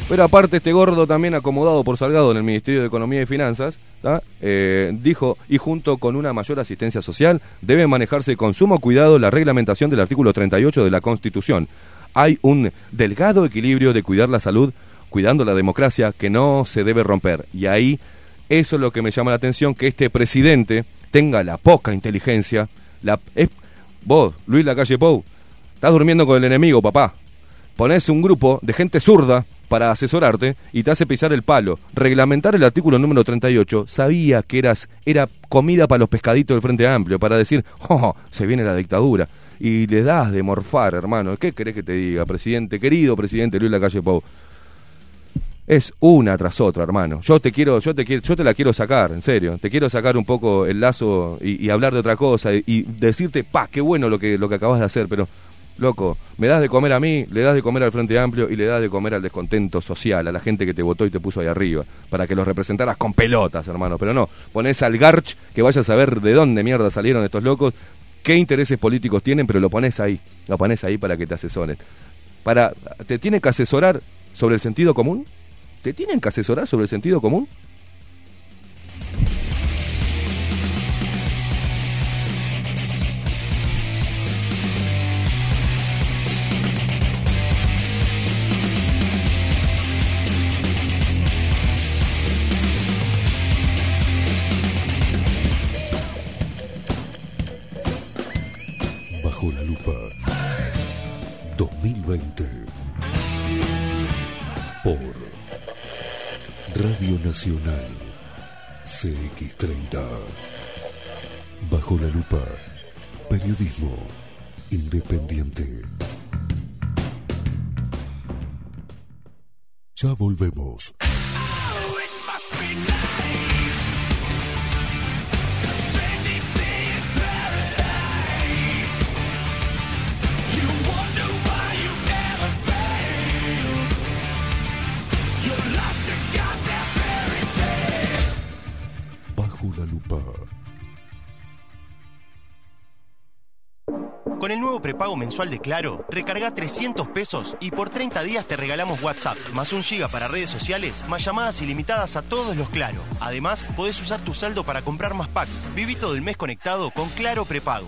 Pero aparte este gordo también acomodado por Salgado en el Ministerio de Economía y Finanzas. Eh, dijo, y junto con una mayor asistencia social, debe manejarse con sumo cuidado la reglamentación del artículo 38 de la Constitución. Hay un delgado equilibrio de cuidar la salud, cuidando la democracia, que no se debe romper. Y ahí, eso es lo que me llama la atención, que este presidente tenga la poca inteligencia, la... es- vos, Luis Lacalle Pou, estás durmiendo con el enemigo, papá pones un grupo de gente zurda para asesorarte y te hace pisar el palo. Reglamentar el artículo número 38 sabía que eras, era comida para los pescaditos del Frente Amplio, para decir, oh, se viene la dictadura. Y le das de morfar, hermano. ¿Qué querés que te diga, presidente, querido presidente Luis Lacalle Pou? Es una tras otra, hermano. Yo te quiero, yo te quiero, yo te la quiero sacar, en serio. Te quiero sacar un poco el lazo y, hablar de otra cosa y, decirte, pa, qué bueno lo que, lo que acabas de hacer, pero Loco, me das de comer a mí, le das de comer al Frente Amplio y le das de comer al descontento social, a la gente que te votó y te puso ahí arriba, para que los representaras con pelotas, hermano. Pero no, pones al Garch, que vaya a saber de dónde mierda salieron estos locos, qué intereses políticos tienen, pero lo pones ahí, lo pones ahí para que te asesoren. Para, ¿Te tienen que asesorar sobre el sentido común? ¿te tienen que asesorar sobre el sentido común? Bajo la lupa 2020 Radio Nacional CX30 Bajo la lupa Periodismo Independiente Ya volvemos. Con el nuevo prepago mensual de Claro, recarga 300 pesos y por 30 días te regalamos WhatsApp, más un giga para redes sociales, más llamadas ilimitadas a todos los Claro. Además, podés usar tu saldo para comprar más packs. Viví todo el mes conectado con Claro Prepago.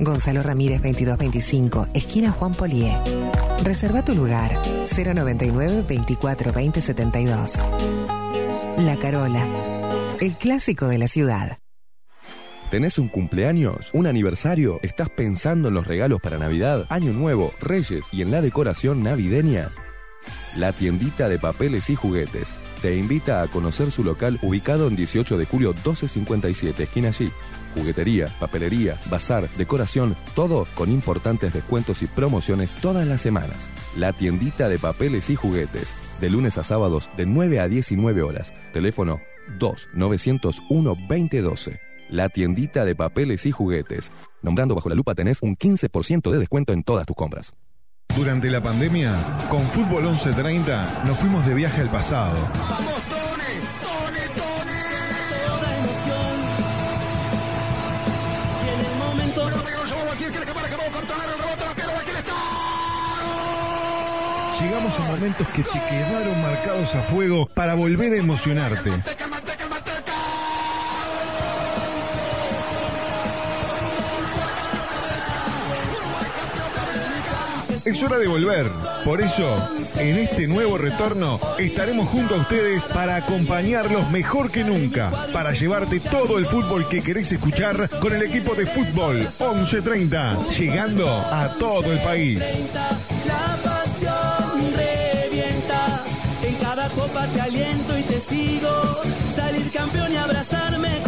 Gonzalo Ramírez 2225, esquina Juan Polié. Reserva tu lugar 099 24 20 72. La Carola, el clásico de la ciudad. ¿Tenés un cumpleaños? ¿Un aniversario? ¿Estás pensando en los regalos para Navidad, Año Nuevo, Reyes y en la decoración navideña? La tiendita de papeles y juguetes te invita a conocer su local ubicado en 18 de julio 1257, esquina allí. Juguetería, papelería, bazar, decoración, todo con importantes descuentos y promociones todas las semanas. La tiendita de papeles y juguetes, de lunes a sábados de 9 a 19 horas. Teléfono 2 901 2012. La tiendita de papeles y juguetes. Nombrando bajo la lupa tenés un 15% de descuento en todas tus compras. Durante la pandemia, con Fútbol 1130 nos fuimos de viaje al pasado. Llegamos a momentos que te quedaron marcados a fuego para volver a emocionarte. Es hora de volver. Por eso, en este nuevo retorno, estaremos junto a ustedes para acompañarlos mejor que nunca, para llevarte todo el fútbol que querés escuchar con el equipo de fútbol 1130, llegando a todo el país. La pasión revienta. En cada copa te aliento y te sigo. Salir campeón y abrazarme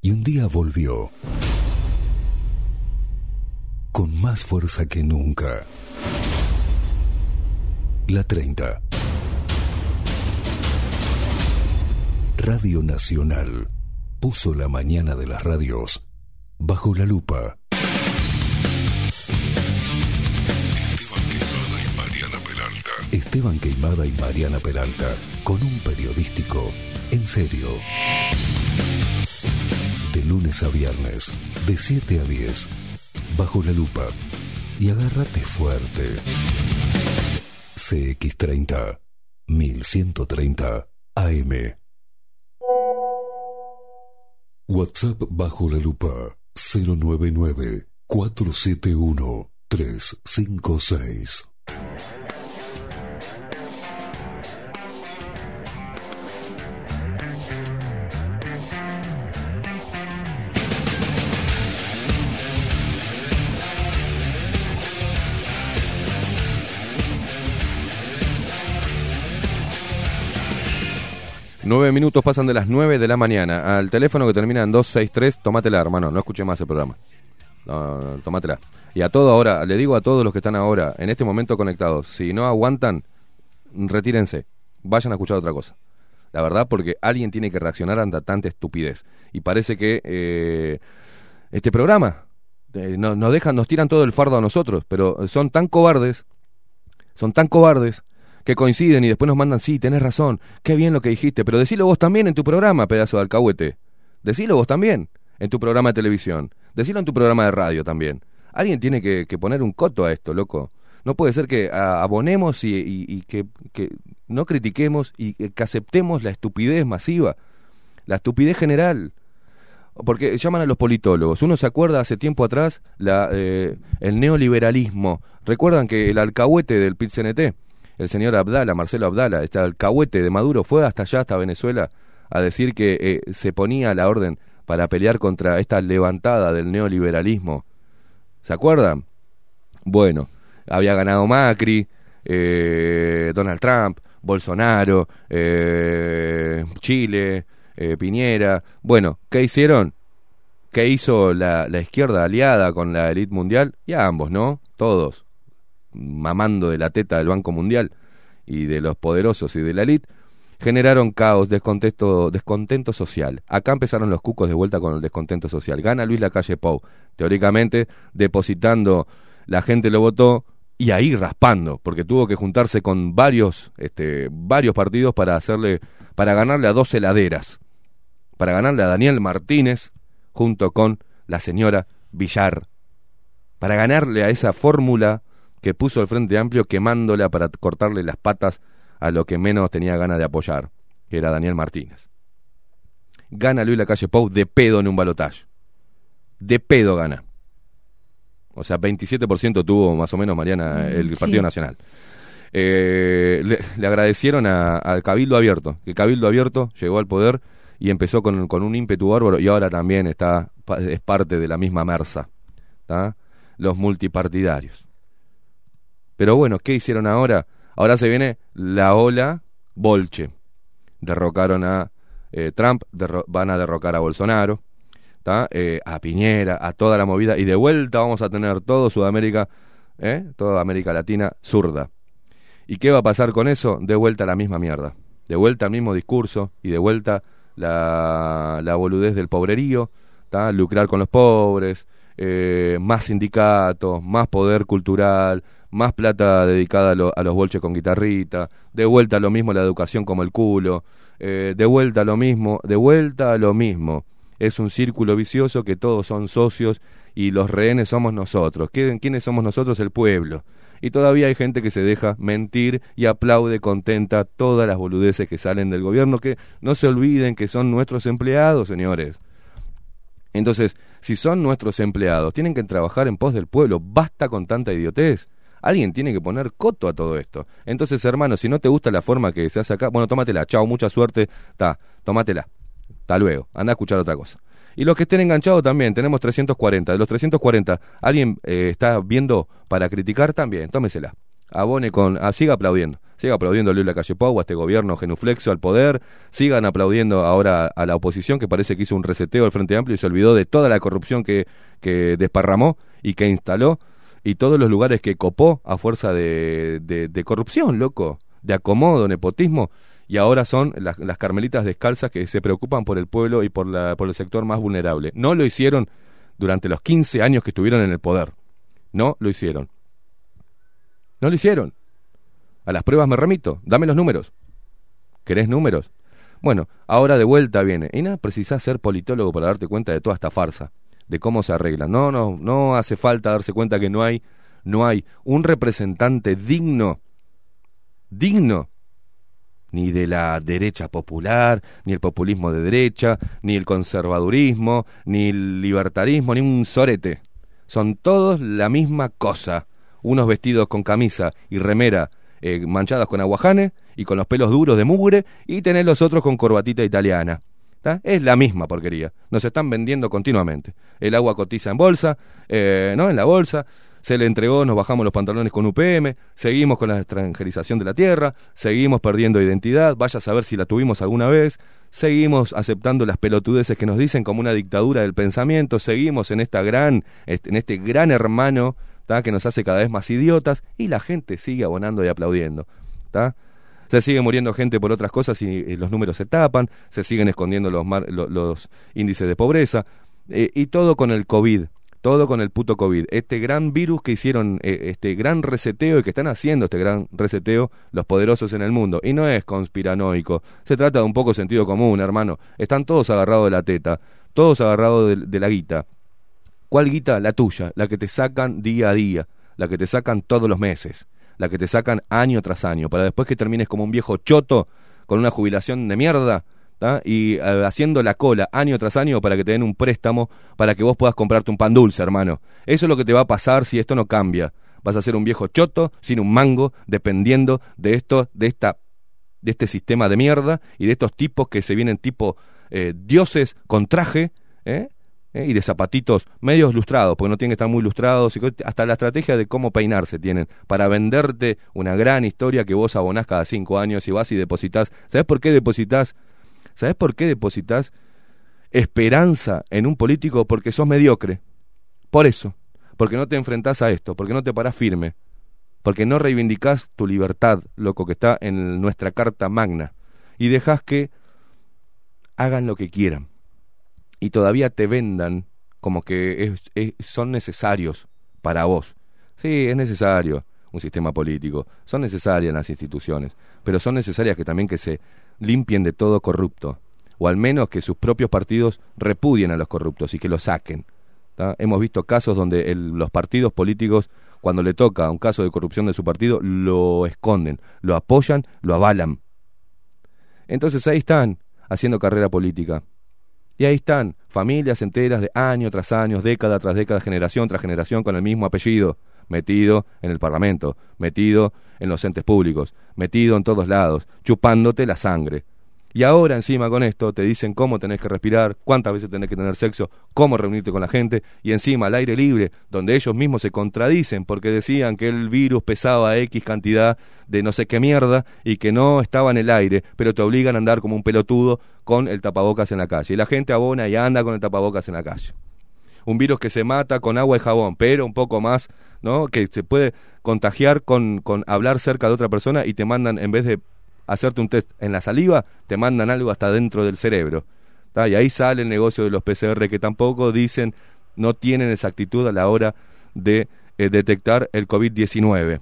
Y un día volvió. Con más fuerza que nunca. La 30. Radio Nacional puso la mañana de las radios bajo la lupa. Esteban Queimada y Mariana Peralta, con un periodístico en serio. De lunes a viernes, de 7 a 10, bajo la lupa. Y agárrate fuerte. CX30, 1130 AM. WhatsApp bajo la lupa 099 471 356. Nueve minutos pasan de las nueve de la mañana. Al teléfono que termina en 263, tómatela, hermano. No escuché más el programa. No, no. Y a todo ahora, le digo a todos los que están ahora, en este momento conectados, si no aguantan, retírense. Vayan a escuchar otra cosa. La verdad, porque alguien tiene que reaccionar ante tanta estupidez. Y parece que eh, este programa eh, no- nos dejan, nos tiran todo el fardo a nosotros, pero son tan cobardes, son tan cobardes que coinciden y después nos mandan, sí, tenés razón, qué bien lo que dijiste, pero decilo vos también en tu programa, pedazo de alcahuete. Decilo vos también en tu programa de televisión. Decilo en tu programa de radio también. Alguien tiene que, poner un coto a esto, loco. No puede ser que abonemos y, que no critiquemos y que aceptemos la estupidez masiva, la estupidez general. Porque llaman a los politólogos. Uno se acuerda hace tiempo atrás la, eh, el neoliberalismo. Recuerdan que el alcahuete del PIT-CNT, el señor Abdala, Marcelo Abdala, este alcahuete de Maduro, fue hasta allá, hasta Venezuela, a decir que eh, se ponía la orden para pelear contra esta levantada del neoliberalismo. ¿Se acuerdan? Bueno, había ganado Macri, eh, Donald Trump, Bolsonaro, eh, Chile, eh, Piñera. Bueno, ¿qué hicieron? ¿Qué hizo la, la izquierda aliada con la élite mundial? Y a ambos, ¿no? Todos, mamando de la teta del Banco Mundial y de los poderosos y de la élite, generaron caos, descontento, descontento social. Acá empezaron los cucos de vuelta con el descontento social. Gana Luis Lacalle Pou, teóricamente depositando, la gente lo votó y ahí raspando, porque tuvo que juntarse con varios, este, varios partidos para hacerle, para ganarle a dos heladeras, para ganarle a Daniel Martínez junto con la señora Villar, para ganarle a esa fórmula que puso el Frente Amplio quemándola para cortarle las patas a lo que menos tenía ganas de apoyar, que era Daniel Martínez. Gana Luis Lacalle Pou de pedo en un balotaje. De pedo gana. O sea, 27% tuvo más o menos Mariana el Mm, Partido sí. Nacional. Eh, le, le agradecieron al Cabildo Abierto, que Cabildo Abierto llegó al poder y empezó con, con un ímpetu bárbaro y ahora también está es parte de la misma mersa, ¿tá? los multipartidarios. Pero bueno, ¿qué hicieron ahora? Ahora se viene la ola Bolche. Derrocaron a eh, Trump, van a derrocar a Bolsonaro. Eh, a Piñera, a toda la movida, y de vuelta vamos a tener todo Sudamérica, ¿eh? toda América Latina zurda. ¿Y qué va a pasar con eso? De vuelta la misma mierda. De vuelta al mismo discurso y de vuelta la, la boludez del pobrerío, ¿tá? lucrar con los pobres, eh, más sindicatos, más poder cultural, más plata dedicada a, a los bolches con guitarrita, de vuelta lo mismo la educación como el culo, eh, de vuelta lo mismo, de vuelta a lo mismo. Es un círculo vicioso que todos son socios y los rehenes somos nosotros. ¿Quién- ¿Quiénes somos nosotros? El pueblo. Y todavía hay gente que se deja mentir y aplaude contenta todas las boludeces que salen del gobierno, que no se olviden que son nuestros empleados, señores. Entonces, si son nuestros empleados, tienen que trabajar en pos del pueblo. Basta con tanta idiotez. Alguien tiene que poner coto a todo esto. Entonces, hermano, si no te gusta la forma que se hace acá, bueno, tómatela. Chao, mucha suerte. Ta, tómatela. Hasta luego. Anda a escuchar otra cosa. Y los que estén enganchados también, tenemos 340. De los 340, ¿alguien eh, está viendo para criticar? También, tómesela. Abone con... ah, siga aplaudiendo. Siga aplaudiendo a Luis Lacalle a este gobierno genuflexo al poder. Sigan aplaudiendo ahora a la oposición, que parece que hizo un reseteo del Frente Amplio y se olvidó de toda la corrupción que, que desparramó y que instaló. Y todos los lugares que copó a fuerza de, de, de corrupción, loco. De acomodo, nepotismo y ahora son las, las carmelitas descalzas que se preocupan por el pueblo y por, la, por el sector más vulnerable. No lo hicieron durante los 15 años que estuvieron en el poder. No lo hicieron. No lo hicieron. A las pruebas me remito. Dame los números. ¿Querés números? Bueno, ahora de vuelta viene. Y nada, precisás ser politólogo para darte cuenta de toda esta farsa, de cómo se arregla. No, no, no hace falta darse cuenta que no hay, no hay un representante digno, digno ni de la derecha popular, ni el populismo de derecha, ni el conservadurismo, ni el libertarismo, ni un sorete. Son todos la misma cosa. Unos vestidos con camisa y remera eh, manchadas con aguajane y con los pelos duros de mugre, y tenés los otros con corbatita italiana. ¿tá? Es la misma porquería. Nos están vendiendo continuamente. El agua cotiza en bolsa, eh, ¿no? En la bolsa se le entregó, nos bajamos los pantalones con UPM, seguimos con la extranjerización de la tierra, seguimos perdiendo identidad, vaya a saber si la tuvimos alguna vez, seguimos aceptando las pelotudeces que nos dicen como una dictadura del pensamiento, seguimos en esta gran, en este gran hermano que nos hace cada vez más idiotas y la gente sigue abonando y aplaudiendo. ¿tá? Se sigue muriendo gente por otras cosas y, los números se tapan, se siguen escondiendo los índices de pobreza eh, y todo con el COVID. Todo con el puto COVID. Este gran virus que hicieron, eh, este gran reseteo y que están haciendo este gran reseteo los poderosos en el mundo. Y no es conspiranoico. Se trata de un poco sentido común, hermano. Están todos agarrados de la teta. Todos agarrados de, de la guita. ¿Cuál guita? La tuya. La que te sacan día a día. La que te sacan todos los meses. La que te sacan año tras año. Para después que termines como un viejo choto con una jubilación de mierda. y eh, haciendo la cola año tras año para que te den un préstamo para que vos puedas comprarte un pan dulce, hermano. Eso es lo que te va a pasar si esto no cambia. Vas a ser un viejo choto, sin un mango, dependiendo de esto, de esta, de este sistema de mierda y de estos tipos que se vienen tipo eh, dioses con traje, ¿eh? ¿Eh? y de zapatitos medios lustrados, porque no tienen que estar muy lustrados, y hasta la estrategia de cómo peinarse tienen, para venderte una gran historia que vos abonás cada cinco años y vas y depositas. ¿Sabés por qué depositas? ¿Sabés por qué depositas esperanza en un político? Porque sos mediocre. Por eso. Porque no te enfrentás a esto, porque no te parás firme, porque no reivindicás tu libertad, loco, que está en nuestra carta magna, y dejas que hagan lo que quieran y todavía te vendan como que es- son necesarios para vos. Sí, es necesario un sistema político, son necesarias las instituciones, pero son necesarias que también que se limpien de todo corrupto, o al menos que sus propios partidos repudien a los corruptos y que los saquen. Hemos visto casos donde los partidos políticos, cuando le toca un caso de corrupción de su partido, lo esconden, lo apoyan, lo avalan. Entonces ahí están, haciendo carrera política. Y ahí están, familias enteras de año tras año, década tras década, generación tras generación, con el mismo apellido, metido en el Parlamento, metido en los entes públicos, metido en todos lados, chupándote la sangre. Y ahora encima con esto te dicen cómo tenés que respirar, cuántas veces tenés que tener sexo, cómo reunirte con la gente, y encima al aire libre, donde ellos mismos se contradicen porque decían que el virus pesaba X cantidad de no sé qué mierda y que no estaba en el aire, pero te obligan a andar como un pelotudo con el tapabocas en la calle. Y la gente abona y anda con el tapabocas en la calle. Un virus que se mata con agua y jabón, pero un poco más, ¿no? Que se puede contagiar con, con hablar cerca de otra persona y te mandan, en vez de hacerte un test en la saliva, te mandan algo hasta dentro del cerebro. Y ahí sale el negocio de los PCR que tampoco dicen, no tienen exactitud a la hora de eh, detectar el COVID-19.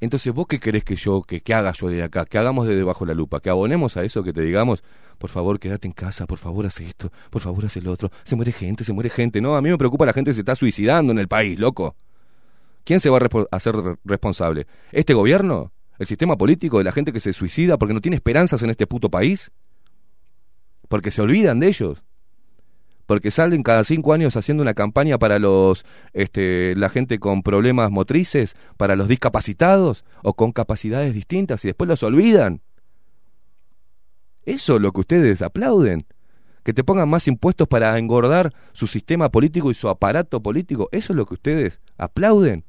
Entonces, ¿vos qué querés que yo, que, haga yo de acá? Que hagamos de debajo la lupa, que abonemos a eso, que te digamos, por favor, quédate en casa, por favor, haz esto, por favor, haz el otro. Se muere gente, se muere gente. No, a mí me preocupa la gente que se está suicidando en el país, loco. ¿Quién se va a hacer re- responsable? ¿Este gobierno? ¿El sistema político de la gente que se suicida porque no tiene esperanzas en este puto país? ¿Porque se olvidan de ellos? porque salen cada cinco años haciendo una campaña para los este, la gente con problemas motrices, para los discapacitados o con capacidades distintas y después los olvidan. Eso es lo que ustedes aplauden. Que te pongan más impuestos para engordar su sistema político y su aparato político. Eso es lo que ustedes aplauden.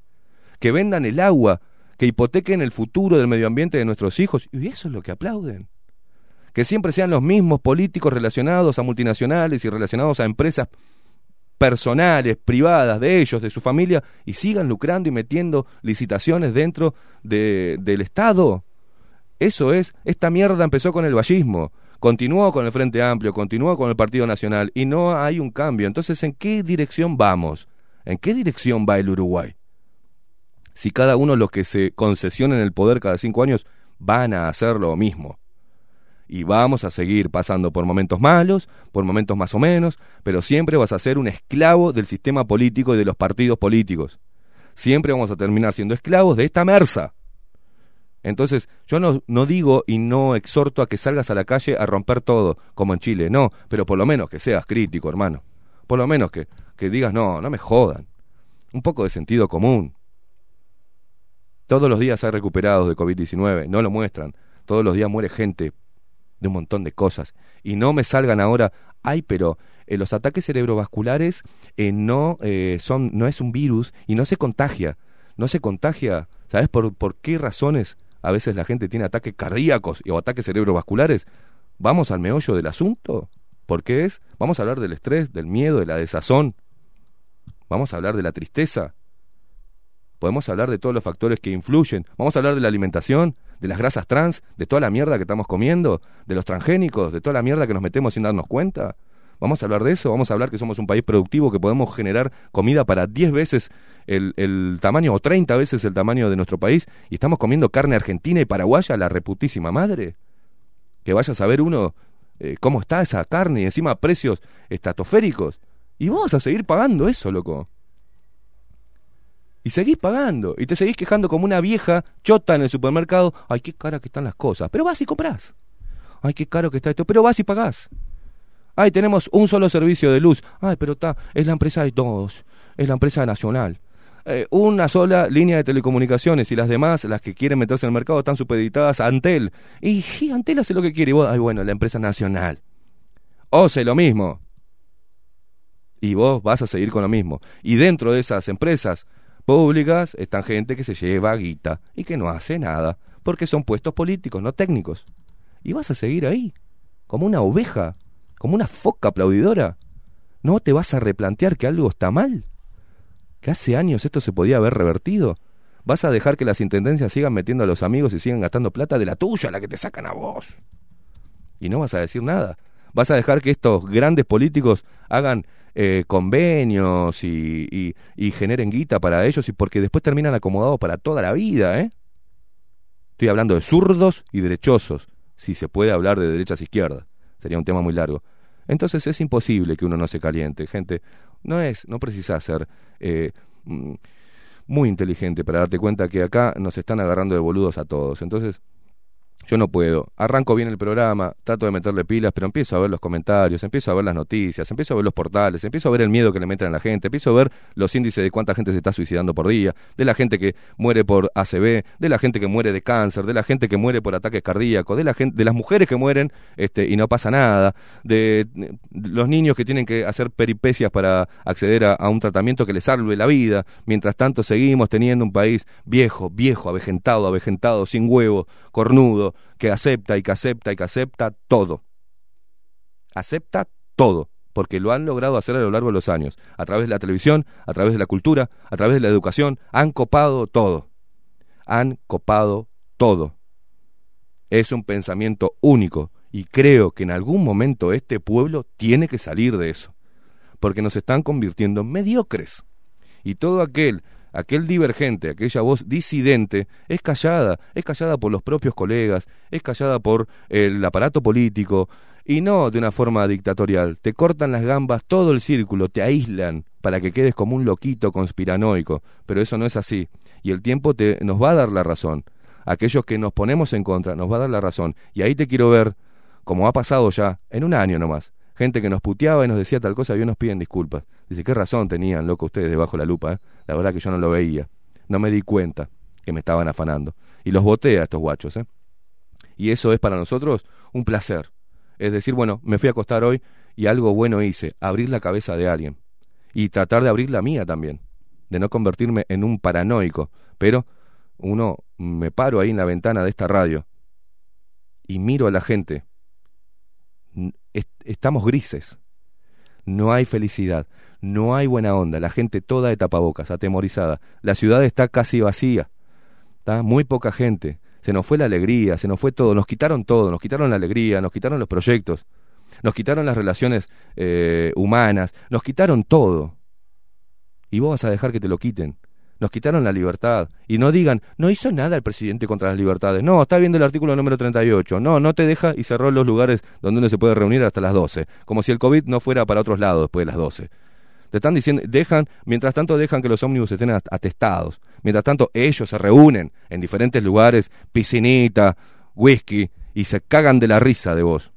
Que vendan el agua, que hipotequen el futuro del medio ambiente de nuestros hijos. Y eso es lo que aplauden que siempre sean los mismos políticos relacionados a multinacionales y relacionados a empresas personales, privadas de ellos, de su familia, y sigan lucrando y metiendo licitaciones dentro de, del Estado. Eso es, esta mierda empezó con el vallismo, continuó con el Frente Amplio, continuó con el Partido Nacional, y no hay un cambio. Entonces, ¿en qué dirección vamos? ¿En qué dirección va el Uruguay? Si cada uno los que se concesionen el poder cada cinco años van a hacer lo mismo y vamos a seguir pasando por momentos malos, por momentos más o menos, pero siempre vas a ser un esclavo del sistema político y de los partidos políticos. Siempre vamos a terminar siendo esclavos de esta merza. Entonces, yo no, digo y no exhorto a que salgas a la calle a romper todo, como en Chile, no, pero por lo menos que seas crítico, hermano. Por lo menos que digas, no, no me jodan. Un poco de sentido común. Todos los días hay recuperados de COVID-19, no lo muestran. Todos los días muere gente de un montón de cosas. Y no me salgan ahora, ay, pero eh, los ataques cerebrovasculares eh, no, eh, son, no es un virus y no se contagia. No se contagia. ¿Sabes por, por qué razones a veces la gente tiene ataques cardíacos o ataques cerebrovasculares? Vamos al meollo del asunto. ¿Por qué es? Vamos a hablar del estrés, del miedo, de la desazón. Vamos a hablar de la tristeza. Podemos hablar de todos los factores que influyen. Vamos a hablar de la alimentación, de las grasas trans, de toda la mierda que estamos comiendo, de los transgénicos, de toda la mierda que nos metemos sin darnos cuenta. Vamos a hablar de eso, vamos a hablar que somos un país productivo, que podemos generar comida para 10 veces el, tamaño o 30 veces el tamaño de nuestro país y estamos comiendo carne argentina y paraguaya, la reputísima madre. Que vaya a saber uno eh, cómo está esa carne y encima precios estratosféricos. Y vas a seguir pagando eso, loco. Y seguís pagando. Y te seguís quejando como una vieja chota en el supermercado. Ay, qué cara que están las cosas. Pero vas y compras. Ay, qué caro que está esto. Pero vas y pagás. Ay, tenemos un solo servicio de luz. Ay, pero está, es la empresa de todos. Es la empresa nacional. Eh, una sola línea de telecomunicaciones y las demás, las que quieren meterse en el mercado, están supeditadas a Antel. Y, y Antel hace lo que quiere. Y vos, ay, bueno, la empresa nacional. OCE, lo mismo. Y vos vas a seguir con lo mismo. Y dentro de esas empresas públicas están gente que se lleva guita y que no hace nada, porque son puestos políticos, no técnicos. Y vas a seguir ahí, como una oveja, como una foca aplaudidora. ¿No te vas a replantear que algo está mal? ¿Que hace años esto se podía haber revertido? ¿Vas a dejar que las intendencias sigan metiendo a los amigos y sigan gastando plata de la tuya, la que te sacan a vos? Y no vas a decir nada. ¿Vas a dejar que estos grandes políticos hagan eh, convenios y, y, generen guita para ellos y porque después terminan acomodados para toda la vida, ¿eh? Estoy hablando de zurdos y derechosos, si se puede hablar de derechas e izquierdas. Sería un tema muy largo. Entonces es imposible que uno no se caliente, gente. No es, no precisa ser eh, mm, muy inteligente para darte cuenta que acá nos están agarrando de boludos a todos. Entonces, yo no puedo. Arranco bien el programa, trato de meterle pilas, pero empiezo a ver los comentarios, empiezo a ver las noticias, empiezo a ver los portales, empiezo a ver el miedo que le meten a la gente, empiezo a ver los índices de cuánta gente se está suicidando por día, de la gente que muere por ACV, de la gente que muere de cáncer, de la gente que muere por ataques cardíacos, de la gente, de las mujeres que mueren este, y no pasa nada, de, los niños que tienen que hacer peripecias para acceder a, a un tratamiento que les salve la vida. Mientras tanto seguimos teniendo un país viejo, viejo, avejentado, avejentado, sin huevo, cornudo, que acepta y que acepta y que acepta todo. Acepta todo, porque lo han logrado hacer a lo largo de los años, a través de la televisión, a través de la cultura, a través de la educación, han copado todo. Han copado todo. Es un pensamiento único y creo que en algún momento este pueblo tiene que salir de eso, porque nos están convirtiendo en mediocres. Y todo aquel aquel divergente, aquella voz disidente, es callada, es callada por los propios colegas, es callada por el aparato político, y no de una forma dictatorial. Te cortan las gambas todo el círculo, te aíslan para que quedes como un loquito conspiranoico, pero eso no es así, y el tiempo te, nos va a dar la razón. Aquellos que nos ponemos en contra nos va a dar la razón, y ahí te quiero ver, como ha pasado ya, en un año nomás, gente que nos puteaba y nos decía tal cosa y hoy nos piden disculpas. Dice, qué razón tenían, loco, ustedes debajo la lupa, ¿eh? La verdad que yo no lo veía. No me di cuenta que me estaban afanando. Y los boté a estos guachos, ¿eh? Y eso es para nosotros un placer. Es decir, bueno, me fui a acostar hoy y algo bueno hice, abrir la cabeza de alguien. Y tratar de abrir la mía también. De no convertirme en un paranoico. Pero uno me paro ahí en la ventana de esta radio y miro a la gente. Estamos grises. No hay felicidad. No hay buena onda. La gente toda de tapabocas, atemorizada. La ciudad está casi vacía. ¿tá? Muy poca gente. Se nos fue la alegría, se nos fue todo. Nos quitaron todo. Nos quitaron la alegría, nos quitaron los proyectos. Nos quitaron las relaciones eh, humanas. Nos quitaron todo. Y vos vas a dejar que te lo quiten. Nos quitaron la libertad. Y no digan, no hizo nada el presidente contra las libertades. No, está viendo el artículo número 38. No, no te deja y cerró los lugares donde uno se puede reunir hasta las 12. Como si el COVID no fuera para otros lados después de las 12. Te están diciendo, dejan, mientras tanto dejan que los ómnibus estén at- atestados. Mientras tanto ellos se reúnen en diferentes lugares, piscinita, whisky, y se cagan de la risa de vos.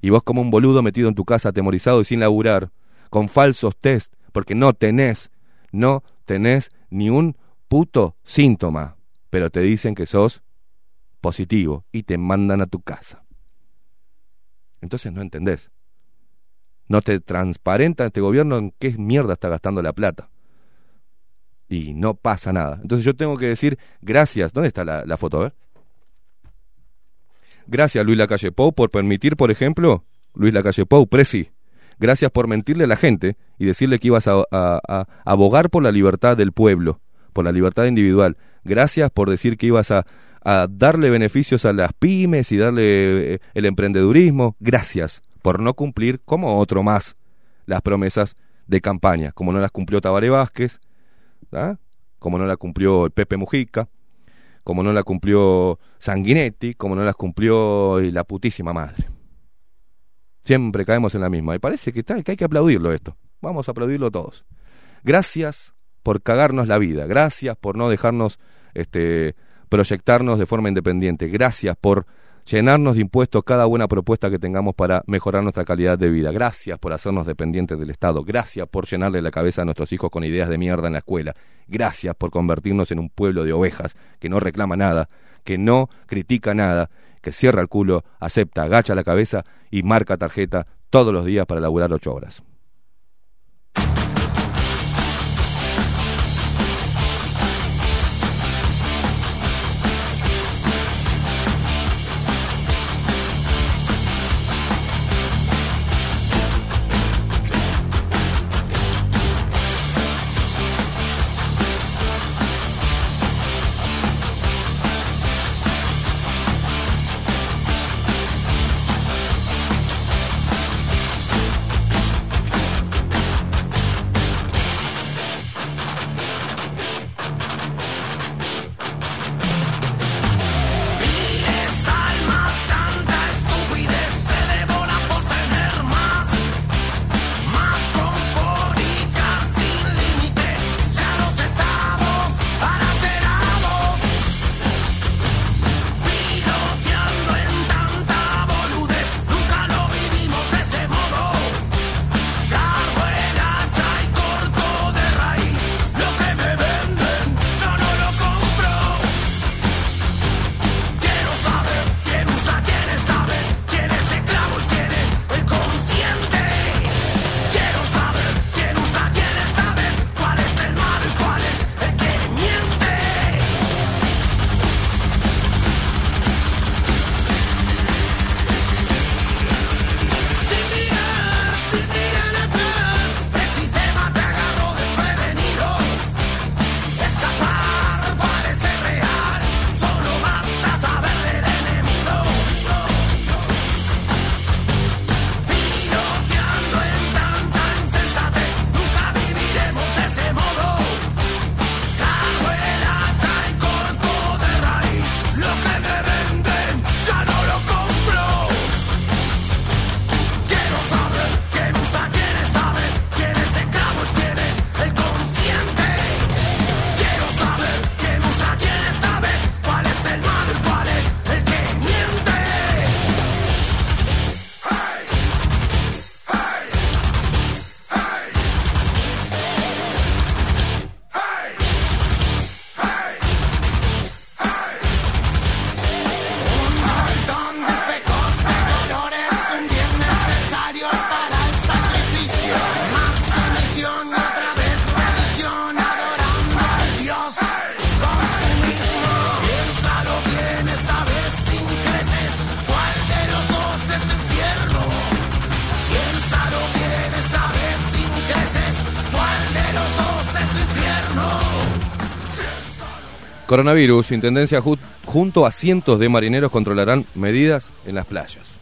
Y vos como un boludo metido en tu casa atemorizado y sin laburar, con falsos test, porque no tenés, no tenés ni un puto síntoma, pero te dicen que sos positivo y te mandan a tu casa. Entonces no entendés. No te transparenta este gobierno en qué mierda está gastando la plata. Y no pasa nada. Entonces yo tengo que decir gracias. ¿Dónde está la, foto? A ver. Gracias, Luis Lacalle Pou, por permitir, por ejemplo, Luis Lacalle Pou, presi. Gracias por mentirle a la gente y decirle que ibas a, abogar por la libertad del pueblo, por la libertad individual. Gracias por decir que ibas a, darle beneficios a las pymes y darle eh, el emprendedurismo. Gracias por no cumplir, como otro más, las promesas de campaña, como no las cumplió Tabaré Vázquez, ¿ah? como no la cumplió el Pepe Mujica, como no la cumplió Sanguinetti, como no las cumplió y la putísima madre. Siempre caemos en la misma. Y parece que, está, que hay que aplaudirlo esto. Vamos a aplaudirlo todos. Gracias por cagarnos la vida. Gracias por no dejarnos este, proyectarnos de forma independiente. Gracias por llenarnos de impuestos cada buena propuesta que tengamos para mejorar nuestra calidad de vida. Gracias por hacernos dependientes del Estado. Gracias por llenarle la cabeza a nuestros hijos con ideas de mierda en la escuela. Gracias por convertirnos en un pueblo de ovejas que no reclama nada, que no critica nada, que cierra el culo, acepta, agacha la cabeza y marca tarjeta todos los días para laburar ocho horas. Coronavirus, Intendencia ju- junto a cientos de marineros controlarán medidas en las playas.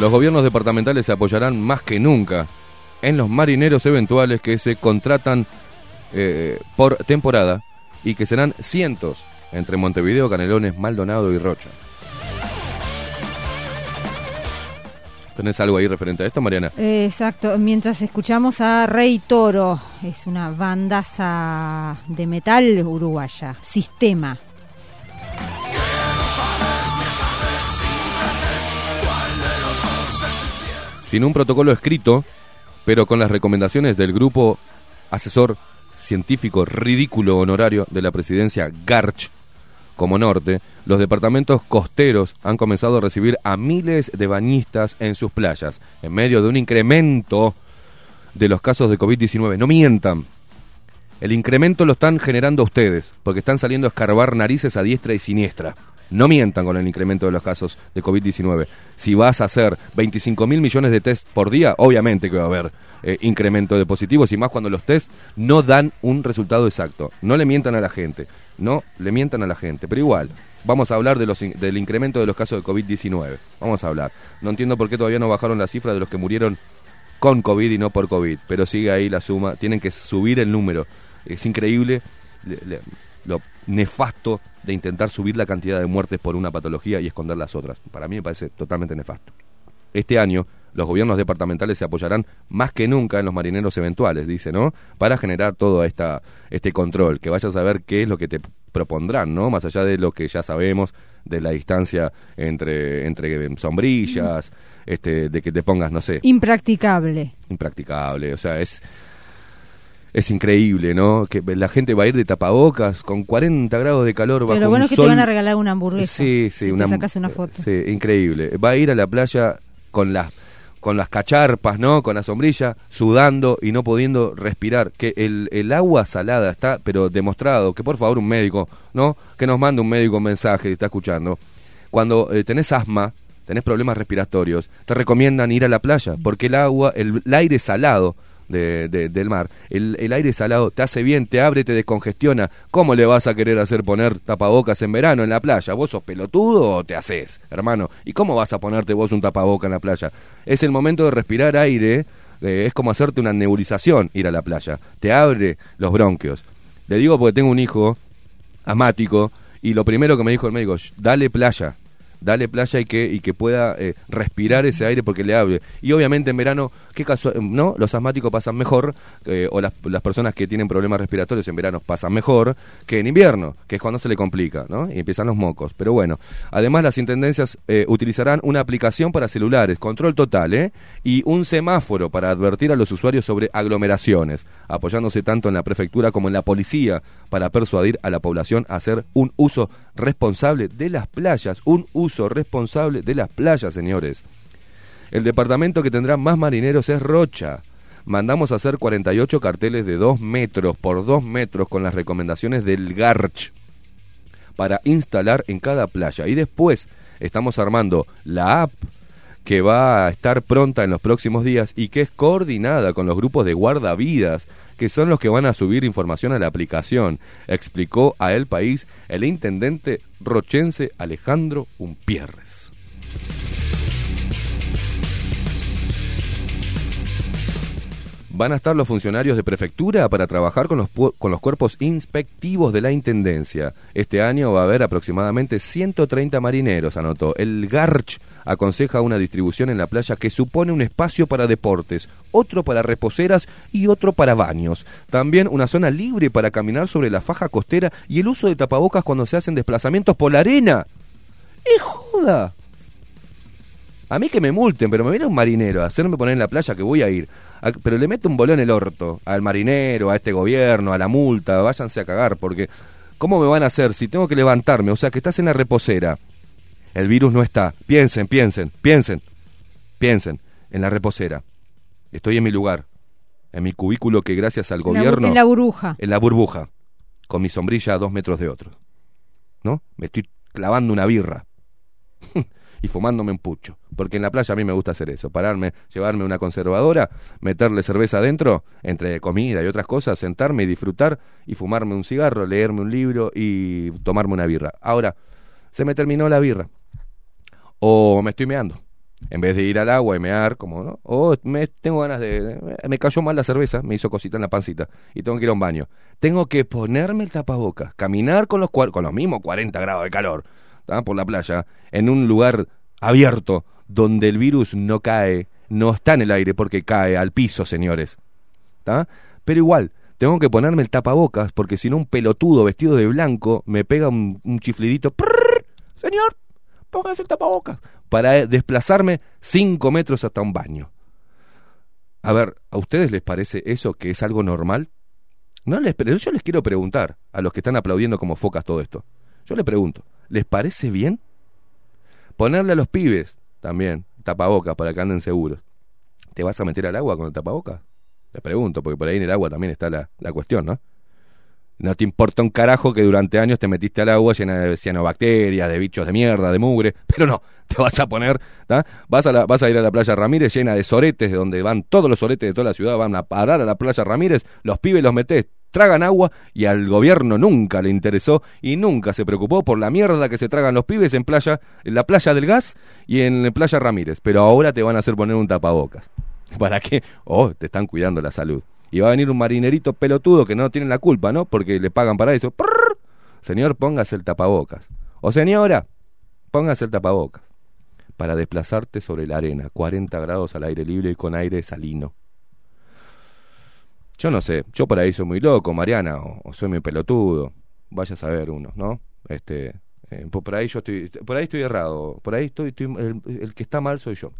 Los gobiernos departamentales se apoyarán más que nunca en los marineros eventuales que se contratan eh, por temporada y que serán cientos entre Montevideo, Canelones, Maldonado y Rocha. ¿Tenés algo ahí referente a esto, Mariana? Eh, Exacto, mientras escuchamos a Rey Toro, es una bandaza de metal uruguaya, Sistema. sin un protocolo escrito, pero con las recomendaciones del grupo asesor científico ridículo honorario de la presidencia Garch como norte, los departamentos costeros han comenzado a recibir a miles de bañistas en sus playas, en medio de un incremento de los casos de COVID-19. No mientan. El incremento lo están generando ustedes, porque están saliendo a escarbar narices a diestra y siniestra. No mientan con el incremento de los casos de COVID-19. Si vas a hacer 25 mil millones de test por día, obviamente que va a haber eh, incremento de positivos y más cuando los test no dan un resultado exacto. No le mientan a la gente, no le mientan a la gente. Pero igual, vamos a hablar del incremento de los casos de COVID-19. Vamos a hablar. No entiendo por qué todavía no bajaron la cifra de los que murieron con COVID y no por COVID, pero sigue ahí la suma. Tienen que subir el número. Es increíble le- le- lo nefasto de intentar subir la cantidad de muertes por una patología y esconder las otras. Para mí me parece totalmente nefasto. Este año, los gobiernos departamentales se apoyarán más que nunca en los marineros eventuales, dice, ¿no? Para generar todo esta, este control, que vayas a ver qué es lo que te propondrán, ¿no? Más allá de lo que ya sabemos de la distancia entre, entre sombrillas, este, de que te pongas, no sé, Impracticable. impracticable. O sea, es, es increíble, ¿no? Que la gente va a ir de tapabocas con 40 grados de calor bajo Pero bueno un es que sol. te van a regalar una hamburguesa. Sí, sí, si una, te sacas una foto. Sí, increíble. Va a ir a la playa con las con las cacharpas, ¿no? Con la sombrilla, sudando y no pudiendo respirar. Que el, el agua salada está, pero demostrado, que por favor un médico, ¿no? Que nos mande un médico un mensaje, si está escuchando. Cuando eh, tenés asma, tenés problemas respiratorios, te recomiendan ir a la playa, porque el agua, el, el aire salado de- de- del mar, el, el aire salado te hace bien, te abre, te descongestiona. ¿Cómo le vas a querer hacer poner tapabocas en verano en la playa? ¿Vos sos pelotudo o te haces, hermano? ¿Y cómo vas a ponerte vos un tapaboca en la playa? Es el momento de respirar aire, eh, es como hacerte una nebulización ir a la playa. Te abre los bronquios. Le digo porque tengo un hijo asmático y lo primero que me dijo el médico, "Sh, dale playa, dale playa y que, y que pueda eh, respirar ese aire porque le hable. Y obviamente en verano, ¿qué caso, no? Los asmáticos pasan mejor, eh, o las, las personas que tienen problemas respiratorios en verano pasan mejor que en invierno, que es cuando se le complica, ¿no? Y empiezan los mocos. Pero bueno, además las intendencias eh, utilizarán una aplicación para celulares, control total, ¿eh? Y un semáforo para advertir a los usuarios sobre aglomeraciones, apoyándose tanto en la prefectura como en la policía para persuadir a la población a hacer un uso responsable de las playas, un uso responsable de las playas, señores. El departamento que tendrá más marineros es Rocha. Mandamos a hacer 48 carteles de 2 metros por 2 metros con las recomendaciones del Garch para instalar en cada playa. Y después estamos armando la app que va a estar pronta en los próximos días y que es coordinada con los grupos de guardavidas, que son los que van a subir información a la aplicación, explicó a El País el intendente rochense Alejandro Umpierres. Van a estar los funcionarios de prefectura para trabajar con los, con los cuerpos inspectivos de la Intendencia. Este año va a haber aproximadamente 130 marineros, anotó. El Garch aconseja una distribución en la playa que supone un espacio para deportes, otro para reposeras y otro para baños. También una zona libre para caminar sobre la faja costera y el uso de tapabocas cuando se hacen desplazamientos por la arena. ¡Es joda! A mí que me multen, pero me viene un marinero a hacerme poner en la playa que voy a ir. A- pero le meto un bolón en el orto al marinero, a este gobierno, a la multa, váyanse a cagar, porque ¿cómo me van a hacer si tengo que levantarme? O sea, que estás en la reposera. El virus no está. Piensen, piensen, piensen, piensen en la reposera. Estoy en mi lugar, en mi cubículo que gracias al gobierno... en la burbuja. En la burbuja, con mi sombrilla a dos metros de otro. ¿No? Me estoy clavando una birra. [LAUGHS] y fumándome un pucho. Porque en la playa a mí me gusta hacer eso, pararme, llevarme una conservadora, meterle cerveza adentro, entre comida y otras cosas, sentarme y disfrutar y fumarme un cigarro, leerme un libro y tomarme una birra. Ahora, se me terminó la birra. O me estoy meando. En vez de ir al agua y mear, como no, o me tengo ganas de. Me cayó mal la cerveza, me hizo cosita en la pancita y tengo que ir a un baño. Tengo que ponerme el tapabocas, caminar con los, con los mismos 40 grados de calor ¿tá? por la playa, en un lugar abierto donde el virus no cae, no está en el aire porque cae al piso, señores. ¿tá? Pero igual, tengo que ponerme el tapabocas porque si no un pelotudo vestido de blanco me pega un, chiflidito. "Prrr, Señor, póngase el tapabocas. Para eh, desplazarme cinco metros hasta un baño. A ver, ¿a ustedes les parece eso que es algo normal? No les, yo les quiero preguntar a los que están aplaudiendo como focas todo esto. Yo les pregunto, ¿les parece bien? Ponerle a los pibes también tapabocas para que anden seguros. ¿Te vas a meter al agua con el tapabocas? Les pregunto, porque por ahí en el agua también está la, la cuestión, ¿no? No te importa un carajo que durante años te metiste al agua llena de cianobacterias, de bichos de mierda, de mugre, [LAUGHS] pero no, te vas a poner, ¿tá? Vas a, la- vas a ir a la playa Ramírez llena de soretes, de donde van todos los soretes de toda la ciudad, van a parar a la playa Ramírez, los pibes los metés, tragan agua y al gobierno nunca le interesó y nunca se preocupó por la mierda que se tragan los pibes en playa, en la playa del gas y en la playa Ramírez, pero ahora te van a hacer poner un tapabocas. [LAUGHS] ¿Para qué? Oh, te están cuidando la salud. Y va a venir un marinerito pelotudo que no tiene la culpa, ¿no? Porque le pagan para eso. Señor, póngase el tapabocas. O señora, póngase el tapabocas. Para desplazarte sobre la arena, 40 grados al aire libre y con aire salino. Yo no sé, yo por ahí soy muy loco, Mariana, o, o soy muy pelotudo. Vaya a saber uno, ¿no? Este, eh, por por ahí yo estoy, por ahí estoy errado, por ahí estoy, estoy- el, el que está mal soy yo.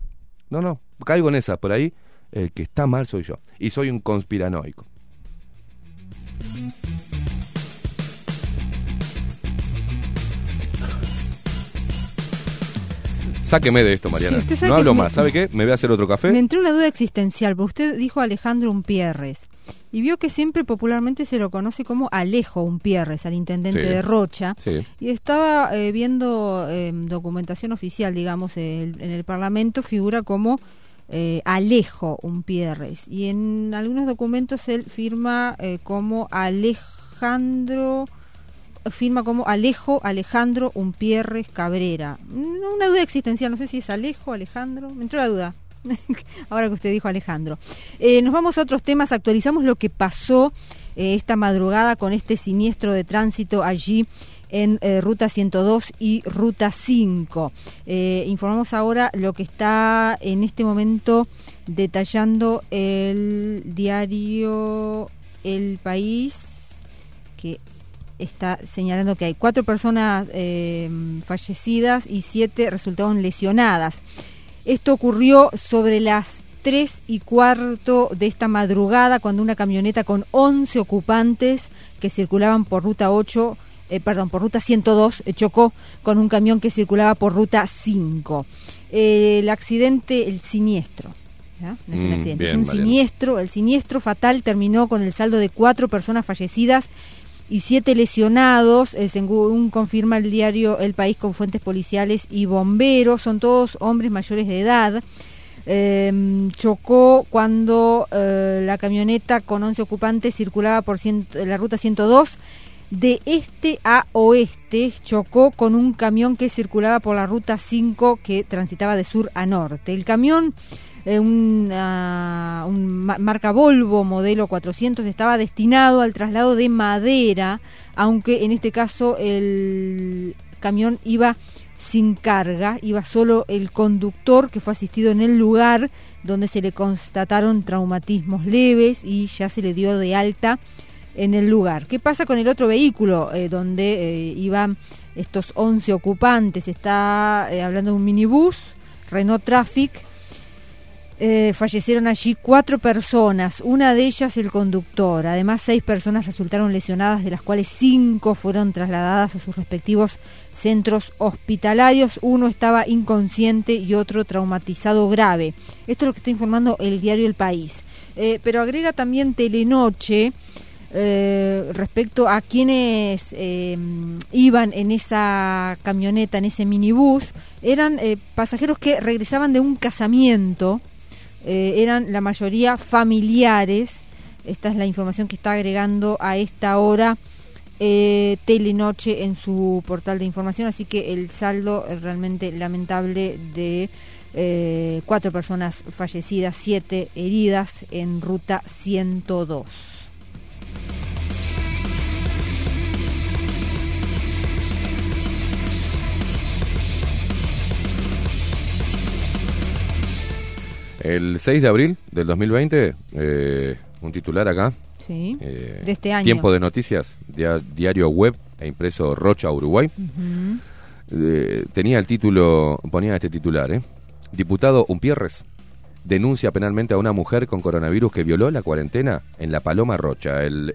No, no, caigo en esa, por ahí el que está mal soy yo. Y soy un conspiranoico. Sáqueme de esto, Mariana. Sí, no hablo me- más. ¿Sabe qué? Me voy a hacer otro café. Me entró una duda existencial, porque usted dijo Alejandro Umpierres. Y vio que siempre popularmente se lo conoce como Alejo Umpierres, al intendente Sí. de Rocha. Sí. Y estaba eh, viendo eh, documentación oficial, digamos, el- en el Parlamento, figura como eh, Alejo Umpierres. Y en algunos documentos él firma eh, como Alejandro firma como Alejo Alejandro Umpierres Cabrera. Una duda existencial, no sé si es Alejo, Alejandro, me entró la duda. [LAUGHS] Ahora que usted dijo Alejandro. Eh, nos vamos a otros temas, actualizamos lo que pasó eh, esta madrugada con este siniestro de tránsito allí en eh, Ruta 102 y Ruta 5. Eh, informamos ahora lo que está en este momento detallando el diario El País, que está señalando que hay cuatro personas fallecidas y siete resultaron lesionadas. Esto ocurrió sobre las 3 y cuarto de esta madrugada cuando una camioneta con 11 ocupantes que circulaban por ruta 8, eh, perdón, por ruta 102 eh, chocó con un camión que circulaba por ruta 5. Eh, el accidente, el siniestro. ¿ya? No es un Mm, accidente, bien, es un siniestro. El siniestro fatal terminó con el saldo de cuatro personas fallecidas y siete lesionados, eh, según confirma el diario El País con fuentes policiales y bomberos. Son todos hombres mayores de edad. Eh, chocó cuando eh, la camioneta con 11 ocupantes circulaba por ciento- la ruta 102 de este a oeste chocó con un camión que circulaba por la ruta 5 que transitaba de sur a norte. El camión, eh, un, ah, marca Volvo modelo 400, estaba destinado al traslado de madera, aunque en este caso el camión iba sin carga, iba solo el conductor que fue asistido en el lugar donde se le constataron traumatismos leves y ya se le dio de alta en el lugar. ¿Qué pasa con el otro vehículo eh, donde eh, iban estos 11 ocupantes? Está hablando de un minibús, Renault Traffic. Eh, fallecieron allí cuatro personas, una de ellas el conductor. Además, seis personas resultaron lesionadas, de las cuales cinco fueron trasladadas a sus respectivos centros hospitalarios. Uno estaba inconsciente y otro traumatizado grave. Esto es lo que está informando el diario El País. Eh, pero agrega también Telenoche eh, respecto a quienes eh, iban en esa camioneta, en ese minibús, eran eh, pasajeros que regresaban de un casamiento, eh, eran la mayoría familiares. Esta es la información que está agregando a esta hora eh, Telenoche en su portal de información, así que el saldo realmente lamentable de eh, cuatro personas fallecidas, siete heridas en ruta 102. El 6 de abril del 2020, eh, un titular acá. Sí, eh, de este año. Tiempo de noticias, dia- diario web e impreso Rocha, Uruguay. Eh, tenía el título, ponía este titular, ¿eh? Diputado Umpierres denuncia penalmente a una mujer con coronavirus que violó la cuarentena en la Paloma Rocha. El,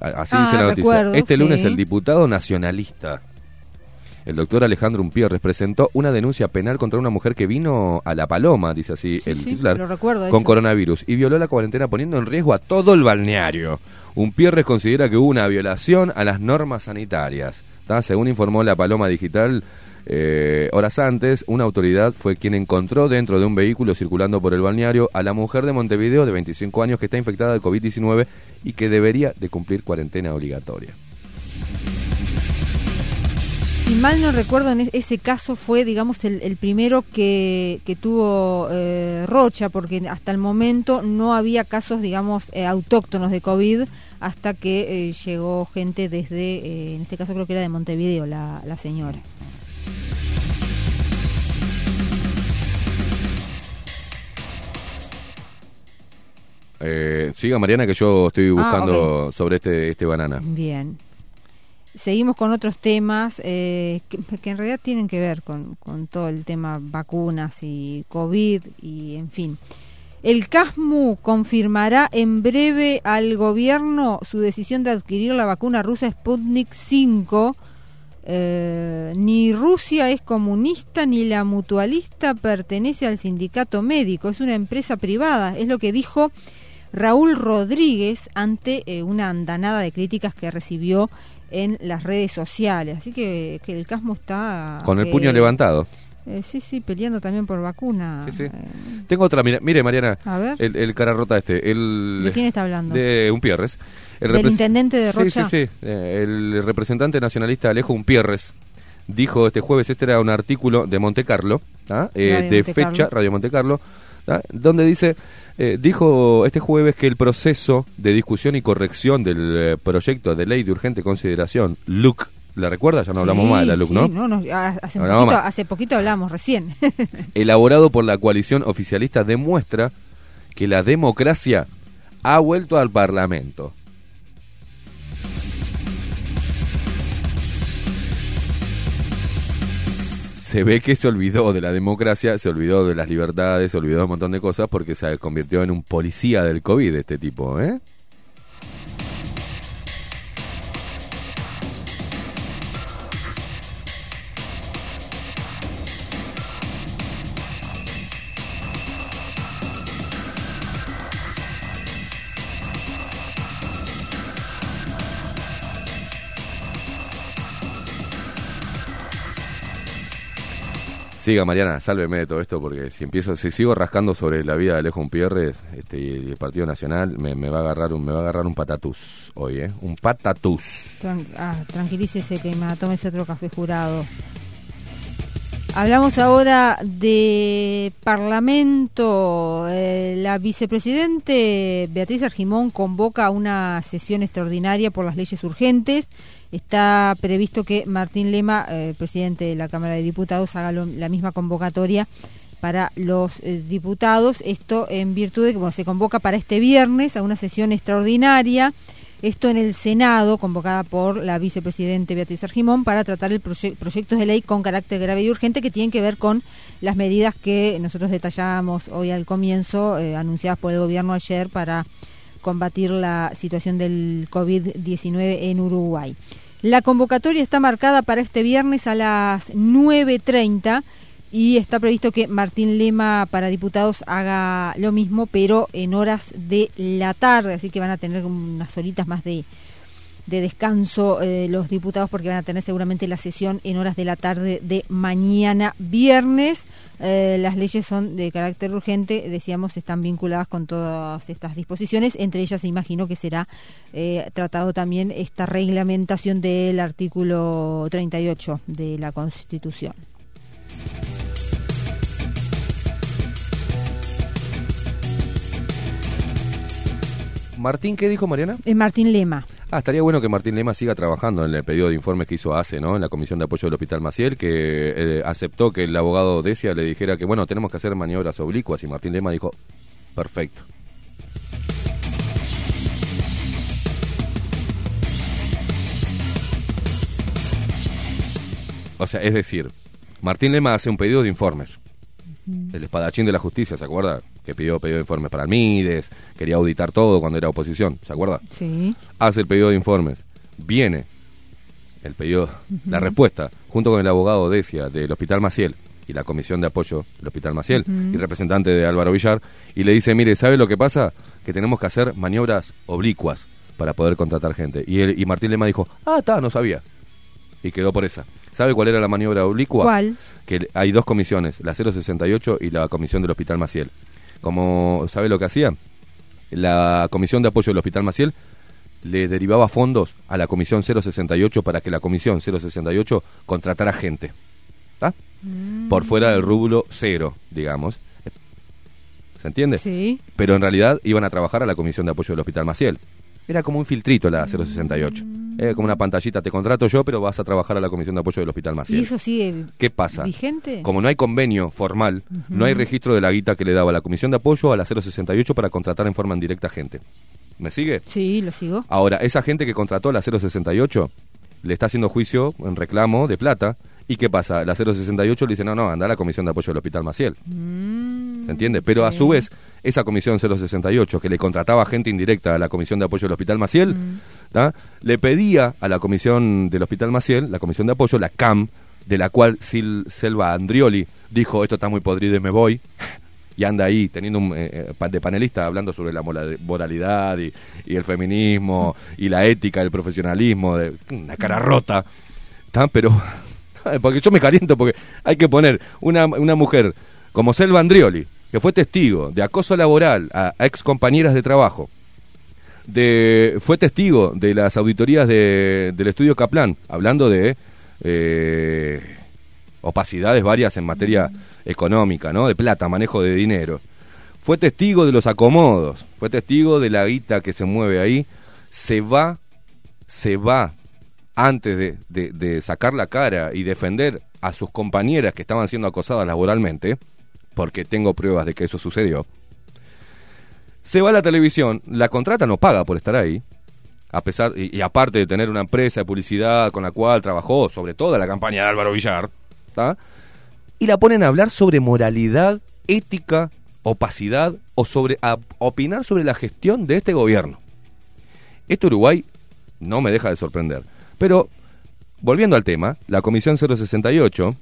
así Ah, dice la noticia. recuerdo, este sí. lunes el diputado nacionalista, el doctor Alejandro Umpierres, presentó una denuncia penal contra una mujer que vino a la Paloma, dice así el sí, titular, lo recuerdo con eso. coronavirus y violó la cuarentena poniendo en riesgo a todo el balneario. Umpierres considera que hubo una violación a las normas sanitarias. ¿tá? Según informó la Paloma Digital, eh, horas antes, una autoridad fue quien encontró dentro de un vehículo circulando por el balneario a la mujer de Montevideo de 25 años que está infectada de COVID-19 y que debería de cumplir cuarentena obligatoria. Si mal no recuerdo, en ese caso fue, digamos, el, el primero que, que tuvo eh, Rocha, porque hasta el momento no había casos, digamos, eh, autóctonos de COVID hasta que eh, llegó gente desde, en este caso creo que era de Montevideo, la, la señora. Eh, siga Mariana que yo estoy Ah, buscando sobre este, este banana. Bien. Seguimos con otros temas eh, que, en realidad tienen que ver con, con todo el tema vacunas y COVID y en fin. El CASMU confirmará en breve al gobierno su decisión de adquirir la vacuna rusa Sputnik 5. Eh, ni Rusia es comunista ni la mutualista pertenece al sindicato médico, es una empresa privada, es lo que dijo Raúl Rodríguez ante eh, una andanada de críticas que recibió en las redes sociales. Así que, que el Casmo está... Con el eh, puño levantado. eh, sí, sí, peleando también por vacuna. Sí, sí. Eh, Tengo otra, mire, mire Mariana, A ver. el, el cara rota este, el ¿De quién está hablando? de Umpierres. El ¿Del intendente de Rocha? Sí, sí, eh, el representante nacionalista Alejo Umpierres dijo este jueves, este era un artículo de Monte Carlo, ¿ah? Eh, de Monte fecha, Carlo. Radio Monte Carlo, ¿ah? donde dice, eh, dijo este jueves que el proceso de discusión y corrección del eh, proyecto de ley de urgente consideración, LUC, ¿la recuerda? Ya no hablamos Sí, más de la LUC, sí, ¿no? no, hace, Hablamos poquito, hace poquito hablamos recién. [LAUGHS] elaborado por la coalición oficialista demuestra que la democracia ha vuelto al Parlamento. Se ve que se olvidó de la democracia, se olvidó de las libertades, se olvidó de un montón de cosas porque se convirtió en un policía del COVID este tipo, ¿eh? Siga Mariana, sálveme de todo esto porque si empiezo, si sigo rascando sobre la vida de Alejo Umpierres este, y el Partido Nacional, me, va a agarrar un, me va a agarrar un patatús hoy, ¿eh? Un patatús. Ah, tranquilícese que me otro café jurado. Hablamos ahora de Parlamento. Eh, la vicepresidente Beatriz Argimón convoca una sesión extraordinaria por las leyes urgentes. Está previsto que Martín Lema, eh, presidente de la Cámara de Diputados, haga lo- la misma convocatoria para los eh, diputados. Esto en virtud de que bueno, se convoca para este viernes a una sesión extraordinaria. Esto en el Senado, convocada por la vicepresidente Beatriz Argimón, para tratar el proye- proyectos de ley con carácter grave y urgente que tienen que ver con las medidas que nosotros detallábamos hoy al comienzo, eh, anunciadas por el gobierno ayer para combatir la situación del COVID-19 en Uruguay. La convocatoria está marcada para este viernes a las 9.30 Y está previsto que Martín Lema para diputados haga lo mismo, pero en horas de la tarde, así que van a tener unas horitas más de, de descanso eh, los diputados porque van a tener seguramente la sesión en horas de la tarde de mañana viernes. Eh, las leyes son de carácter urgente, decíamos, están vinculadas con todas estas disposiciones. Entre ellas, imagino que será eh, tratado también esta reglamentación del artículo 38 de la Constitución. Martín, ¿qué dijo Mariana? Es Martín Lema. Ah, estaría bueno que Martín Lema siga trabajando en el pedido de informes que hizo ACE, ¿no? En la Comisión de Apoyo del Hospital Maciel, que eh, aceptó que el abogado Decia le dijera que, bueno, tenemos que hacer maniobras oblicuas y Martín Lema dijo, perfecto. O sea, es decir, Martín Lema hace un pedido de informes. El espadachín de la justicia, ¿se acuerda? Que pidió pedido de informes para Almides, quería auditar todo cuando era oposición, ¿se acuerda? Sí. Hace el pedido de informes. Viene el pedido, la respuesta, junto con el abogado Decia del Hospital Maciel y la Comisión de Apoyo del Hospital Maciel y representante de Álvaro Villar, y le dice, mire, ¿sabe lo que pasa? Que tenemos que hacer maniobras oblicuas para poder contratar gente. Y, él, y Martín Lema dijo, ah, está, no sabía. Y quedó por esa. ¿Sabe cuál era la maniobra oblicua? ¿Cuál? Que hay dos comisiones, la 068 y la Comisión del Hospital Maciel. Como, ¿sabe lo que hacía? La Comisión de Apoyo del Hospital Maciel le derivaba fondos a la Comisión 068 para que la Comisión 068 contratara gente. ¿Está? Por fuera del rublo cero, digamos. ¿Se entiende? Sí. Pero en realidad iban a trabajar a la Comisión de Apoyo del Hospital Maciel. Era como un filtrito la 068. Era como una pantallita, te contrato yo, pero vas a trabajar a la Comisión de Apoyo del Hospital ¿Y Maciel. eso sigue ¿Qué pasa? vigente? Como no hay convenio formal, no hay registro de la guita que le daba la Comisión de Apoyo a la 068 para contratar en forma indirecta gente. ¿Me sigue? Sí, lo sigo. Ahora, esa gente que contrató a la 068 le está haciendo juicio en reclamo de plata. ¿Y qué pasa? La 068 le dice, no, no, anda a la Comisión de Apoyo del Hospital Maciel. ¿Se entiende? Pero a su vez, esa Comisión 068, que le contrataba gente indirecta a la Comisión de Apoyo del Hospital Maciel, ¿tá? le pedía a la Comisión del Hospital Maciel, la Comisión de Apoyo, la CAM, de la cual Sil Selva Andrioli dijo, esto está muy podrido y me voy, y anda ahí teniendo un eh, eh, de panelista hablando sobre la moralidad y, y el feminismo y la ética, el profesionalismo, de una cara rota, ¿tá? pero [LAUGHS] porque yo me caliento porque hay que poner una, una mujer como Selva Andrioli, que fue testigo de acoso laboral a, a ex compañeras de trabajo, de, fue testigo de las auditorías de- del estudio Kaplan, hablando de eh, opacidades varias en materia económica, ¿no? De plata, manejo de dinero. Fue testigo de los acomodos, fue testigo de la guita que se mueve ahí. Se va, se va, antes de, sacar la cara y defender a sus compañeras que estaban siendo acosadas laboralmente, porque tengo pruebas de que eso sucedió. Se va a la televisión, la contrata no paga por estar ahí, a pesar y, aparte de tener una empresa de publicidad con la cual trabajó sobre toda la campaña de Álvaro Villar, ¿tá? y la ponen a hablar sobre moralidad, ética, opacidad o sobre opinar sobre la gestión de este gobierno. Esto Uruguay no me deja de sorprender. Pero, volviendo al tema, la Comisión 068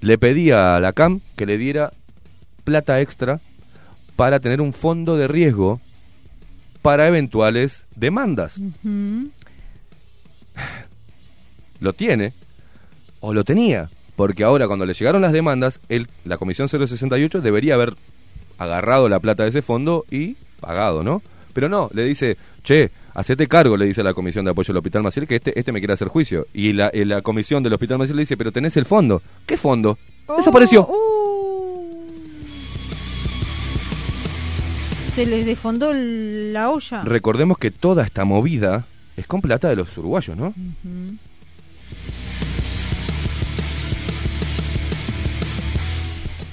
le pedía a la CAM que le diera plata extra para tener un fondo de riesgo para eventuales demandas. Lo tiene, o lo tenía, porque ahora cuando le llegaron las demandas, él, la Comisión 068 debería haber agarrado la plata de ese fondo y pagado, ¿no? Pero no, le dice, che, hacete cargo, le dice la Comisión de Apoyo al Hospital Maciel, que este, este me quiere hacer juicio. Y la, la Comisión del Hospital Maciel le dice, pero tenés el fondo. ¿Qué fondo? Desapareció. Se les desfondó la olla. Recordemos que toda esta movida es con plata de los uruguayos, ¿no?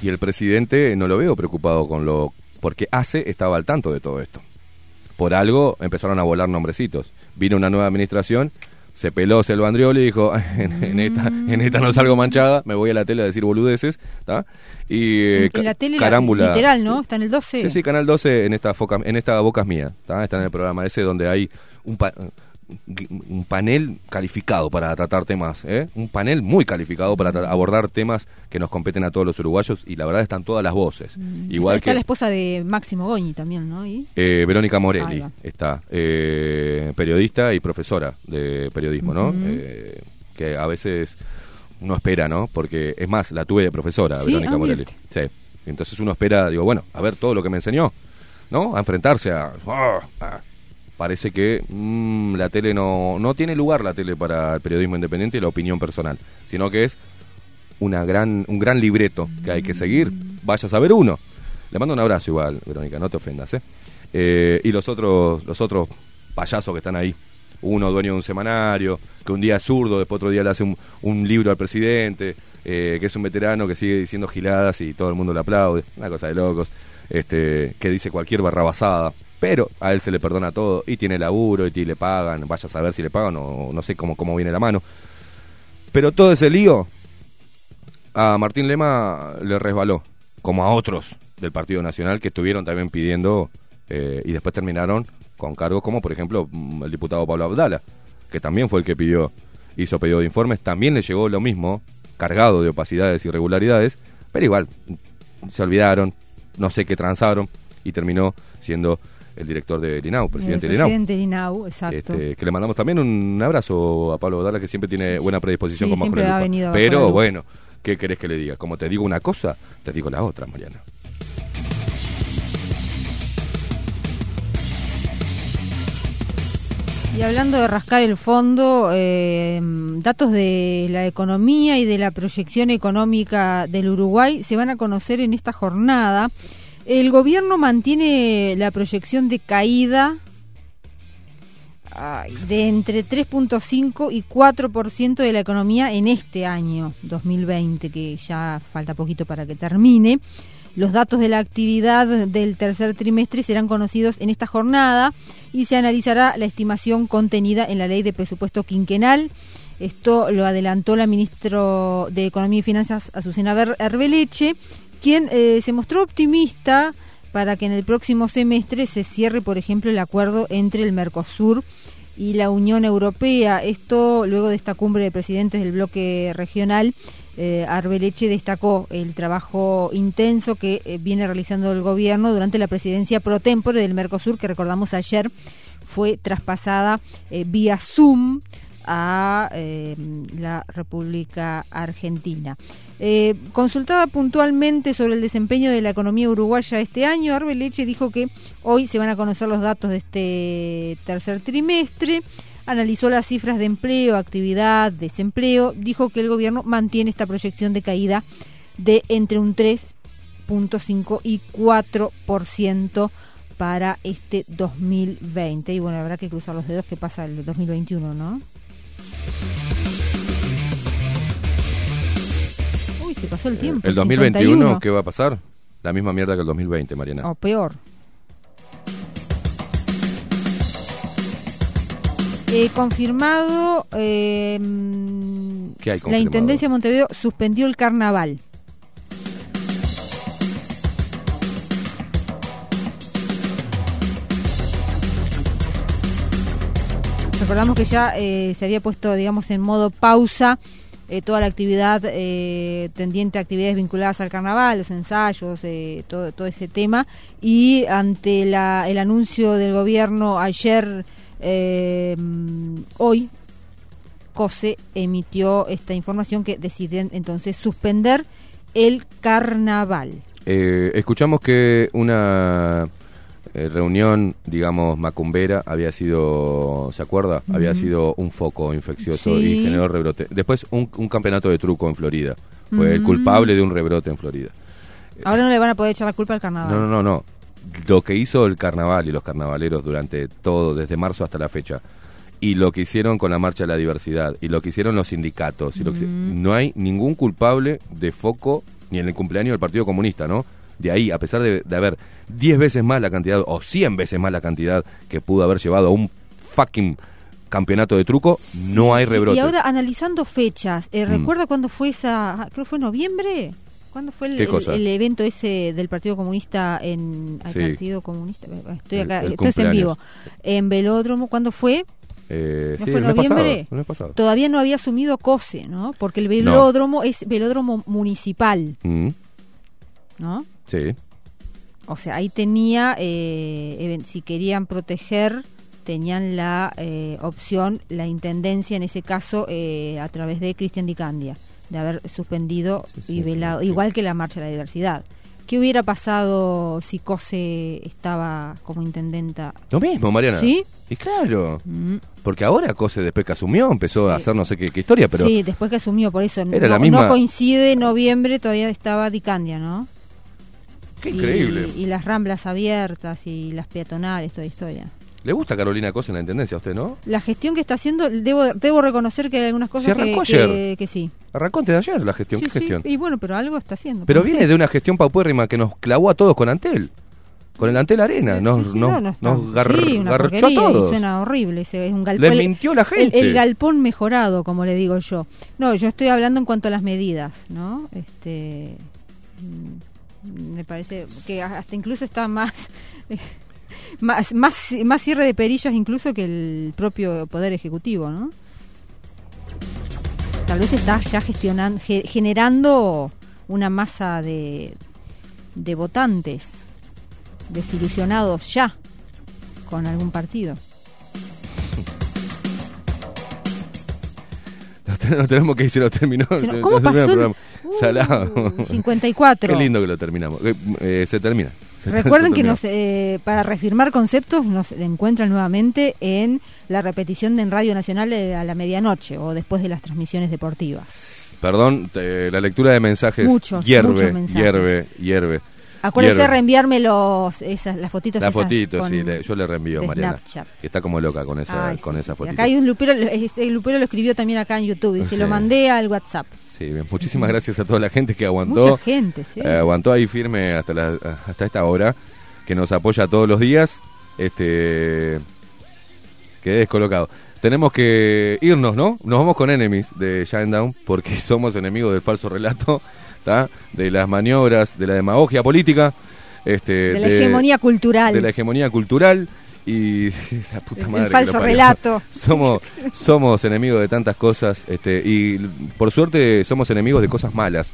Y el presidente no lo veo preocupado con lo... Porque ACE estaba al tanto de todo esto. Por algo empezaron a volar nombrecitos. Vino una nueva administración, se peló Selva Andrioli y dijo, [LAUGHS] en, en esta, en esta no salgo manchada, me voy a la tele a decir boludeces, ¿tá? Y eh, en la tele, la- carámbula. literal, ¿no? Está en el 12. Sí, sí, Canal 12 en esta, foca, en esta Boca es Mía, ¿tá? está en el programa ese donde hay un pa- un panel calificado para tratar temas, ¿eh? un panel muy calificado para abordar temas que nos competen a todos los uruguayos y la verdad están todas las voces. Igual está que la esposa de Máximo Goñi también, ¿no? ¿Y? eh, Verónica Morelli está, eh, periodista y profesora de periodismo, ¿no? Eh, que a veces uno espera, ¿no? Porque es más, la tuve de profesora, Sí, Verónica ah, Morelli. Sí. Entonces uno espera, digo, bueno, a ver todo lo que me enseñó, ¿no? A enfrentarse a... ah, ah. Parece que mm, la tele no, no tiene lugar la tele para el periodismo independiente y la opinión personal, sino que es una gran, un gran libreto que hay que seguir. Vaya a saber uno. Le mando un abrazo igual, Verónica, no te ofendas, ¿eh? Eh, y los otros, los otros payasos que están ahí. Uno dueño de un semanario, que un día es zurdo, después otro día le hace un, un libro al presidente, eh, que es un veterano que sigue diciendo giladas y todo el mundo le aplaude. Una cosa de locos. Este, que dice cualquier barrabasada. Pero a él se le perdona todo y tiene laburo y le pagan. Vaya a saber si le pagan o no sé cómo, cómo viene la mano. Pero todo ese lío a Martín Lema le resbaló, como a otros del Partido Nacional que estuvieron también pidiendo eh, y después terminaron con cargos como por ejemplo mm, el diputado Pablo Abdala, que también fue el que pidió, hizo pedido de informes, también le llegó lo mismo, cargado de opacidades y irregularidades, pero igual se olvidaron, no sé qué transaron y terminó siendo el director de Linau, presidente El de Linau. presidente Linau, exacto. Este, que le mandamos también un abrazo a Pablo Abdala que siempre tiene buena predisposición Sí, con Bajo la ha Lupa. Pero bueno, ¿qué querés que le diga? Como te digo una cosa, te digo la otra, Mariana. Y hablando de rascar el fondo, eh, datos de la economía y de la proyección económica del Uruguay se van a conocer en esta jornada. El gobierno mantiene la proyección de caída de entre 3.5 y 4% de la economía en este año 2020, que ya falta poquito para que termine. Los datos de la actividad del tercer trimestre serán conocidos en esta jornada y se analizará la estimación contenida en la ley de presupuesto quinquenal. Esto lo adelantó la ministra de Economía y Finanzas, Azucena Arbeleche, quien eh, se mostró optimista para que en el próximo semestre se cierre, por ejemplo, el acuerdo entre el Mercosur y la Unión Europea. Esto luego de esta cumbre de presidentes del bloque regional. Eh, Arbeleche destacó el trabajo intenso que eh, viene realizando el gobierno durante la presidencia pro tempore del Mercosur, que recordamos ayer fue traspasada eh, vía Zoom a eh, la República Argentina. Eh, consultada puntualmente sobre el desempeño de la economía uruguaya este año, Arbeleche dijo que hoy se van a conocer los datos de este tercer trimestre. Analizó las cifras de empleo, actividad, desempleo. Dijo que el gobierno mantiene esta proyección de caída de entre un 3.5 y 4% para este 2020. Y bueno, habrá que cruzar los dedos que pasa el 2021, ¿no? Uy, se pasó el tiempo. El 2021, 51. ¿qué va a pasar? La misma mierda que el 2020, Mariana. O peor. Eh, confirmado, eh, ¿Qué hay la confirmado? Intendencia de Montevideo suspendió el carnaval. Recordamos que ya eh, se había puesto, digamos, en modo pausa eh, toda la actividad eh, tendiente a actividades vinculadas al carnaval, los ensayos, todo, todo ese tema. Y ante la, el anuncio del gobierno ayer, hoy, COSE emitió esta información que deciden entonces suspender el carnaval. Escuchamos que una eh, reunión, digamos, macumbera había sido, ¿se acuerda? Había sido un foco infeccioso Sí. y generó rebrote. Después un, un campeonato de truco en Florida. Fue el Ujú. culpable de un rebrote en Florida. Ahora no le van a poder echar la culpa al carnaval. No, no, no, no. Lo que hizo el carnaval y los carnavaleros durante todo, desde marzo hasta la fecha, y lo que hicieron con la marcha de la diversidad, y lo que hicieron los sindicatos, y lo que- Mm. no hay ningún culpable de foco ni en el cumpleaños del Partido Comunista, ¿no? De ahí, a pesar de, de haber 10 veces más la cantidad, o 100 veces más la cantidad que pudo haber llevado a un fucking campeonato de truco, no hay rebrote. Y ahora analizando fechas, eh, Mm. ¿recuerda cuándo fue esa? Creo que fue noviembre. ¿Cuándo fue el, evento ese del Partido Comunista en el Sí. Partido Comunista? Estoy El- acá, el esto es en vivo. En Velódromo, ¿cuándo fue? Eh, ¿No sí, fue el mes pasado, noviembre? el mes pasado. Todavía no había asumido COSE, ¿no? Porque el velódromo es velódromo municipal, Mm, ¿no? Sí. O sea, ahí tenía, eh, si querían proteger, tenían la eh, opción, la intendencia en ese caso, eh, a través de Cristian Di Candia, de haber suspendido y velado, igual que la Marcha de la Diversidad. ¿Qué hubiera pasado si COSE estaba como intendenta? Lo mismo, Mariana. ¿Sí? Y claro. Mm. Porque ahora Cose después que asumió empezó a hacer no sé qué, qué historia, pero sí, después que asumió, por eso Era no, la misma- no coincide noviembre, todavía estaba Di Candia, ¿no? Qué increíble. Y, las ramblas abiertas y las peatonales, toda historia. ¿Le gusta Carolina Cose en la intendencia a usted, no? La gestión que está haciendo, debo, debo reconocer que hay algunas cosas Se que, arrancó que, ayer. que sí. Arrancó antes de ayer la gestión. Sí, ¿Qué sí, gestión? Y bueno, pero algo está haciendo. Pero ¿Por viene de una gestión paupérrima que nos clavó a todos con Antel. Con el Antel Arena. Nos, Sí, nos, no, nos gar- garchó a todos. Suena horrible. ese es un galpón, Les el- mintió la gente. El, el galpón mejorado, como le digo yo. No, yo estoy hablando en cuanto a las medidas, ¿no? Este, mm, me parece que hasta incluso está más, [LAUGHS] más, más, más cierre de perillas incluso que el propio poder ejecutivo, ¿no? Tal vez está ya gestionando, ge- generando una masa de, de votantes desilusionados ya con algún partido. [LAUGHS] Nos tenemos que ir, se lo terminó. Se nos- se- ¿cómo terminó pasó el- Salado. 54. Qué lindo que lo terminamos. Eh, se termina. Se- Recuerden se que nos, eh, para reafirmar conceptos nos encuentran nuevamente en la repetición de en Radio Nacional eh, a la medianoche o después de las transmisiones deportivas. Perdón, te- la lectura de mensajes Muchos, hierve, muchos mensajes. hierve, hierve. Acuérdense de reenviarme los, esas, las fotitos. La esas fotito, con- sí, le- yo le reenvío, de Mariana. Snapchat. Que está como loca con esa, Ay, con sí, esa sí, fotito. Acá hay un lupero, este lupero lo escribió también acá en YouTube y se Sí. lo mandé al WhatsApp. Sí, bien. Muchísimas gracias a toda la gente que aguantó. Mucha gente, sí. eh, aguantó ahí firme hasta, la- hasta esta hora, que nos apoya todos los días. Este Quedé descolocado. Tenemos que irnos, ¿no? Nos vamos con Enemies de Shinedown, porque [LAUGHS] somos enemigos del falso relato, ¿tá? de las maniobras, de la demagogia política. Este, De la hegemonía cultural. De la hegemonía cultural y [LAUGHS] la puta El madre. que falso lo relato. [LAUGHS] Somos, somos enemigos de tantas cosas este, y por suerte somos enemigos de cosas malas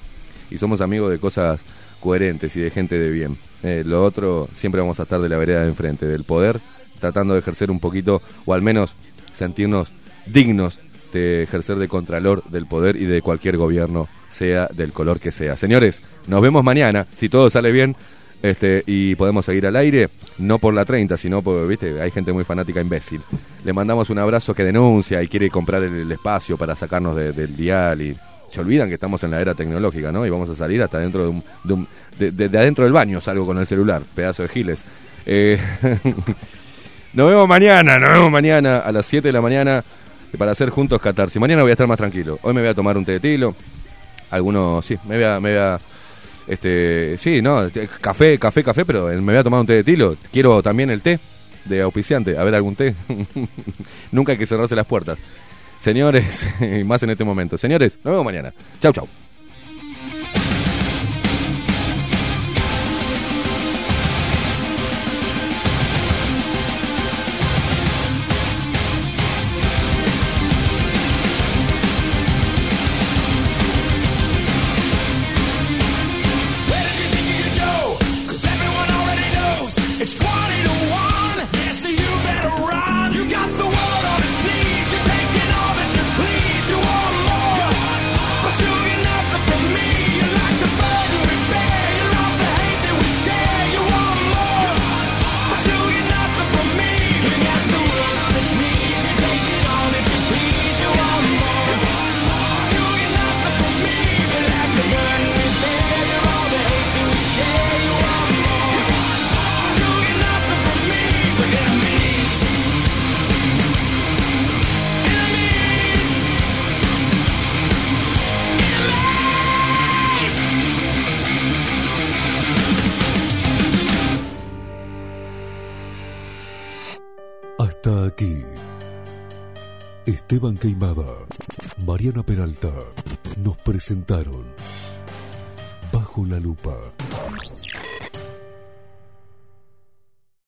y somos amigos de cosas coherentes y de gente de bien. Eh, lo otro, siempre vamos a estar de la vereda de enfrente, del poder, tratando de ejercer un poquito, o al menos sentirnos dignos de ejercer de contralor del poder y de cualquier gobierno, sea del color que sea. Señores, nos vemos mañana, si todo sale bien. Este, y podemos seguir al aire, no por la 30, sino por, viste, hay gente muy fanática imbécil. Le mandamos un abrazo que denuncia y quiere comprar el, espacio para sacarnos de- del dial y se olvidan que estamos en la era tecnológica, ¿no? Y vamos a salir hasta dentro de un, de adentro del baño, salgo con el celular, pedazo de giles. Eh, [LAUGHS] nos vemos mañana, nos vemos mañana a las 7 de la mañana para hacer juntos catarsis. Mañana voy a estar más tranquilo. Hoy me voy a tomar un té de tilo. Algunos, sí, me voy a, me voy a este, sí, no, este, café, café, café, pero me voy a tomar un té de tilo. Quiero también el té de auspiciante. A ver, algún té. [LAUGHS] Nunca hay que cerrarse las puertas. Señores, [LAUGHS] y más en este momento. Señores, nos vemos mañana. Chau, chau. Queimada, Mariana Peralta nos presentaron Bajo la Lupa.